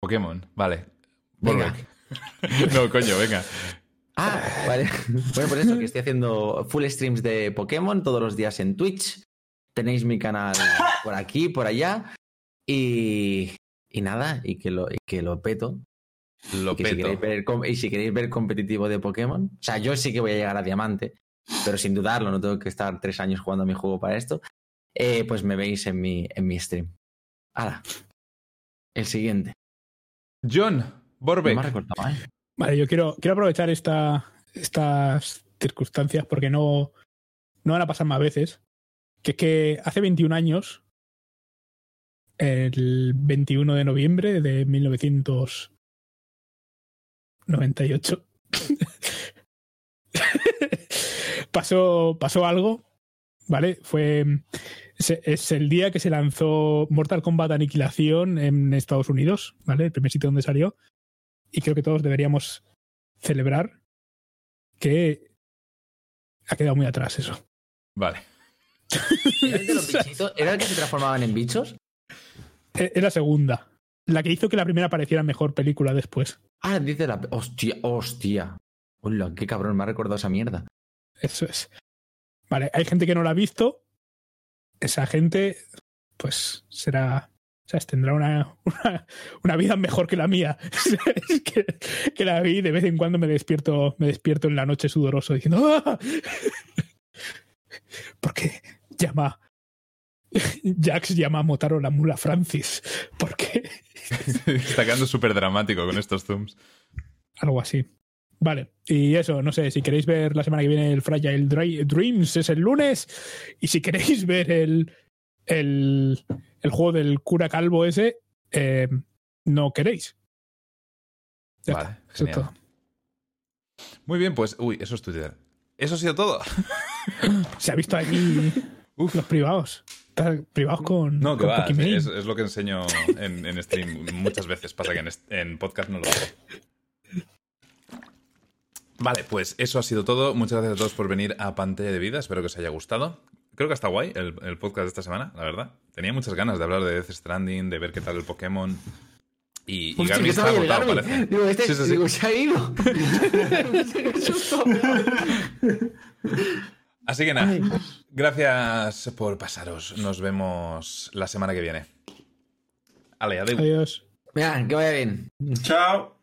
Pokémon, vale. Venga. (laughs) No, coño, venga. Ah, vale. Bueno, pues eso, que estoy haciendo full streams de Pokémon todos los días en Twitch. Tenéis mi canal por aquí, por allá. Y, y nada, y que lo, y que lo peto. Lo Y, que si peto. queréis ver y si queréis ver competitivo de Pokémon, o sea, yo sí que voy a llegar a diamante, pero sin dudarlo, no tengo que estar tres años jugando a mi juego para esto. eh, pues me veis en mi, en mi stream. Ahora, el siguiente. John No Borbeck. me ha recortado, ¿eh? Vale, yo quiero, quiero aprovechar esta, estas circunstancias porque no, no van a pasar más veces. Que es que hace 21 años, el 21 de noviembre de 1998, (laughs) pasó, pasó algo, ¿vale? Fue. Es, el día que se lanzó Mortal Kombat Aniquilación en Estados Unidos, ¿vale? El primer sitio donde salió. Y creo que todos deberíamos celebrar que ha quedado muy atrás eso. Vale. ¿Era el de los (laughs) bichitos? ¿Era el que se transformaban en bichos? E- Es la segunda. La que hizo que la primera pareciera mejor película después. Ah, dice la. Hostia, hostia. Hola, qué cabrón, me ha recordado esa mierda. Eso es. Vale, hay gente que no la ha visto. Esa gente, pues, será. O sea, tendrá una, una, una vida mejor que la mía. (laughs) Es que, que la vi de vez en cuando me despierto, me despierto en la noche sudoroso diciendo ¡Ah! (laughs) Porque llama. (laughs) Jax llama a Motaro la mula Francis. Porque (laughs) Está quedando súper dramático con estos zooms. Algo así. Vale, y eso, no sé, si queréis ver la semana que viene el Fragile Dreams es el lunes, y si queréis (laughs) ver el, el, el juego del cura calvo ese, eh, no queréis. Ya Vale, está, eso es todo. Muy bien, pues. Uy, eso es Twitter. Eso ha sido todo. Se ha visto aquí Uf. los privados. Privados con, No, que con va. Es, es lo que enseño en, en stream muchas veces. Pasa que en, en podcast no lo hago. Vale, pues eso ha sido todo. Muchas gracias a todos por venir a Pantalla de Vida. Espero que os haya gustado. Creo que está guay el, el podcast de esta semana, la verdad. Tenía muchas ganas de hablar de Death Stranding, de ver qué tal el Pokémon. Y, y Garmin está agotado, parece. Digo, este Sí, sí, sí. digo, se ha ido. (laughs) (laughs) (laughs) Así que nada, gracias por pasaros. Nos vemos la semana que viene. Ale, adiós. Adiós. Venga, que vaya bien. Chao.